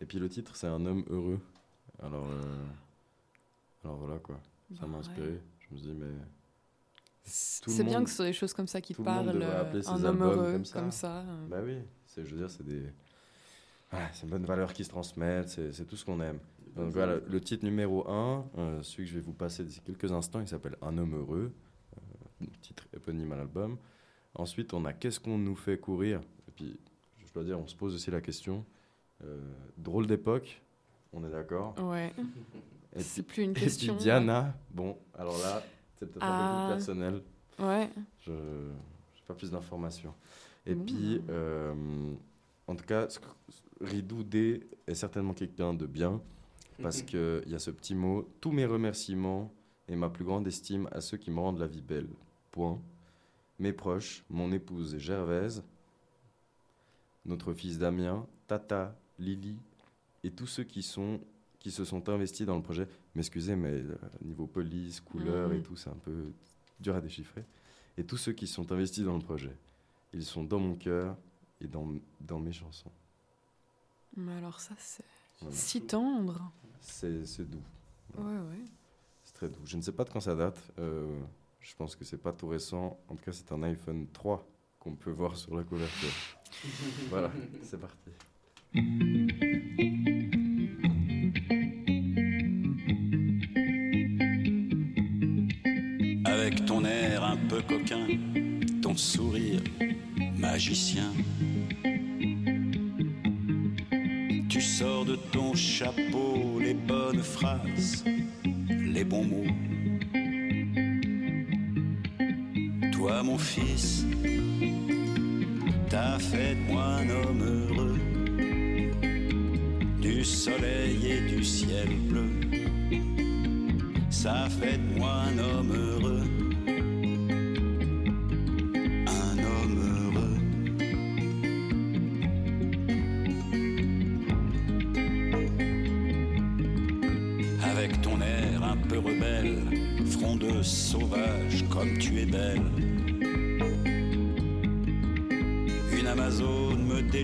Et puis le titre, c'est Un homme heureux. Alors, alors voilà quoi. Ça m'a Bah, inspiré. Je me suis dit, mais. C'est bien que ce soit des choses comme ça qui parlent. euh, un homme heureux comme ça. comme ça. euh. Bah oui, c'est, je veux dire, c'est des. Ah, c'est une bonne valeur qui se transmettent, c'est, tout ce qu'on aime. Donc voilà, le titre numéro 1, celui que je vais vous passer d'ici quelques instants, il s'appelle Un homme heureux, euh, titre éponyme à l'album. Ensuite, on a Qu'est-ce qu'on nous fait courir? Et puis, je dois dire, on se pose aussi la question. euh, drôle d'époque, on est d'accord? Ouais. C'est plus une et puis question. Diana, bon, alors là, c'est peut-être un peu Ah. plus personnel. Ouais. Je n'ai pas plus d'informations. Et Bon. puis, euh, en tout cas, Ridou D est certainement quelqu'un de bien parce qu'il y a ce petit mot Tous mes remerciements et ma plus grande estime à ceux qui me rendent la vie belle. Point. Mes proches, mon épouse Gervaise, notre fils Damien, Tata, Lily et tous ceux qui, sont, qui se sont investis dans le projet. M'excusez, mais euh, niveau police, couleur et Mhm. tout, c'est un peu dur à déchiffrer. Et tous ceux qui sont investis dans le projet. Ils sont dans mon cœur et dans, dans mes chansons. Mais alors ça, c'est Voilà. si tendre. C'est c'est doux. Ouais, ouais. C'est très doux. Je ne sais pas de quand ça date. euh, je pense que c'est pas tout récent. En tout cas, c'est un iPhone 3 qu'on peut voir sur la couverture. voilà, c'est parti. ton sourire magicien. Tu sors de ton chapeau les bonnes phrases, les bons mots. Toi, mon fils, t'as fait de moi un homme heureux, du soleil et du ciel bleu. Ça fait de moi un homme heureux.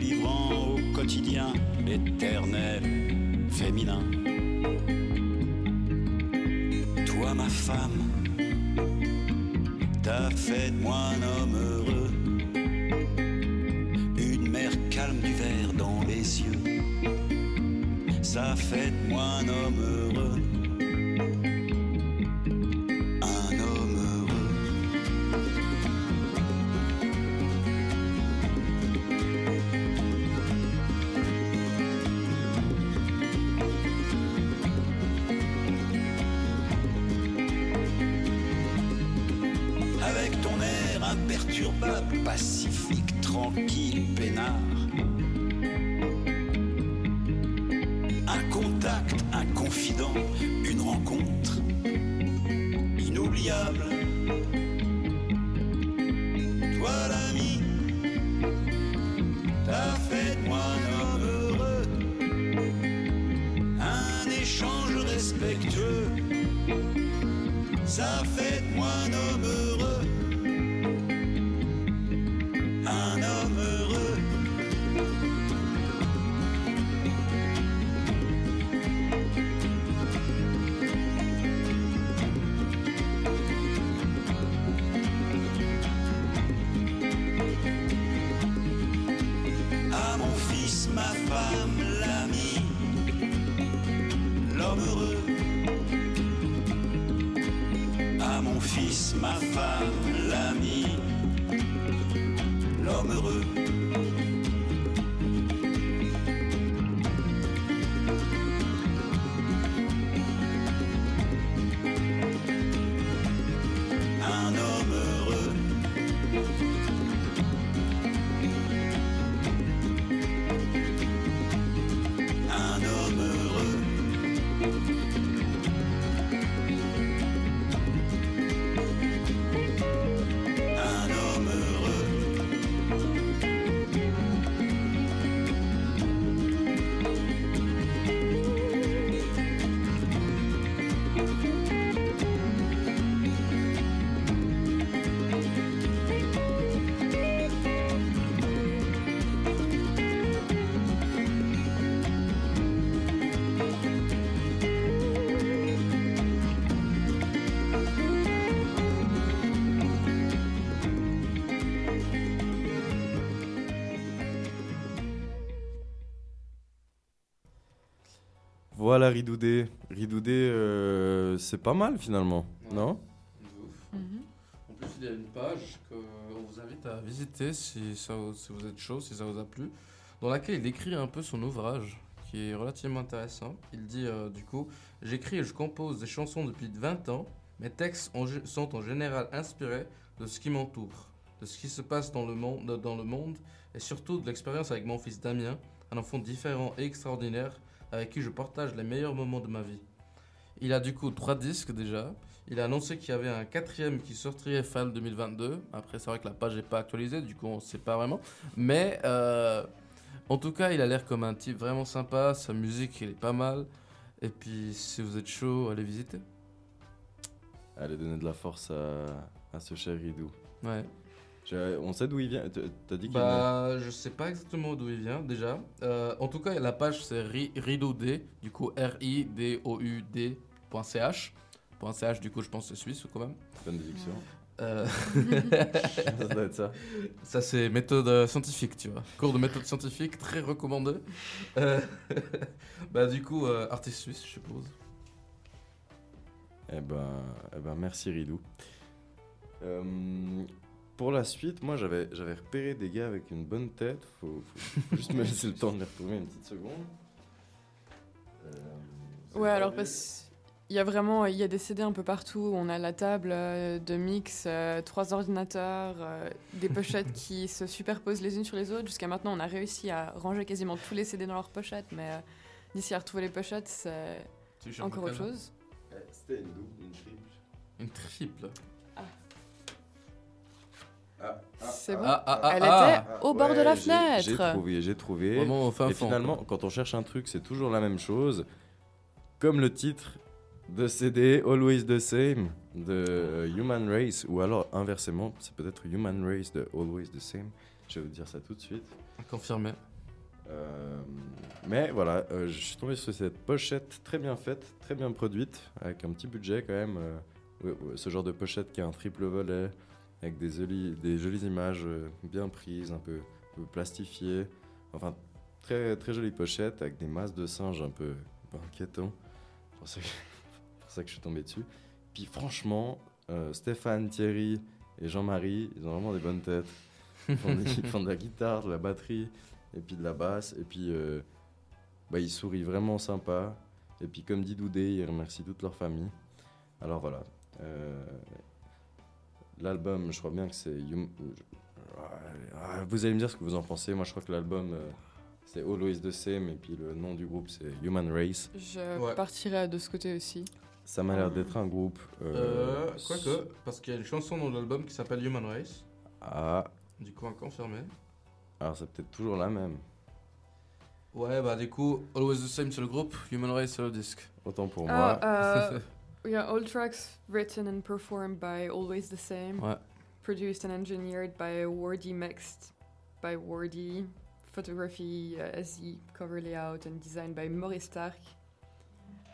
Délivrant au quotidien l'éternel féminin. Voilà Ridoudé. Ridoudé, euh, c'est pas mal finalement, non? En plus, il y a une page qu'on vous invite à visiter si, ça, vous- si vous êtes chaud, si ça vous a plu, dans laquelle il décrit un peu son ouvrage, qui est relativement intéressant. Il dit euh, du coup J'écris et je compose des chansons depuis 20 ans. Mes textes en sont en général inspirés de ce qui m'entoure, de ce qui se passe dans le, monde, dans le monde et surtout de l'expérience avec mon fils Damien, un enfant différent et extraordinaire avec qui je partage les meilleurs moments de ma vie. Il a du coup trois disques déjà. Il a annoncé qu'il y avait un quatrième qui sortirait fin 2022. Après, c'est vrai que la page n'est pas actualisée, du coup, on ne sait pas vraiment. Mais euh, en tout cas, il a l'air comme un type vraiment sympa. Sa musique, elle est pas mal. Et puis, si vous êtes chaud, allez visiter. Allez donner de la force à, à ce cher Ridou. Ouais. J'ai- On sait d'où il vient. T'as dit qu'il Bah, je sais pas exactement d'où il vient déjà. Euh, en tout cas, la page c'est ri- ridoud, du coup R-I-D-O-U-D.ch. .ch, du coup, je pense que c'est suisse quand même. Bonne déduction. Euh, Ça doit être ça. Ça, c'est méthode euh, scientifique, tu vois. Cours de méthode scientifique, très recommandé. Euh, bah, du coup, artiste suisse, je suppose. Eh ben, eh ben merci Ridou. Euh, pour la suite, moi j'avais j'avais repéré des gars avec une bonne tête. Faut, faut juste me laisser le temps de les retrouver une petite seconde. Euh, Ouais, alors parce il y a vraiment il y a des CD un peu partout. On a la table euh, de mix, euh, trois ordinateurs, euh, des pochettes qui se superposent les unes sur les autres. Jusqu'à maintenant, on a réussi à ranger quasiment tous les CD dans leurs pochettes, mais d'ici à retrouver les pochettes, c'est encore autre chose. Eh, C'était une double, une triple. Une triple? C'est ah, bon ah, ah, Elle ah. était au bord de la Ouais, j'ai- J'ai fenêtre. trouvé, j'ai trouvé. Vraiment au fin Et fond, finalement, quoi. quand on cherche un truc, c'est toujours la même chose. Comme le titre de CD Always the Same de euh, Human Race, ou alors inversement, c'est peut-être Human Race de Always the Same. Je vais vous dire ça tout de suite. Confirmé. Euh, mais voilà, euh, je suis tombé sur cette pochette très bien faite, très bien produite, avec un petit budget quand même. euh, ce genre de pochette qui a un triple volet, avec des jolies, des jolies images euh, bien prises, un peu, plastifiées. Enfin, très, très jolie pochette avec des masses de singes un peu, inquiétants. C'est pour ça que, je suis tombé dessus. Puis franchement, euh, Stéphane, Thierry et Jean-Marie, ils ont vraiment des bonnes têtes. Ils font, de la guitare, de la batterie, et puis de la basse. Et puis, euh, bah, ils sourient vraiment sympa. Et puis, comme dit Doudé, ils remercient toute leur famille. Alors voilà. L'album, je crois bien que c'est. Hum- Ah, Vous allez me dire ce que vous en pensez. Moi, je crois que l'album, euh, c'est Always the Same. Et puis, le nom du groupe, c'est Human Race. Je Ouais. partirais de ce côté aussi. Ça m'a l'air d'être un groupe. Euh, euh, Quoique, parce qu'il y a une chanson dans l'album qui s'appelle Human Race. Ah, Du coup, à confirmer. alors c'est peut-être toujours la même. Ouais, bah du coup, Always the Same sur le groupe, Human Race sur le disque. Autant pour Ah, euh, yeah, all tracks written and performed by Always the Same. Ouais. Produced and engineered by Wardy, mixed by Wardy. Photography, uh, SE, cover layout and design by Maurice Stark.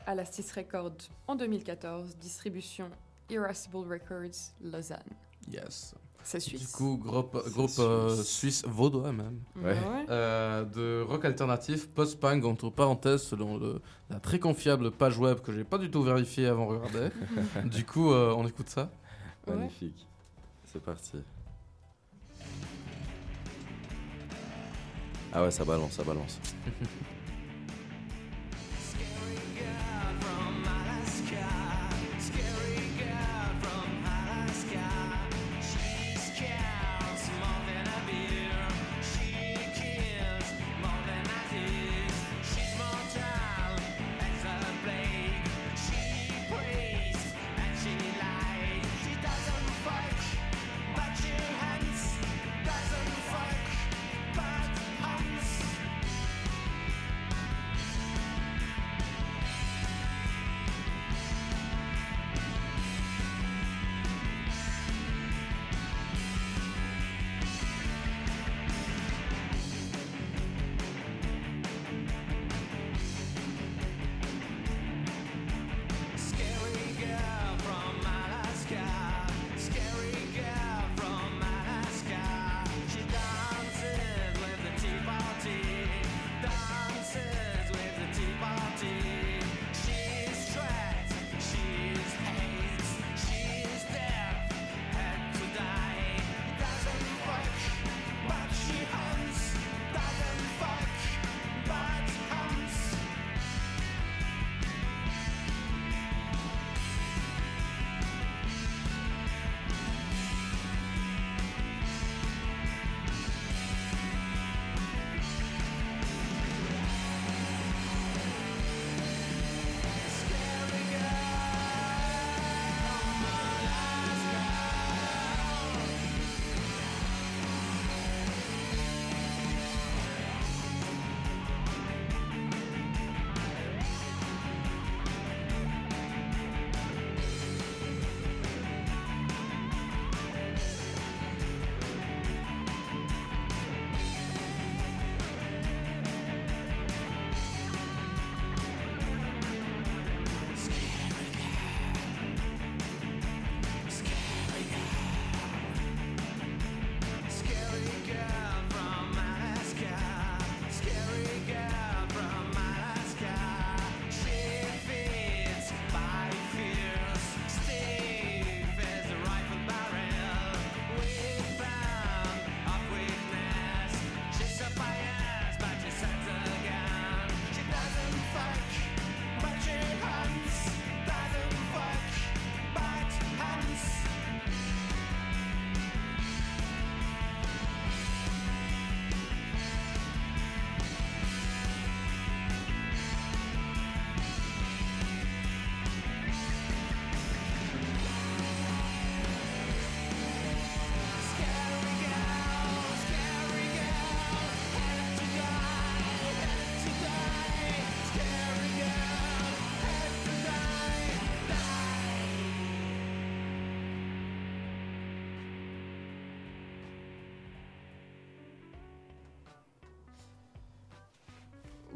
Alastis Records en 2014. Distribution Irascible Records, Lausanne. Yes. C'est suisse. Du coup, groupe, euh, suisse vaudois même. Ouais. Euh, de rock alternatif, post-punk, entre parenthèses, selon le, la très confiable page web que j'ai pas du tout vérifiée avant de regarder. du coup, euh, on écoute ça. Ouais. Magnifique. C'est parti. Ah ouais, ça balance, ça balance.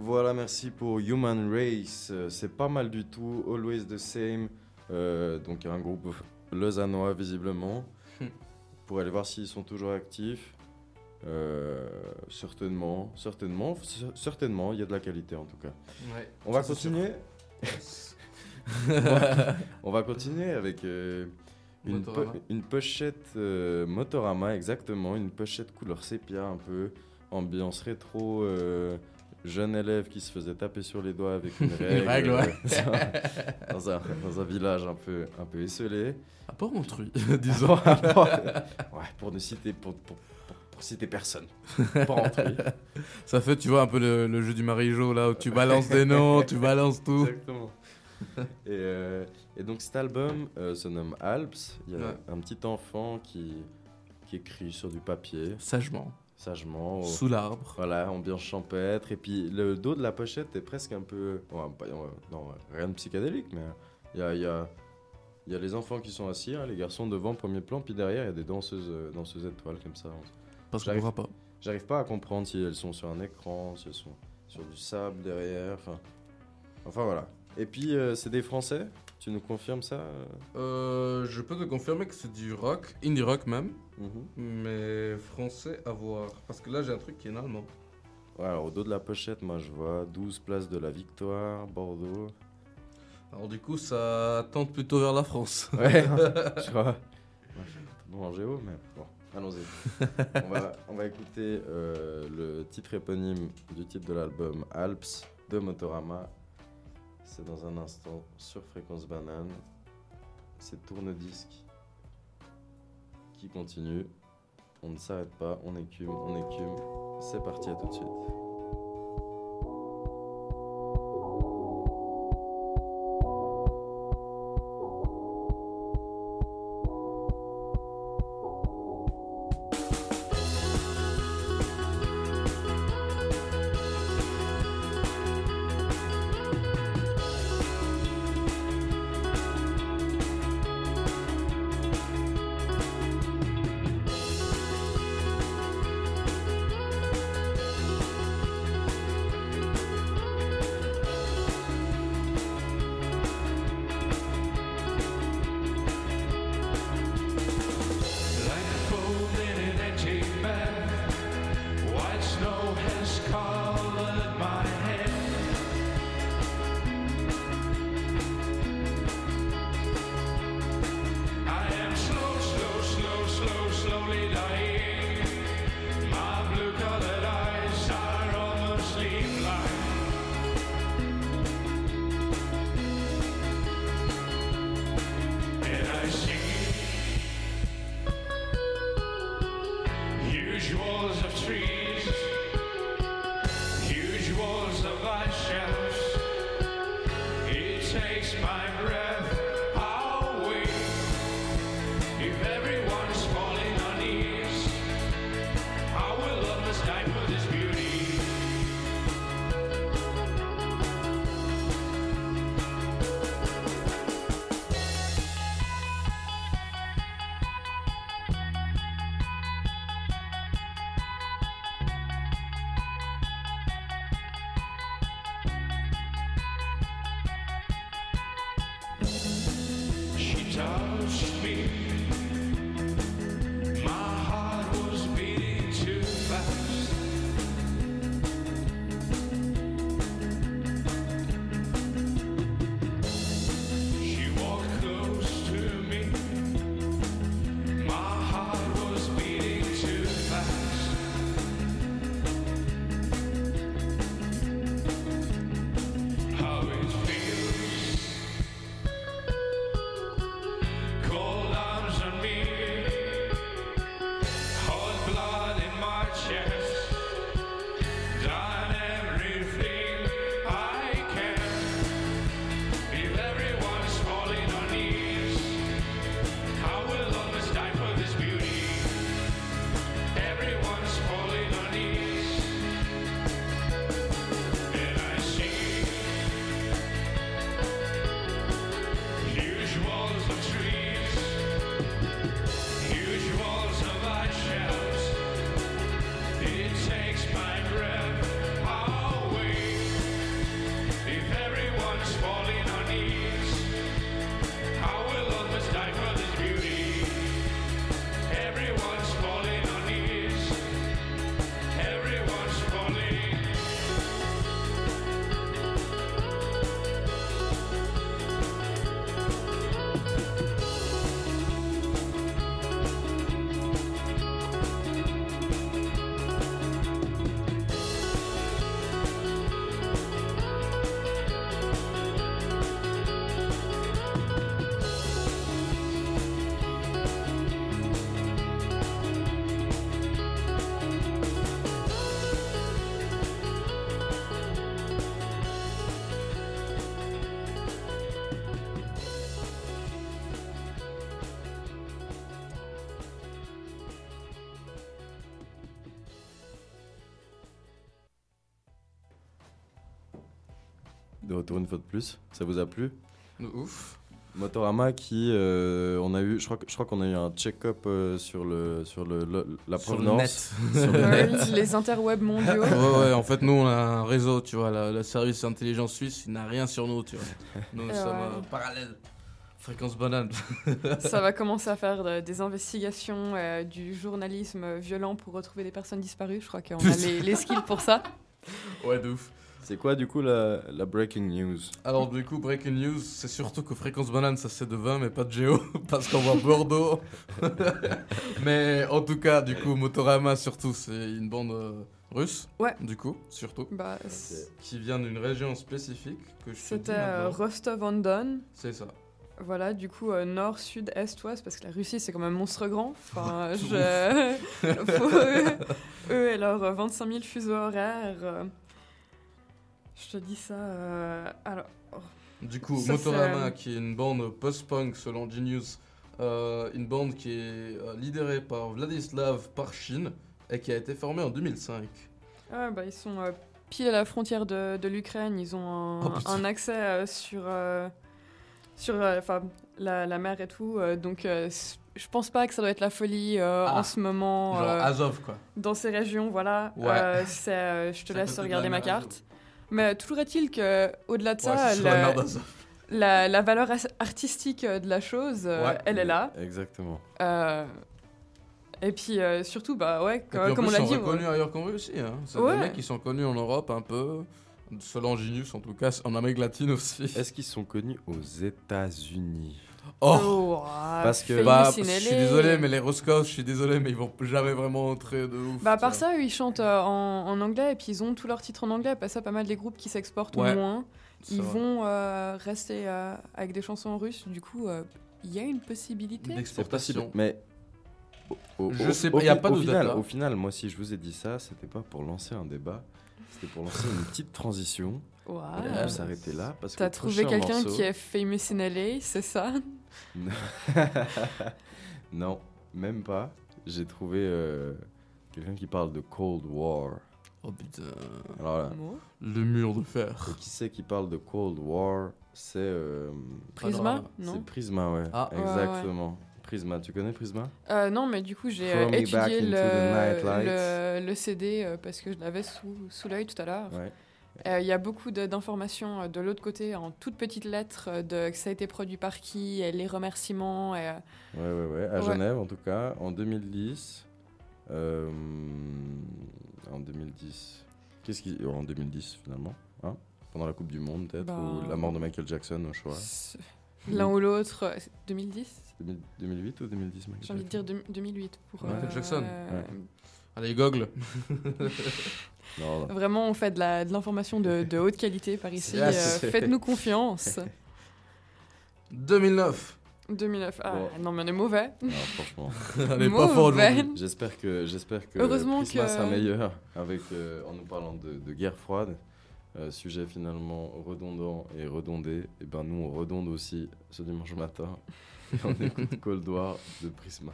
Voilà, merci pour Human Race. Euh, C'est pas mal du tout. Always the same. Euh, donc un groupe lausannois visiblement. pour aller voir s'ils sont toujours actifs. Euh, certainement, certainement, cer- certainement, il y a de la qualité en tout cas. Ouais, On va continuer. on, va, on va continuer avec euh, une, po- Motorama. une pochette euh, Motorama, exactement, une pochette couleur sépia, un peu ambiance rétro. Euh, jeune élève qui se faisait taper sur les doigts avec une règle, règle, ouais. euh, dans, un, dans un village un peu, un peu esselé. À Port-Montreuil, disons. ouais, pour ne citer, pour, pour, pour- pour citer personne. Port-Montreuil. Ça fait, tu vois, un peu le, le jeu du Marie-Jo, là, où tu balances des noms, tu balances tout. Exactement. et, euh, et donc cet album euh, se nomme Alps. Il y a Ouais. un petit enfant qui, qui écrit sur du papier. Sagement. Sagement. au- Sous l'arbre. Voilà, ambiance champêtre. Et puis le dos de la pochette est presque un peu... pas- ouais, non, rien de psychédélique, mais il y a... il y a- y a les enfants qui sont assis, hein, les garçons devant, premier plan, puis derrière, il y a des danseuses, euh, danseuses étoiles comme ça. Parce qu'on J'arrive- voit pas. J'arrive pas à comprendre si elles sont sur un écran, si elles sont sur du sable derrière, enfin... Enfin voilà. Et puis, euh, c'est des Français? Tu nous confirmes ça? Euh Euh, je peux te confirmer que c'est du rock, indie rock même, Mhm. mais français à voir. Parce que là, j'ai un truc qui est en allemand. Ouais, alors au dos de la pochette, moi je vois 12 places de la Victoire, Bordeaux. Alors du coup, ça tente plutôt vers la France. Ouais, je vois. non en géo, mais bon, allons-y. on, va, on va écouter euh, le titre éponyme du titre de l'album Alps de Motorama. C'est dans un instant sur Fréquence Banane. C'est tourne-disque continue. On ne s'arrête pas, on écume, on écume. C'est parti, à tout de suite. De retour une fois de plus, ça vous a plu? De ouf. Motorama qui, euh, on a eu, je crois, que- je crois qu'on a eu un check-up euh, sur le, sur le, le- la Sur le provenance, net. sur le Ouais, net. les interwebs mondiaux. Ouais, ouais, en fait, nous, on a un réseau, tu vois. la- Le service d'intelligence suisse, il n'a rien sur nous, tu vois. Nous, sommes ouais. euh, parallèles. Fréquence banane. Ça va commencer à faire de- des investigations, euh, du journalisme violent pour retrouver des personnes disparues. Je crois qu'on a les, les skills pour ça. Ouais, de ouf. C'est quoi du coup la, la breaking news? Alors du coup, breaking news, c'est surtout que Fréquence Banane, ça c'est de vin, mais pas de géo, parce qu'on voit Bordeaux. mais en tout cas, du coup, Motorama, surtout, c'est une bande euh, russe. Ouais. Du coup, surtout. Bah, c'est- Qui vient d'une région spécifique que je C'était euh. Rostov-on-Don. C'est ça. Voilà, du coup, euh, nord, sud, est, ouest, parce que la Russie, c'est quand même monstre grand. Enfin, je... Faut- eux, eux et leurs euh, 25 000 fuseaux horaires. euh, Je te dis ça. euh, Alors. Du coup, ça, Motorama, c'est- qui est une bande post-punk selon Genius, euh, une bande qui est euh, lidérée par Vladislav Parchin et qui a été formée en 2005. Ah, bah, ils sont euh, pile à la frontière de, de l'Ukraine. Ils ont un, Oh, un accès euh, sur, euh, sur euh, enfin, la, la mer et tout. euh, donc, euh, je pense pas que ça doit être la folie euh, Ah. en ce moment. Genre euh, Azov, quoi. Dans ces régions, voilà. Ouais. Euh, euh, je te laisse regarder ma carte. Mais toujours est-il que, au-delà de Ouais, ça, la la, valeur artistique euh, de la chose, euh, Ouais. elle est là. Exactement. Euh, et puis euh, surtout, bah ouais, Et puis, comme, en comme on l'a ils sont dit. reconnus ouais. ailleurs qu'en Russie. Hein. C'est Ouais. des mecs qui sont connus en Europe un peu, selon Genius en tout cas, en Amérique latine aussi. Est-ce qu'ils sont connus aux États-Unis? Oh, Oh, Parce que bah, je suis désolé, mais les Roscoe, je suis désolé, mais ils vont jamais vraiment entrer de ouf. Bah, à part ça, eux, ils chantent euh, en, en anglais et puis ils ont tous leurs titres en anglais. Pas ça, pas mal des groupes qui s'exportent Ouais, au moins. Ils vrai. vont euh, rester euh, avec des chansons en russe. Du coup, euh, il y a une possibilité. Possible, mais. au- au- Je sais pas, y a fi- pas au de final, data. Au final, moi, si je vous ai dit ça, c'était pas pour lancer un débat, c'était pour lancer une petite transition. Wow. On peut s'arrêter là parce que T'as trouvé quelqu'un morceau- qui est famous in LA, c'est ça? Non, même pas. J'ai trouvé euh, quelqu'un qui parle de Cold War. Oh putain. Alors là, Le mur de fer. et qui c'est qui parle de Cold War? C'est. euh, Prisma? Non C'est Prisma, ouais. Ah. Ouais, ouais. Prisma, tu connais Prisma? Euh, non, mais du coup, j'ai euh, étudié le, le, le CD euh, parce que je l'avais sous, sous l'œil tout à l'heure. Ouais. Euh, Il y a beaucoup d'informations de l'autre côté, en toutes petites lettres, de que ça a été produit par qui, et les remerciements. Et, Ouais, ouais, ouais. À Ouais. Genève, en tout cas, en 2010. euh, en 2010. Qu'est-ce qui. oh, En 2010, finalement. Hein Pendant la Coupe du Monde, peut-être Bah, Ou la mort de Michael Jackson, au choix. L'un ou l'autre, euh, c'est 2010 2000 2008 ou 2010, Michael J'ai envie de dire deux- 2008 pour. Michael euh, Jackson. euh, Ouais. Allez, gogle. Non, non. Vraiment, on fait de la- de l'information de, de haute qualité par ici. Euh, Faites-nous confiance. 2009. 2009. Ah, Bon. non, mais on est mauvais. Non, franchement. Elle est pas aujourd'hui. J'espère que, j'espère que Heureusement Prisma que- sera meilleur avec, euh, en nous parlant de, de guerre froide. Euh, sujet finalement redondant et redondé. Et ben nous, on redonde aussi ce dimanche matin. Et on écoute Cold War de Prisma.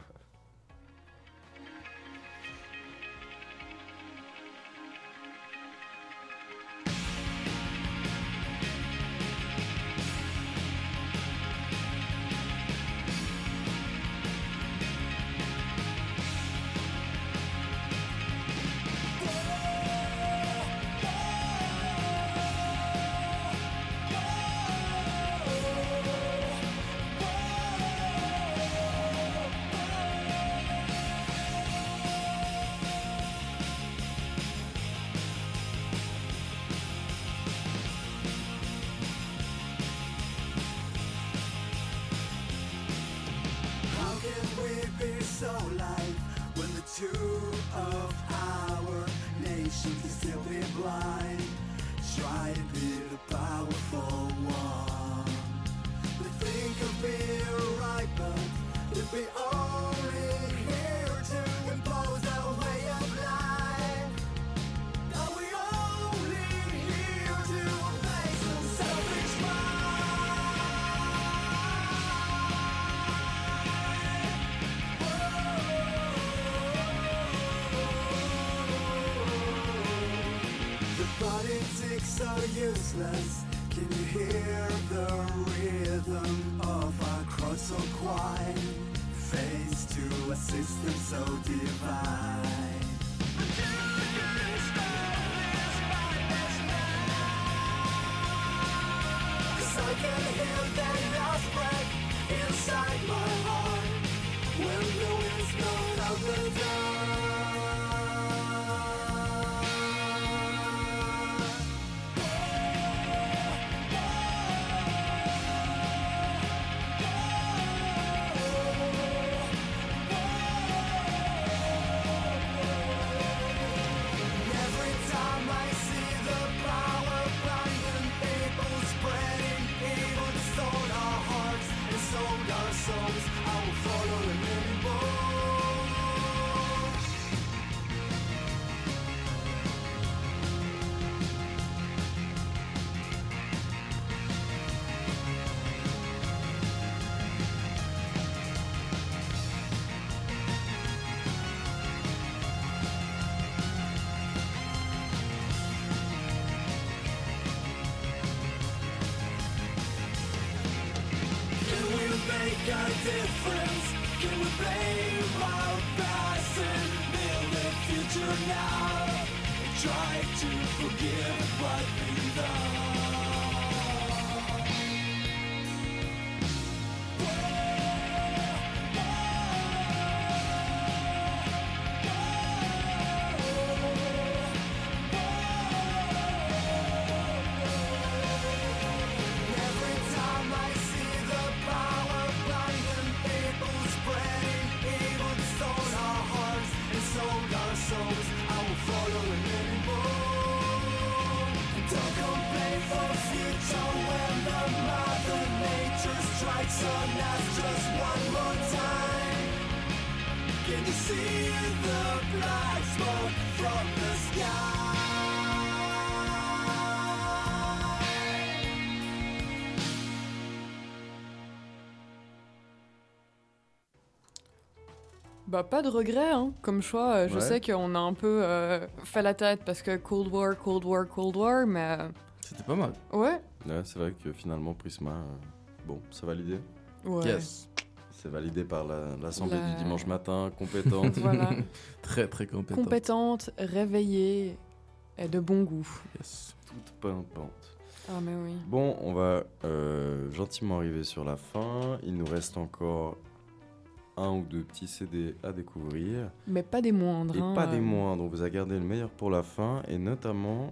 Pas de regret hein, comme choix. Euh, Je Ouais. sais qu'on a un peu euh, fait la tête parce que Cold War, Cold War, Cold War, mais... euh, C'était pas mal. Ouais. Ouais, c'est vrai que finalement, Prisma, euh, bon, c'est validé. Ouais. Yes. C'est validé par la- l'Assemblée La- du dimanche matin, compétente. Voilà. très, très compétente. Compétente, réveillée et de bon goût. Yes. Toute pimpante. Ah mais oui. Bon, on va euh, gentiment arriver sur la fin. Il nous reste encore un ou deux petits CD à découvrir. Mais pas des moindres. Et hein, pas des euh. moindres. On vous a gardé le meilleur pour la fin. Et notamment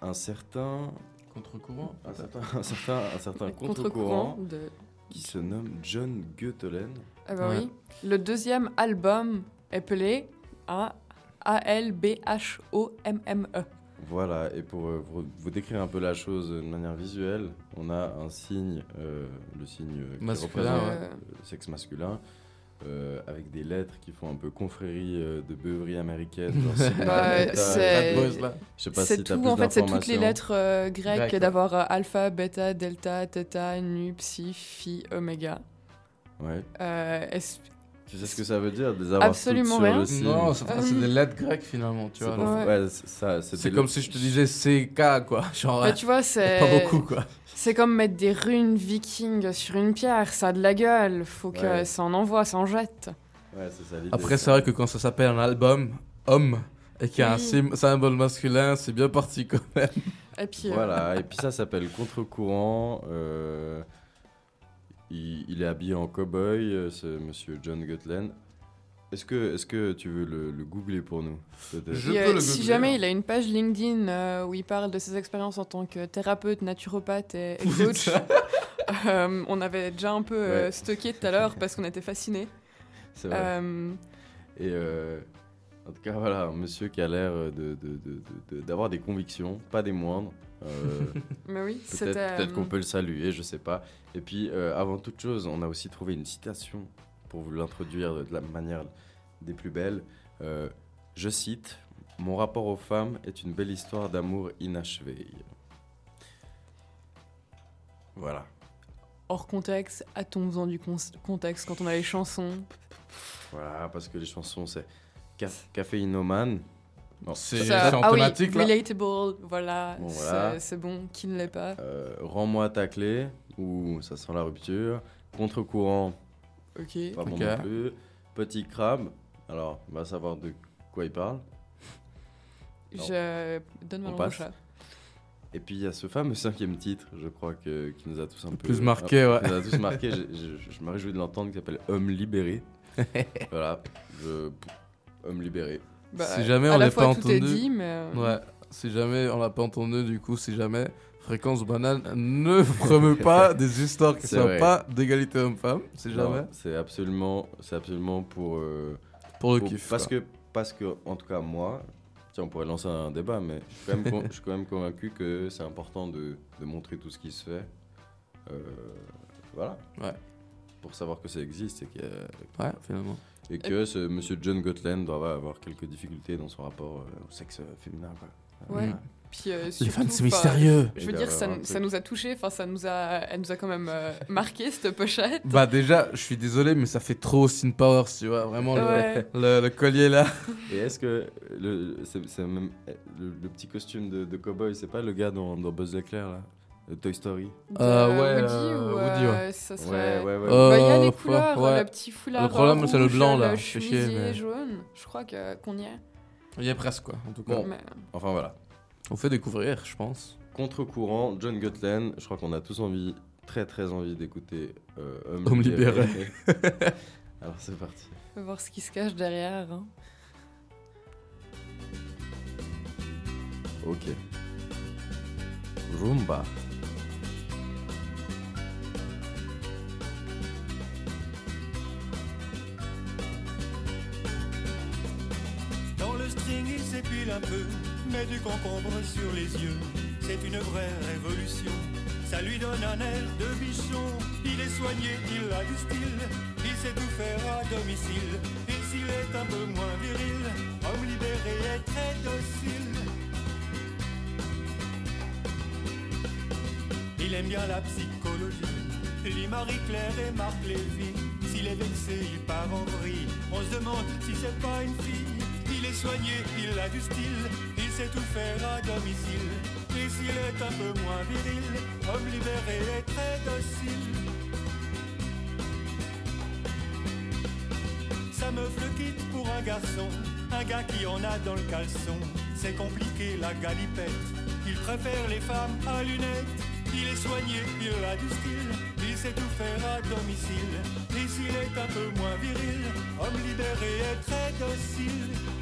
un certain... Contre-courant un certain, un certain, un certain Contre-courant contre-courant de- qui se nomme John Goetelen. Ah bah oui. Le deuxième album appelé A A-L-B-H-O-M-M-E. Voilà, et pour euh, vous, décrire un peu la chose de manière visuelle, on a un signe, euh, le signe qui Masculin, représente ouais. le sexe masculin, euh, avec des lettres qui font un peu confrérie euh, de beuverie américaine. Bah, beta, c'est Je sais pas c'est si tout, en fait, c'est toutes les lettres euh, grecques d'avoir euh, alpha, bêta, delta, theta, nu, psi, phi, oméga. Ouais. Tu sais ce que ça veut dire, de les avoir Absolument rien. le signe Non, c'est enfin, c'est Euh, des lettres grecques finalement, tu C'est vois. Ouais, c'est ça, c'est C'est des comme si je te disais CK, quoi. Genre, Bah, tu vois, c'est. Pas beaucoup, quoi. C'est comme mettre des runes vikings sur une pierre, ça a de la gueule, faut que Ouais. ça en envoie, ça en jette. Ouais, c'est ça l'idée. Après, c'est vrai que quand ça s'appelle un album, homme, et qu'il y a un Oui. sim- symbole masculin, c'est bien parti quand même. Et puis, euh, Voilà, et puis ça s'appelle Contre-courant. euh, il, il est habillé en cow-boy, euh, ce monsieur John Gutland. Est-ce que, est que tu veux le, le googler pour nous peut-être il y a- si jamais il a une page LinkedIn euh, où il parle de ses expériences en tant que thérapeute, naturopathe et, et coach, euh, on avait déjà un peu euh, Ouais. stocké tout à l'heure parce qu'on était fascinés. C'est vrai. Euh, Et euh, en tout cas, voilà, un monsieur qui a l'air de- de- de- de- de- d'avoir des convictions, pas des moindres. Euh, Mais oui, peut-être, euh, qu'on peut le saluer, je sais pas. Et puis, euh, avant toute chose, on a aussi trouvé une citation pour vous l'introduire de, la manière des plus belles. Je cite Mon rapport aux femmes est une belle histoire d'amour inachevé. Voilà. hors contexte, a-t-on besoin du con- contexte quand on a les chansons? Voilà, parce que les chansons, c'est ca- caféinomane. Bon, C'est- en ah oui, thématique, là relatable, voilà, Bon, c'est- voilà. c'est bon, qui ne l'est pas. Euh, Rends-moi ta clé, ou ça sent la rupture. Contre-courant, Ok. pas bon Ok. non plus. Petit crabe, alors, on va savoir de quoi il parle. Alors, Je donne ma langue au chat. Et puis il y a ce fameux cinquième titre, je crois, que, qui nous a tous un peu. plus marqué, ouais. qui nous a tous marqué. je, je- je me réjouis de l'entendre, qui s'appelle Homme libéré. voilà, je. Homme libéré. Bah, si jamais on la pas entendu, est dit, mais, euh, ouais, si jamais on l'a pas entendu, du coup, si jamais fréquence banane ne promeut pas des histoires qui sont vrai. pas d'égalité homme-femme, si jamais. C'est absolument, c'est absolument pour. euh, Pour le kiff, Parce quoi. que, parce que, en tout cas, moi, tiens, on pourrait lancer un débat, mais je suis quand même, con- je suis quand même convaincu que c'est important de, de montrer tout ce qui se fait. Euh, voilà. Ouais. Pour savoir que ça existe et, qu'il y a- Ouais, finalement. Et que ce monsieur John Gotland doit avoir quelques difficultés dans son rapport euh, au sexe euh, féminin. Quoi. Ouais. Puis, euh, surtout, fans, c'est mystérieux. Je veux dire, ça, nous a touché. Enfin, ça nous a, elle nous a quand même euh, marqué cette pochette. Bah déjà, je suis désolé, mais ça fait trop Austin Powers, tu vois, vraiment le- Ouais. le, le collier là. Et est-ce que le, c'est, c'est même, le, le petit costume de, de cowboy, c'est pas le gars dans, dans Buzz l'éclair là? Toy Story. Euh, ouais, Woody euh, ou Woody, euh, ouais. ça serait... Ouais, ouais, ouais. Bah, il y a Euh, les ouais, couleurs, ouais. le petit foulard Le problème, c'est le blanc, là. le chemisier mais- jaune. Je crois que- qu'on y est. Il y a presque, quoi, en tout cas. Bon, Mais- enfin voilà. On fait découvrir, je pense. Contre-courant, John Gutland, je crois qu'on a tous envie, très très envie d'écouter euh, Homme libéré. Alors c'est parti. On va voir ce qui se cache derrière. hein. Ok. Rumba. Il s'épile un peu, met du concombre sur les yeux. C'est une vraie révolution. Ça lui donne un air de bichon. Il est soigné, il a du style. Il sait tout faire à domicile. Et s'il est un peu moins viril, homme libéré et très docile. Il aime bien la psychologie. Lit Marie-Claire et Marc Lévy. S'il est vexé, il part en vrille. On se demande si c'est pas une fille. Soigné, il a du style. Il sait tout faire à domicile. Et s'il est un peu moins viril, homme libéré et très docile. Sa meuf le quitte pour un garçon, un gars qui en a dans le caleçon. C'est compliqué la galipette, il préfère les femmes à lunettes. Il est soigné, il a du style, il sait tout faire à domicile. Et s'il est un peu moins viril, homme libéré et très docile.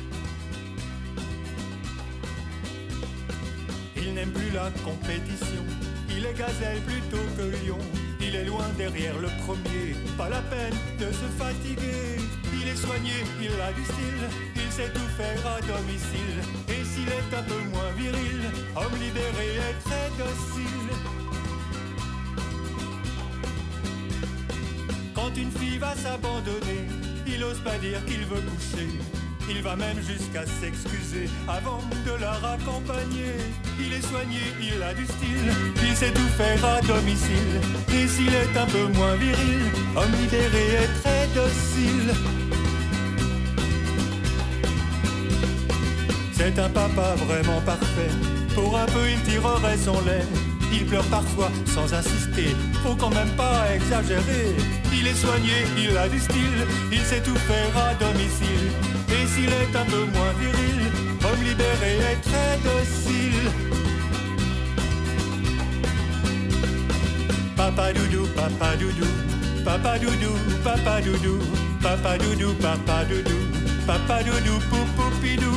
Il n'aime plus la compétition, il est gazelle plutôt que lion. Il est loin derrière le premier, pas la peine de se fatiguer. Il est soigné, il a du style, il sait tout faire à domicile. Et s'il est un peu moins viril, homme libéré et très docile. Quand une fille va s'abandonner, il ose pas dire qu'il veut coucher. Il va même jusqu'à s'excuser avant de la raccompagner. Il est soigné, il a du style, il sait tout faire à domicile. Et s'il est un peu moins viril, homme libéré et très docile. C'est un papa vraiment parfait. Pour un peu, il tirerait son lait. Il pleure parfois sans insister. Faut quand même pas exagérer. Il est soigné, il a du style. Il sait tout faire à domicile. Et s'il est un peu moins viril, homme libéré et très docile. Papa doudou, papa doudou, papa doudou, papa doudou, papa doudou, papa doudou, papa doudou, poupoupidou.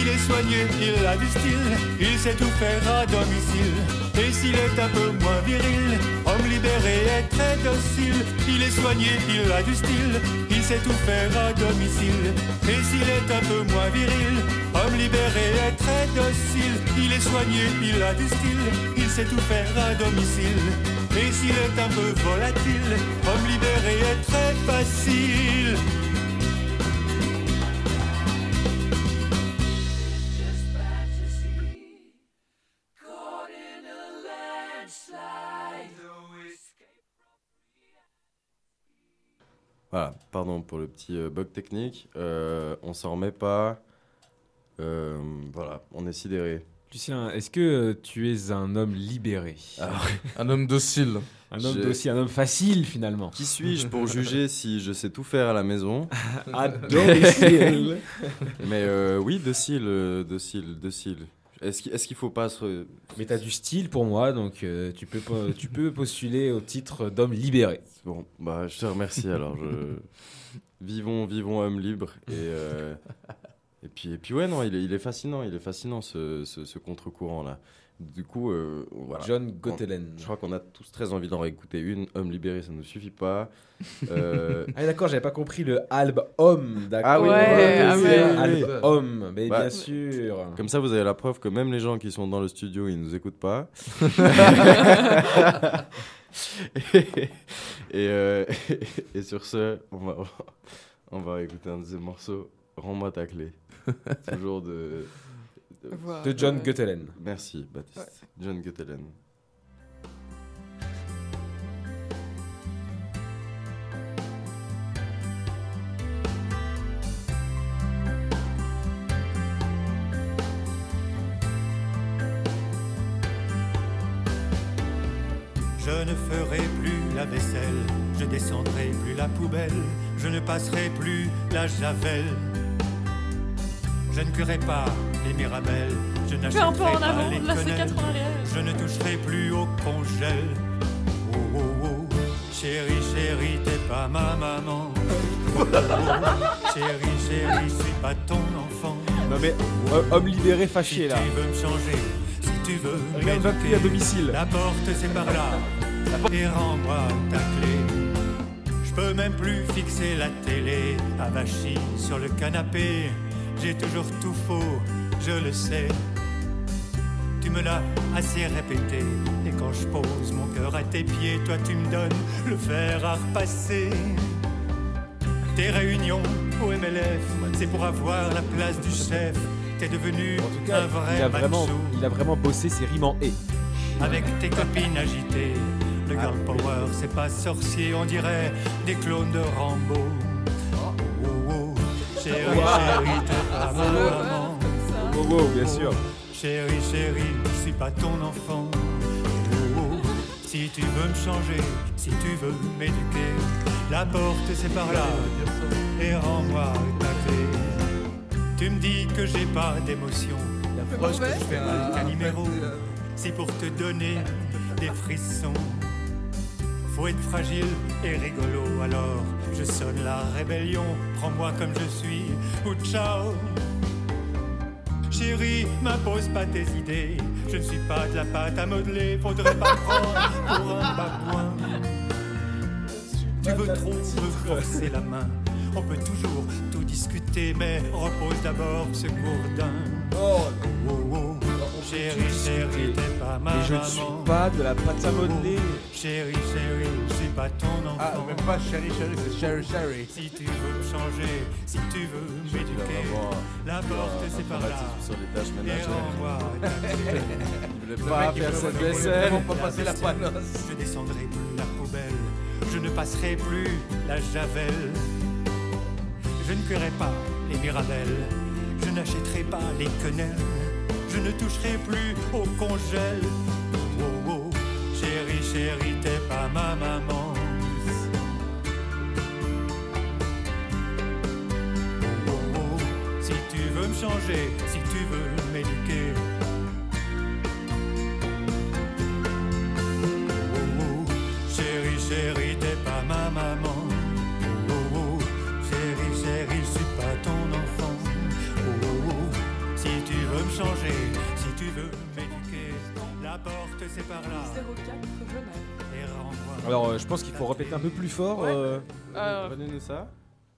Il est soigné, il a du style, il sait tout faire à domicile. Et s'il est un peu moins viril, homme libéré et très docile. Il est soigné, il a du style, sait tout faire à domicile. Et s'il est un peu moins viril, homme libéré et très docile. Il est soigné, il a du style, il sait tout faire à domicile. Et s'il est un peu volatile, homme libéré est très facile. Voilà, pardon pour le petit euh, bug technique. Euh, on s'en remet pas. Euh, voilà, on est sidéré. Lucien, est-ce que tu es un homme libéré? Un homme docile. Un homme Je- docile, un homme facile finalement. Qui suis-je pour juger si je sais tout faire à la maison? À domicile. Mais euh, oui, docile, docile, docile. Est-ce qu'il est qu'il faut pas se... Mais t'as du style pour moi, donc euh, tu, peux, tu peux postuler au titre d'homme libéré. Bon, bah je te remercie alors. Je... Vivons, vivons homme libre. Et, euh, et, puis, et puis ouais, non, il est, il est fascinant, il est fascinant ce, ce, ce contre-courant là. Du coup, euh, voilà. John Gottelen. Je crois qu'on a tous très envie d'en réécouter une. Homme libéré, ça ne nous suffit pas. Euh, Ah d'accord, j'avais pas compris le albe homme, d'accord. Ah oui, Ouais, ouais, ah oui, albe homme, mais Bah, bien sûr. Comme ça, vous avez la preuve que même les gens qui sont dans le studio, ils nous écoutent pas. et, et, euh, et sur ce, on va, on va écouter un deuxième morceau. Rends-moi ta clé. Toujours de. Voilà. De John Gottelen. Merci, Baptiste. John Gottelen. Je ne ferai plus la vaisselle, je descendrai plus la poubelle, je ne passerai plus la javel. Je ne cuerai pas les mirabelles, je n'achèterai pas en pas avant, les là c'est quenelles. 4 en arrière. Je ne toucherai plus au congèle. Oh oh oh, chérie, chérie, t'es pas ma maman. Oh, oh, oh, chérie, chérie, je suis pas ton enfant. Non mais, euh, homme libéré fâché là. Si tu veux me changer, si tu veux Regarde, à domicile. La porte c'est par là, et rends-moi ta clé. Je peux même plus fixer la télé, avachi sur le canapé. J'ai toujours tout faux, je le sais. Tu me l'as assez répété, et quand je pose mon cœur à tes pieds, toi tu me donnes le fer à repasser. Tes réunions au MLF, c'est pour avoir la place du chef. T'es devenu un vrai Il a vraiment, macho. il a vraiment bossé ses rimes en et. Avec tes copines agitées, le girl power c'est pas sorcier, on dirait des clones de Rambo. Oh oh, chérie, chérie, maman. Oh, oh, bien sûr. Chérie, chérie, je suis pas ton enfant. Oh, oh, si tu veux me changer, si tu veux m'éduquer, la porte c'est par là, et rends-moi ta clé. Tu me dis que j'ai pas d'émotion, la que je fais à numéro, c'est pour te donner des frissons. Faut être fragile et rigolo, alors je sonne la rébellion. Prends-moi comme je suis, ou ciao. Chérie, m'impose pas tes idées. Je ne suis pas de la pâte à modeler. Faudrait pas prendre pour un babouin. Tu veux trop me forcer la main. On peut toujours tout discuter, mais repose d'abord ce gourdin. Oh, oh, oh. Chérie, chérie, t'es pas ma Et je ne suis pas de la pâte à modeler. Chérie, chérie, je suis pas ton enfant. Ah, même pas chérie, chérie, c'est chérie, chérie. Si tu veux me changer, si tu veux m'éduquer, la porte c'est par là. sur les tâches ménagères. clé. Il voulait pas faire cette vaisselle. Vont pas passer la panosse. Je descendrai plus la poubelle, je ne passerai plus la javel. Je ne cuerai pas les mirabelles, je n'achèterai pas les quenelles, je ne toucherai plus au congèle. Oh oh, chérie, chérie, t'es pas ma maman. Oh oh, si tu veux me changer, si tu veux m'éduquer. Oh oh, chérie, chérie, changer, si tu veux m'éduquer, la porte c'est par là. 04 Genève. Et renvoie. Alors, euh, je pense qu'il faut répéter un peu plus fort. euh, Euh, Donnez-nous ça.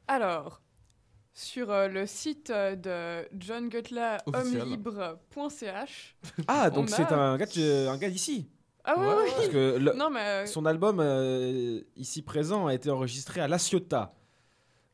Alors, sur euh, le site euh, de John hommelibre.ch. Ah, donc a- c'est un gars, un gars d'ici. Ah oui, oui. Parce que le- Non, mais, son album euh, ici présent a été enregistré à La Ciotat.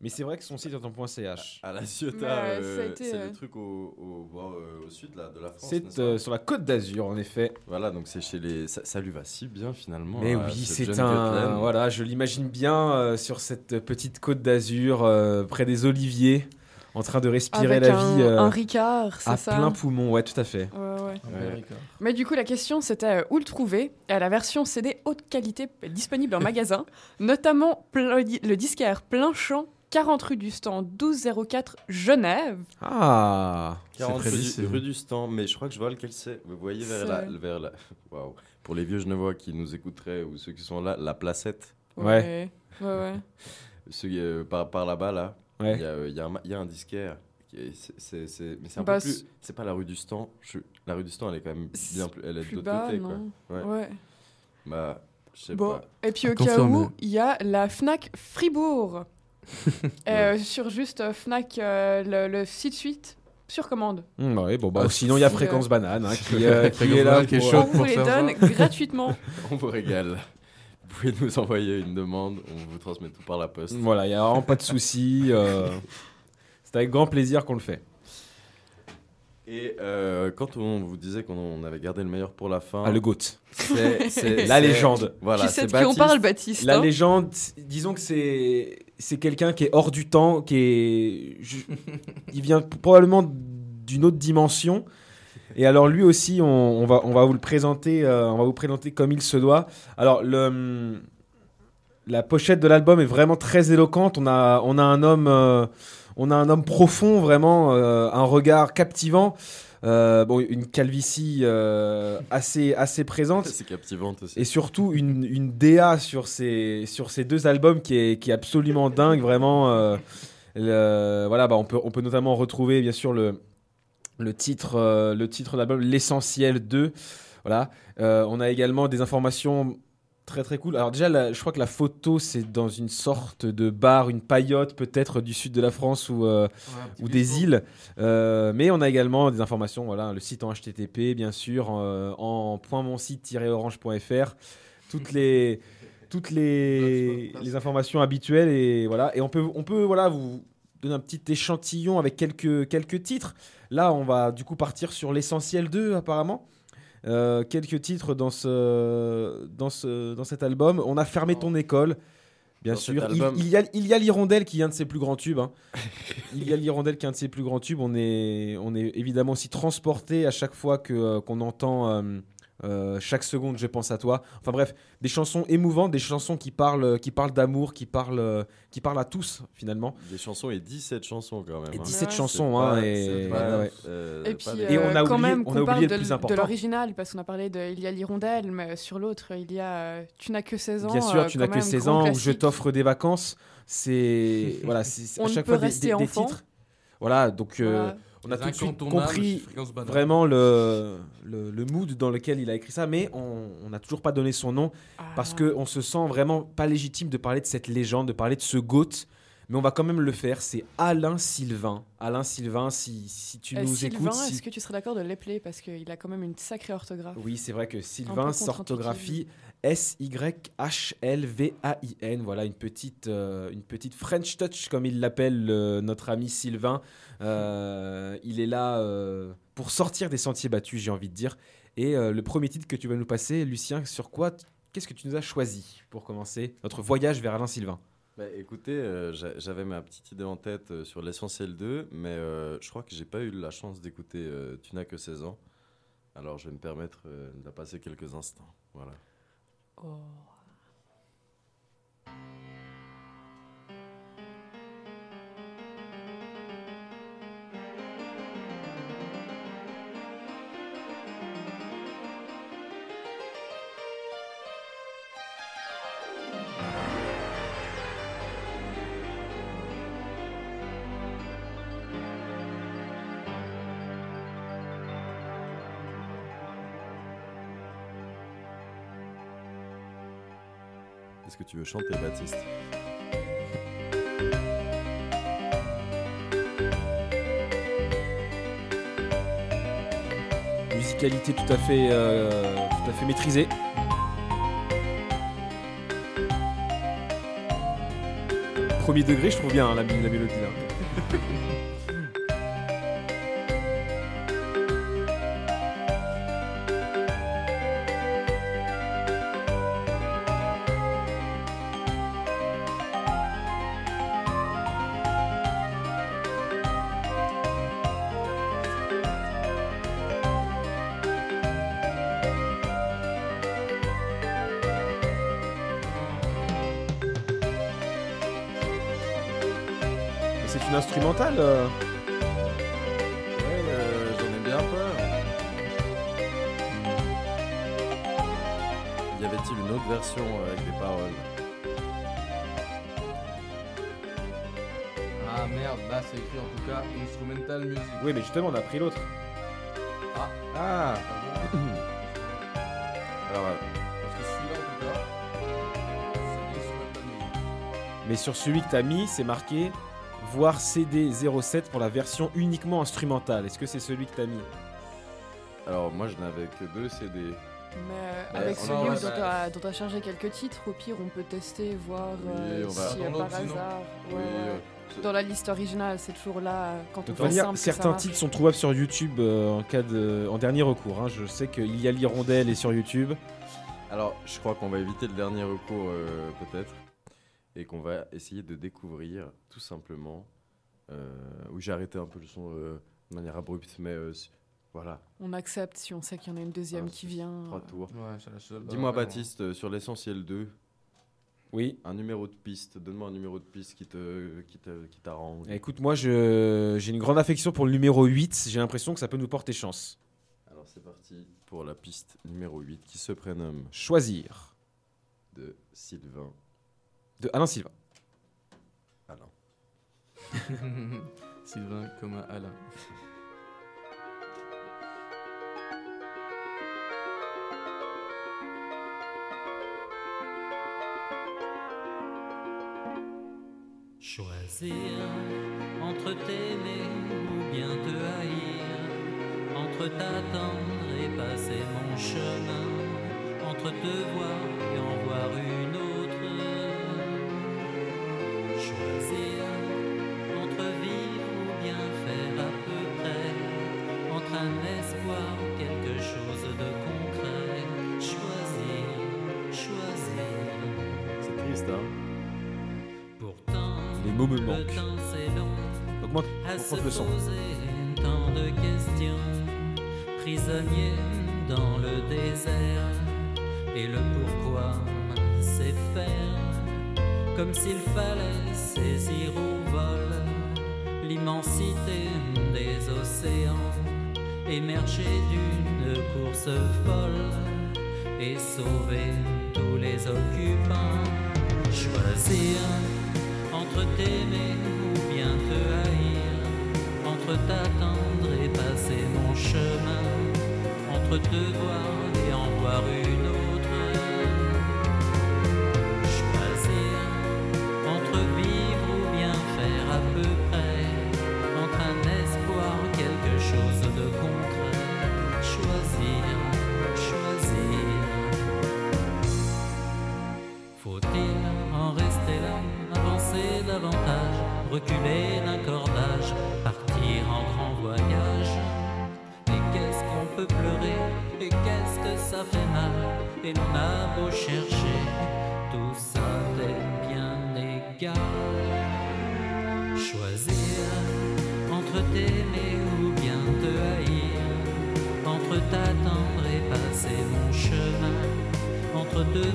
Mais c'est vrai que son site est en .ch. À la Ciotat, euh, c'est euh, le truc au, au, bon, euh, au sud là, de la France. C'est euh, sur la côte d'Azur, en effet. Voilà, donc c'est chez les. Ça, ça lui va si bien finalement. Mais à oui, ce c'est un. Voilà, je l'imagine bien euh, sur cette petite côte d'Azur, euh, près des oliviers, en train de respirer Avec la un- vie. euh, un Ricard, c'est À ça plein poumon, ouais, tout à fait. Ouais, ouais. Ouais. Mais du coup, la question c'était euh, où le trouver? Et la version CD haute qualité disponible en magasin, notamment le disquaire plein champ, 40 rue du Stand, 1204 Genève. Ah, 40 c'est rue, du- rue du Stand, mais je crois que je vois lequel c'est. Vous voyez vers la, C'est- vers la. Waouh. Pour les vieux Genevois qui nous écouteraient ou ceux qui sont là, la placette. Ouais. Ouais, ouais. Ceux, euh, par, par là-bas, là, il Ouais. y, a, euh, il y, a un ma- il y a un disquaire. c'est- c'est- c'est- mais c'est un Bah, peu plus. c'est- pas la rue du Stand. Je, la rue du Stand, elle est quand même bien plus. Elle est de plus l'autre bas, côté, non quoi. Ouais. Bah, je sais Bon, pas. et puis au cas où, il y a la Fnac Fribourg. Euh, Sur juste euh, Fnac, euh, le, le site suite, sur commande. Bah oui, bon, bah, Ah, sinon il y a Fréquence euh, Banane hein, qui, euh, qui est là. Qui est On vous les donne gratuitement. On vous régale. Vous pouvez nous envoyer une demande, on vous transmet tout par la poste. Voilà, il n'y a vraiment pas de souci. euh, C'est avec grand plaisir qu'on le fait. Et euh, quand on vous disait qu'on on avait gardé le meilleur pour la fin. Ah, le GOAT. c'est- La légende. Voilà, Tu sais de qui on parle, Baptiste La hein légende, disons que c'est c'est quelqu'un qui est hors du temps, qui est je- il vient probablement d'une autre dimension Et alors lui aussi, on, on va, on va vous le présenter, euh, on va vous présenter comme il se doit. Alors le, hum, la pochette de l'album est vraiment très éloquente. On a, on a un homme, euh, on a un homme profond, vraiment, euh, un regard captivant. Euh, bon, une calvitie euh, assez, assez présente. C'est captivante aussi. Et surtout une, une DA sur ces, sur ces deux albums qui est, qui est absolument dingue, vraiment. euh, le- voilà, bah, on, peut, on peut notamment retrouver bien sûr le, le titre, le titre de l'album, L'essentiel 2. Voilà. On a également des informations très très cool. Alors déjà, la- je crois que la photo, c'est dans une sorte de bar, une paillote peut-être du sud de la France ou, euh, ou des îles. Euh, mais on a également des informations, voilà, le site en HTTP, bien sûr, euh, en .monsite-orange.fr. Toutes les toutes les, les informations habituelles et voilà et on peut on peut voilà vous donner un petit échantillon avec quelques quelques titres là on va du coup partir sur l'essentiel 2 apparemment Euh, quelques titres dans ce dans ce dans cet album on a fermé ton école bien Dans sûr il, album. il y a il y a l'hirondelle qui est un de ses plus grands tubes hein. il y a l'hirondelle qui est un de ses plus grands tubes on est on est évidemment aussi transporté à chaque fois que euh, qu'on entend euh, euh, chaque seconde, je pense à toi. Enfin bref, des chansons émouvantes, des chansons qui parlent, qui parlent d'amour, qui parlent, euh, qui parlent à tous finalement. Des chansons et 17 chansons quand même. Et hein. 17 C'est chansons, pas- hein, et- pas- ouais, ouais. euh, Et pas puis, Et on a euh, quand oublié- même on a oublié parle le de, plus important. de l'original, parce qu'on a parlé de Il y a l'hirondelle, mais sur l'autre, il y a euh, Tu n'as que 16 ans. Bien sûr, euh, tu n'as que même, 16 grand ans ou je t'offre des vacances. C'est voilà, c'est à chaque fois des, des- des enfant. titres. Voilà, donc euh, Voilà. On a tout de suite compris vraiment le, le, le mood dans lequel il a écrit ça, mais on n'a toujours pas donné son nom parce Ah. que on se sent vraiment pas légitime de parler de cette légende, de parler de ce goat. Mais on va quand même le faire. C'est Alain Sylvain. Alain Sylvain, si, si tu Euh, nous Sylvain, écoutes, si- est-ce que tu serais d'accord de l'épeler Parce qu'il a quand même une sacrée orthographe? oui, c'est vrai que Sylvain s'orthographie S-Y-H-L-V-A-I-N. Voilà, une petite, euh, une petite French touch, comme il l'appelle notre ami Sylvain. Euh, il est là euh, pour sortir des sentiers battus, j'ai envie de dire. Et le premier titre que tu vas nous passer, Lucien, sur quoi Qu'est-ce que tu nous as choisi pour commencer notre voyage vers Alain Sylvain? Bah, écoutez, j'a- j'avais ma petite idée en tête sur l'essentiel 2, mais je crois que j'ai pas eu la chance d'écouter Tu n'as que 16 ans. Alors je vais me permettre de passer quelques instants. Voilà. Est-ce tu veux chanter, Baptiste Musicalité tout à fait, euh, tout à fait maîtrisée. Premier degré, je trouve bien hein, la, la mélodie là. On a pris l'autre. Ah, Ah Alors, euh, parce que celui-là en tout cas. Mais sur celui que tu as mis, c'est marqué voir CD 07 pour la version uniquement instrumentale. Est-ce que c'est celui que tu as mis? Alors moi je n'avais que deux CD. Mais Bah, avec celui en- dont tu as, dont t'as chargé quelques titres, au pire, on peut tester, voir euh, Oui, on va- si euh, Dans par sinon. hasard. Oui, ouais, euh, Dans la liste originale, c'est toujours là euh, quand De on fait manière, simple. certains titres sont trouvables sur YouTube euh, en cas de, en dernier recours. hein. Je sais qu'il y a l'hirondelle et sur YouTube. Alors, je crois qu'on va éviter le dernier recours euh, peut-être et qu'on va essayer de découvrir tout simplement. Euh, oui, j'ai arrêté un peu le son euh, de manière abrupte, mais euh, Voilà. On accepte si on sait qu'il y en a une deuxième qui vient. Trois tours. Ouais. Dis-moi, Baptiste, sur l'essentiel 2. Oui. Un numéro de piste. Donne-moi un numéro de piste qui te, qui te, qui t'arrange. Écoute, moi, je- j'ai une grande affection pour le numéro 8. J'ai l'impression que ça peut nous porter chance. Alors c'est parti pour la piste numéro 8 qui se prénomme Choisir. de Sylvain. De Alain Sylvain. Alain. Sylvain comme un Alain. Choisir entre t'aimer ou bien te haïr, entre t'attendre et passer mon chemin, entre te voir et en voir une Mots me le manquent. temps c'est long Augmente, à augmente se le son. poser tant de questions, prisonnier dans le désert, et le pourquoi c'est faire, comme s'il fallait saisir au vol l'immensité des océans, émerger d'une course folle et sauver tous les occupants, choisir entre t'aimer ou bien te haïr, entre t'attendre et passer mon chemin, entre te voir et en voir une autre.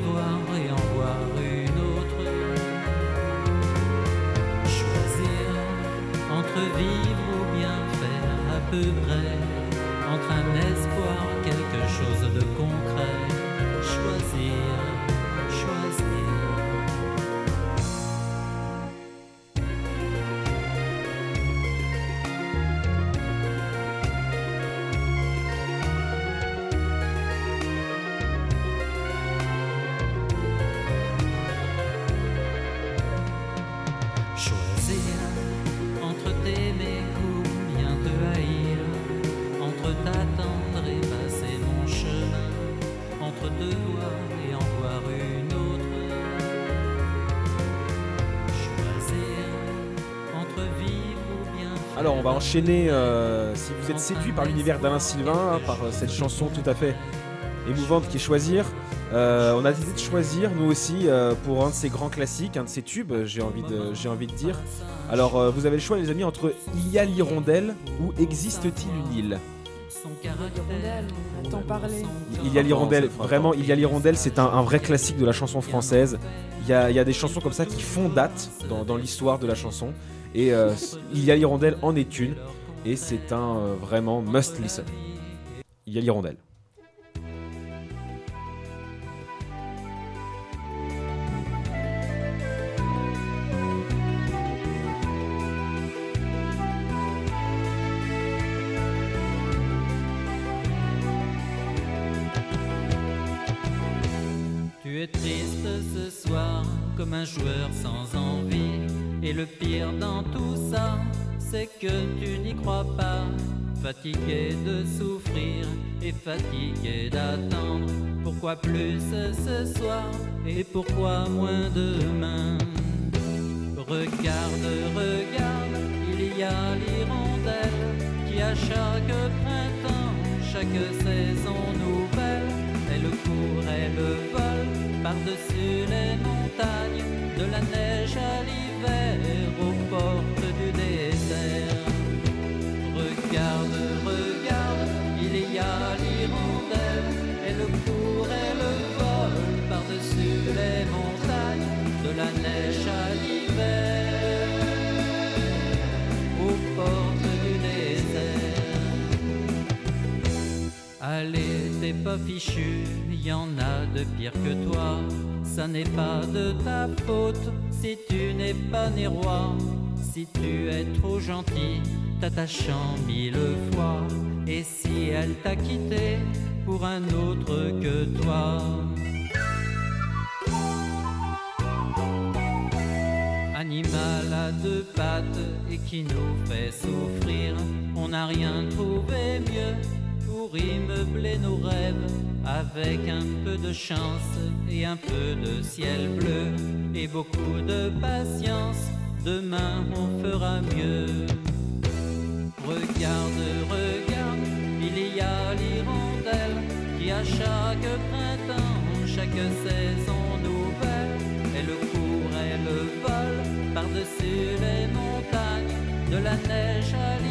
Voir et en voir une autre. Choisir entre vivre ou bien faire à peu près, entre un espoir, quelque chose on va enchaîner. euh, si vous êtes séduit par l'univers d'Alain Sylvain, hein, par euh, cette chanson tout à fait émouvante qui est Choisir, euh, on a décidé de choisir, nous aussi, euh, pour un de ces grands classiques, un de ces tubes, j'ai envie, de, j'ai envie de dire. Alors, euh, vous avez le choix, les amis, entre Il y a l'hirondelle ou Existe-t-il une île? Parler. Il y a l'hirondelle, vraiment, Il y a l'hirondelle, c'est un, un vrai classique de la chanson française. Il y a, il y a des chansons comme ça qui font date dans, dans l'histoire de la chanson. Et euh, Il y a l'hirondelle en est une. Et c'est un euh, vraiment must listen. Il y a l'hirondelle. Fatigué d'attendre. Pourquoi plus ce soir et pourquoi moins demain? Regarde, regarde, il y a l'hirondelle qui à chaque printemps, chaque saison bichu, y en a de pire que toi. Ça n'est pas de ta faute si tu n'es pas né roi. Si tu es trop gentil, t'attachant mille fois. Et si elle t'a quitté pour un autre que toi. Animal à deux pattes et qui nous fait souffrir, on n'a rien trouvé mieux pour y meubler nos rêves avec un peu de chance et un peu de ciel bleu et beaucoup de patience. Demain on fera mieux. Regarde, regarde, il y a l'hirondelle qui à chaque printemps, chaque saison nouvelle, elle court, elle vole par-dessus les montagnes, de la neige à l'hiver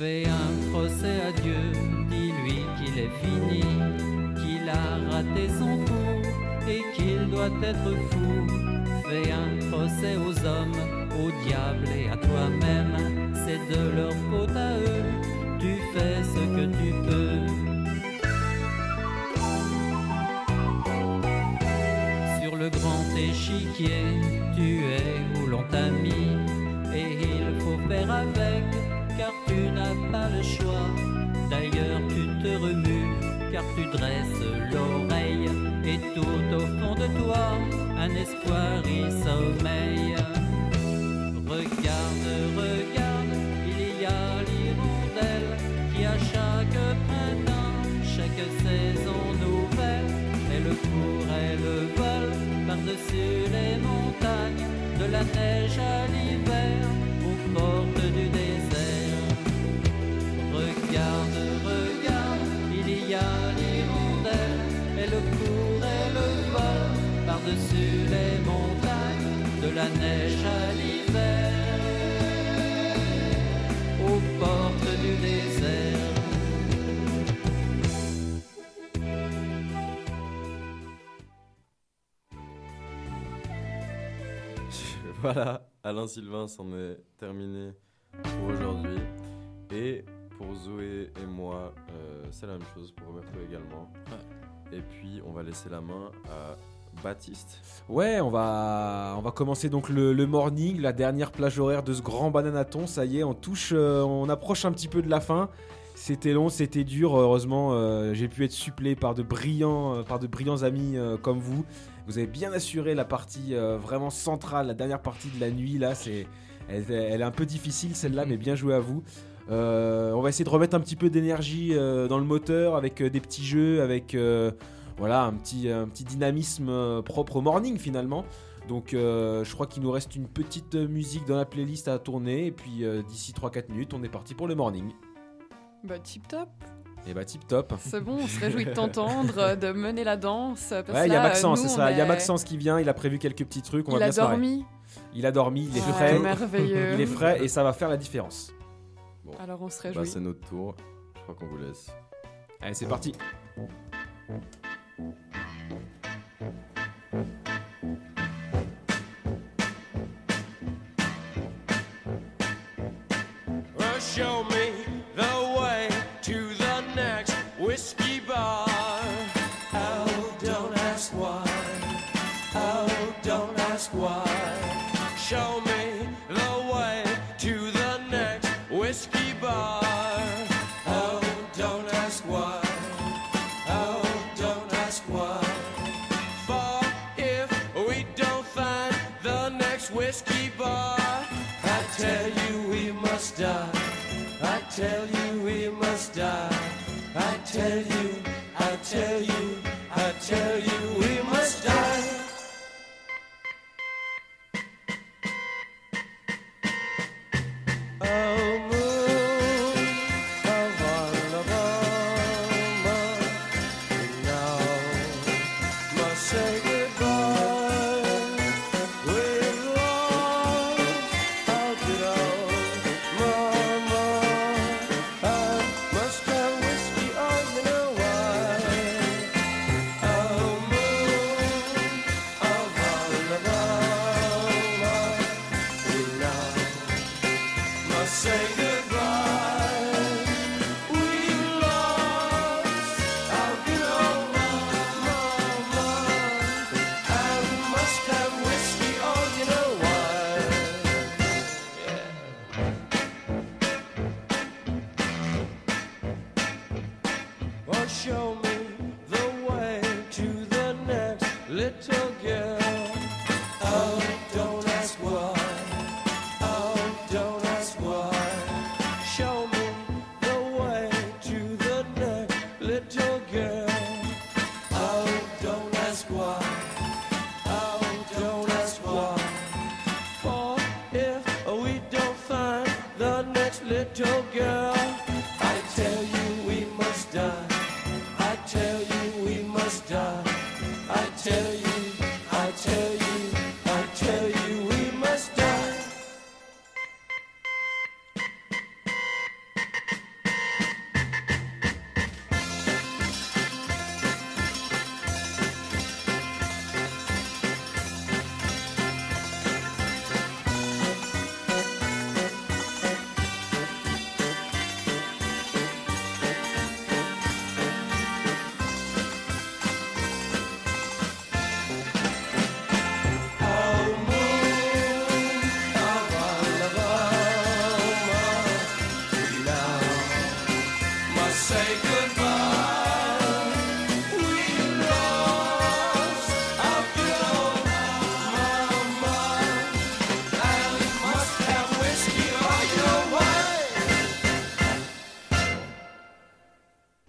Fais un procès à Dieu, dis-lui qu'il est fini, qu'il a raté son coup et qu'il doit être fou. Fais un procès aux hommes, au diable et à toi-même, c'est de leur faute à eux, tu fais ce que tu peux. Sur le grand échiquier, tu es où l'on t'a mis, et il faut faire avec, le choix. D'ailleurs, tu te remues, car tu dresses l'oreille, et tout au fond de toi, un espoir y sommeille. Regarde, regarde, il y a l'hirondelle qui à chaque printemps, chaque saison nouvelle, elle court, elle vole par-dessus les montagnes, de la neige à l'hiver, par-dessus les montagnes, de la neige à l'hiver, aux portes du désert. Voilà, Alain Sylvain s'en est terminé pour aujourd'hui. Et pour Zoé et moi, euh, c'est la même chose pour Roberto également. Et puis, on va laisser la main à Baptiste. Ouais, on va, on va commencer donc le, morning, la dernière plage horaire de ce grand bananaton. Ça y est, on touche, euh, on approche un petit peu de la fin. C'était long, c'était dur. Heureusement, euh, j'ai pu être supplé par de brillants, euh, amis comme vous. Vous avez bien assuré la partie vraiment centrale, la dernière partie de la nuit. Là, c'est, elle, elle est un peu difficile celle-là, mais bien joué à vous. On va essayer de remettre un petit peu d'énergie dans le moteur avec des petits jeux, avec voilà un petit, un petit dynamisme euh, propre au morning finalement. Donc euh, je crois qu'il nous reste une petite musique dans la playlist à tourner et puis euh, d'ici 3-4 minutes on est parti pour le morning. Bah, tip top. Et bah tip top. C'est bon, on se réjouit de t'entendre, de mener la danse. parce Ouais, il y a Maxence, c'est ça. Il y a Maxence qui vient, il a prévu quelques petits trucs. On Il va a bien se marrer. dormi. Il a dormi, il est Ouais, frais. merveilleux. Il est frais et ça va faire la différence. Bon. Alors on se Bah, réjouit. c'est notre tour. Je crois qu'on vous laisse. Allez, c'est parti. Show me tell you we must die. I tell you, I tell you, I tell you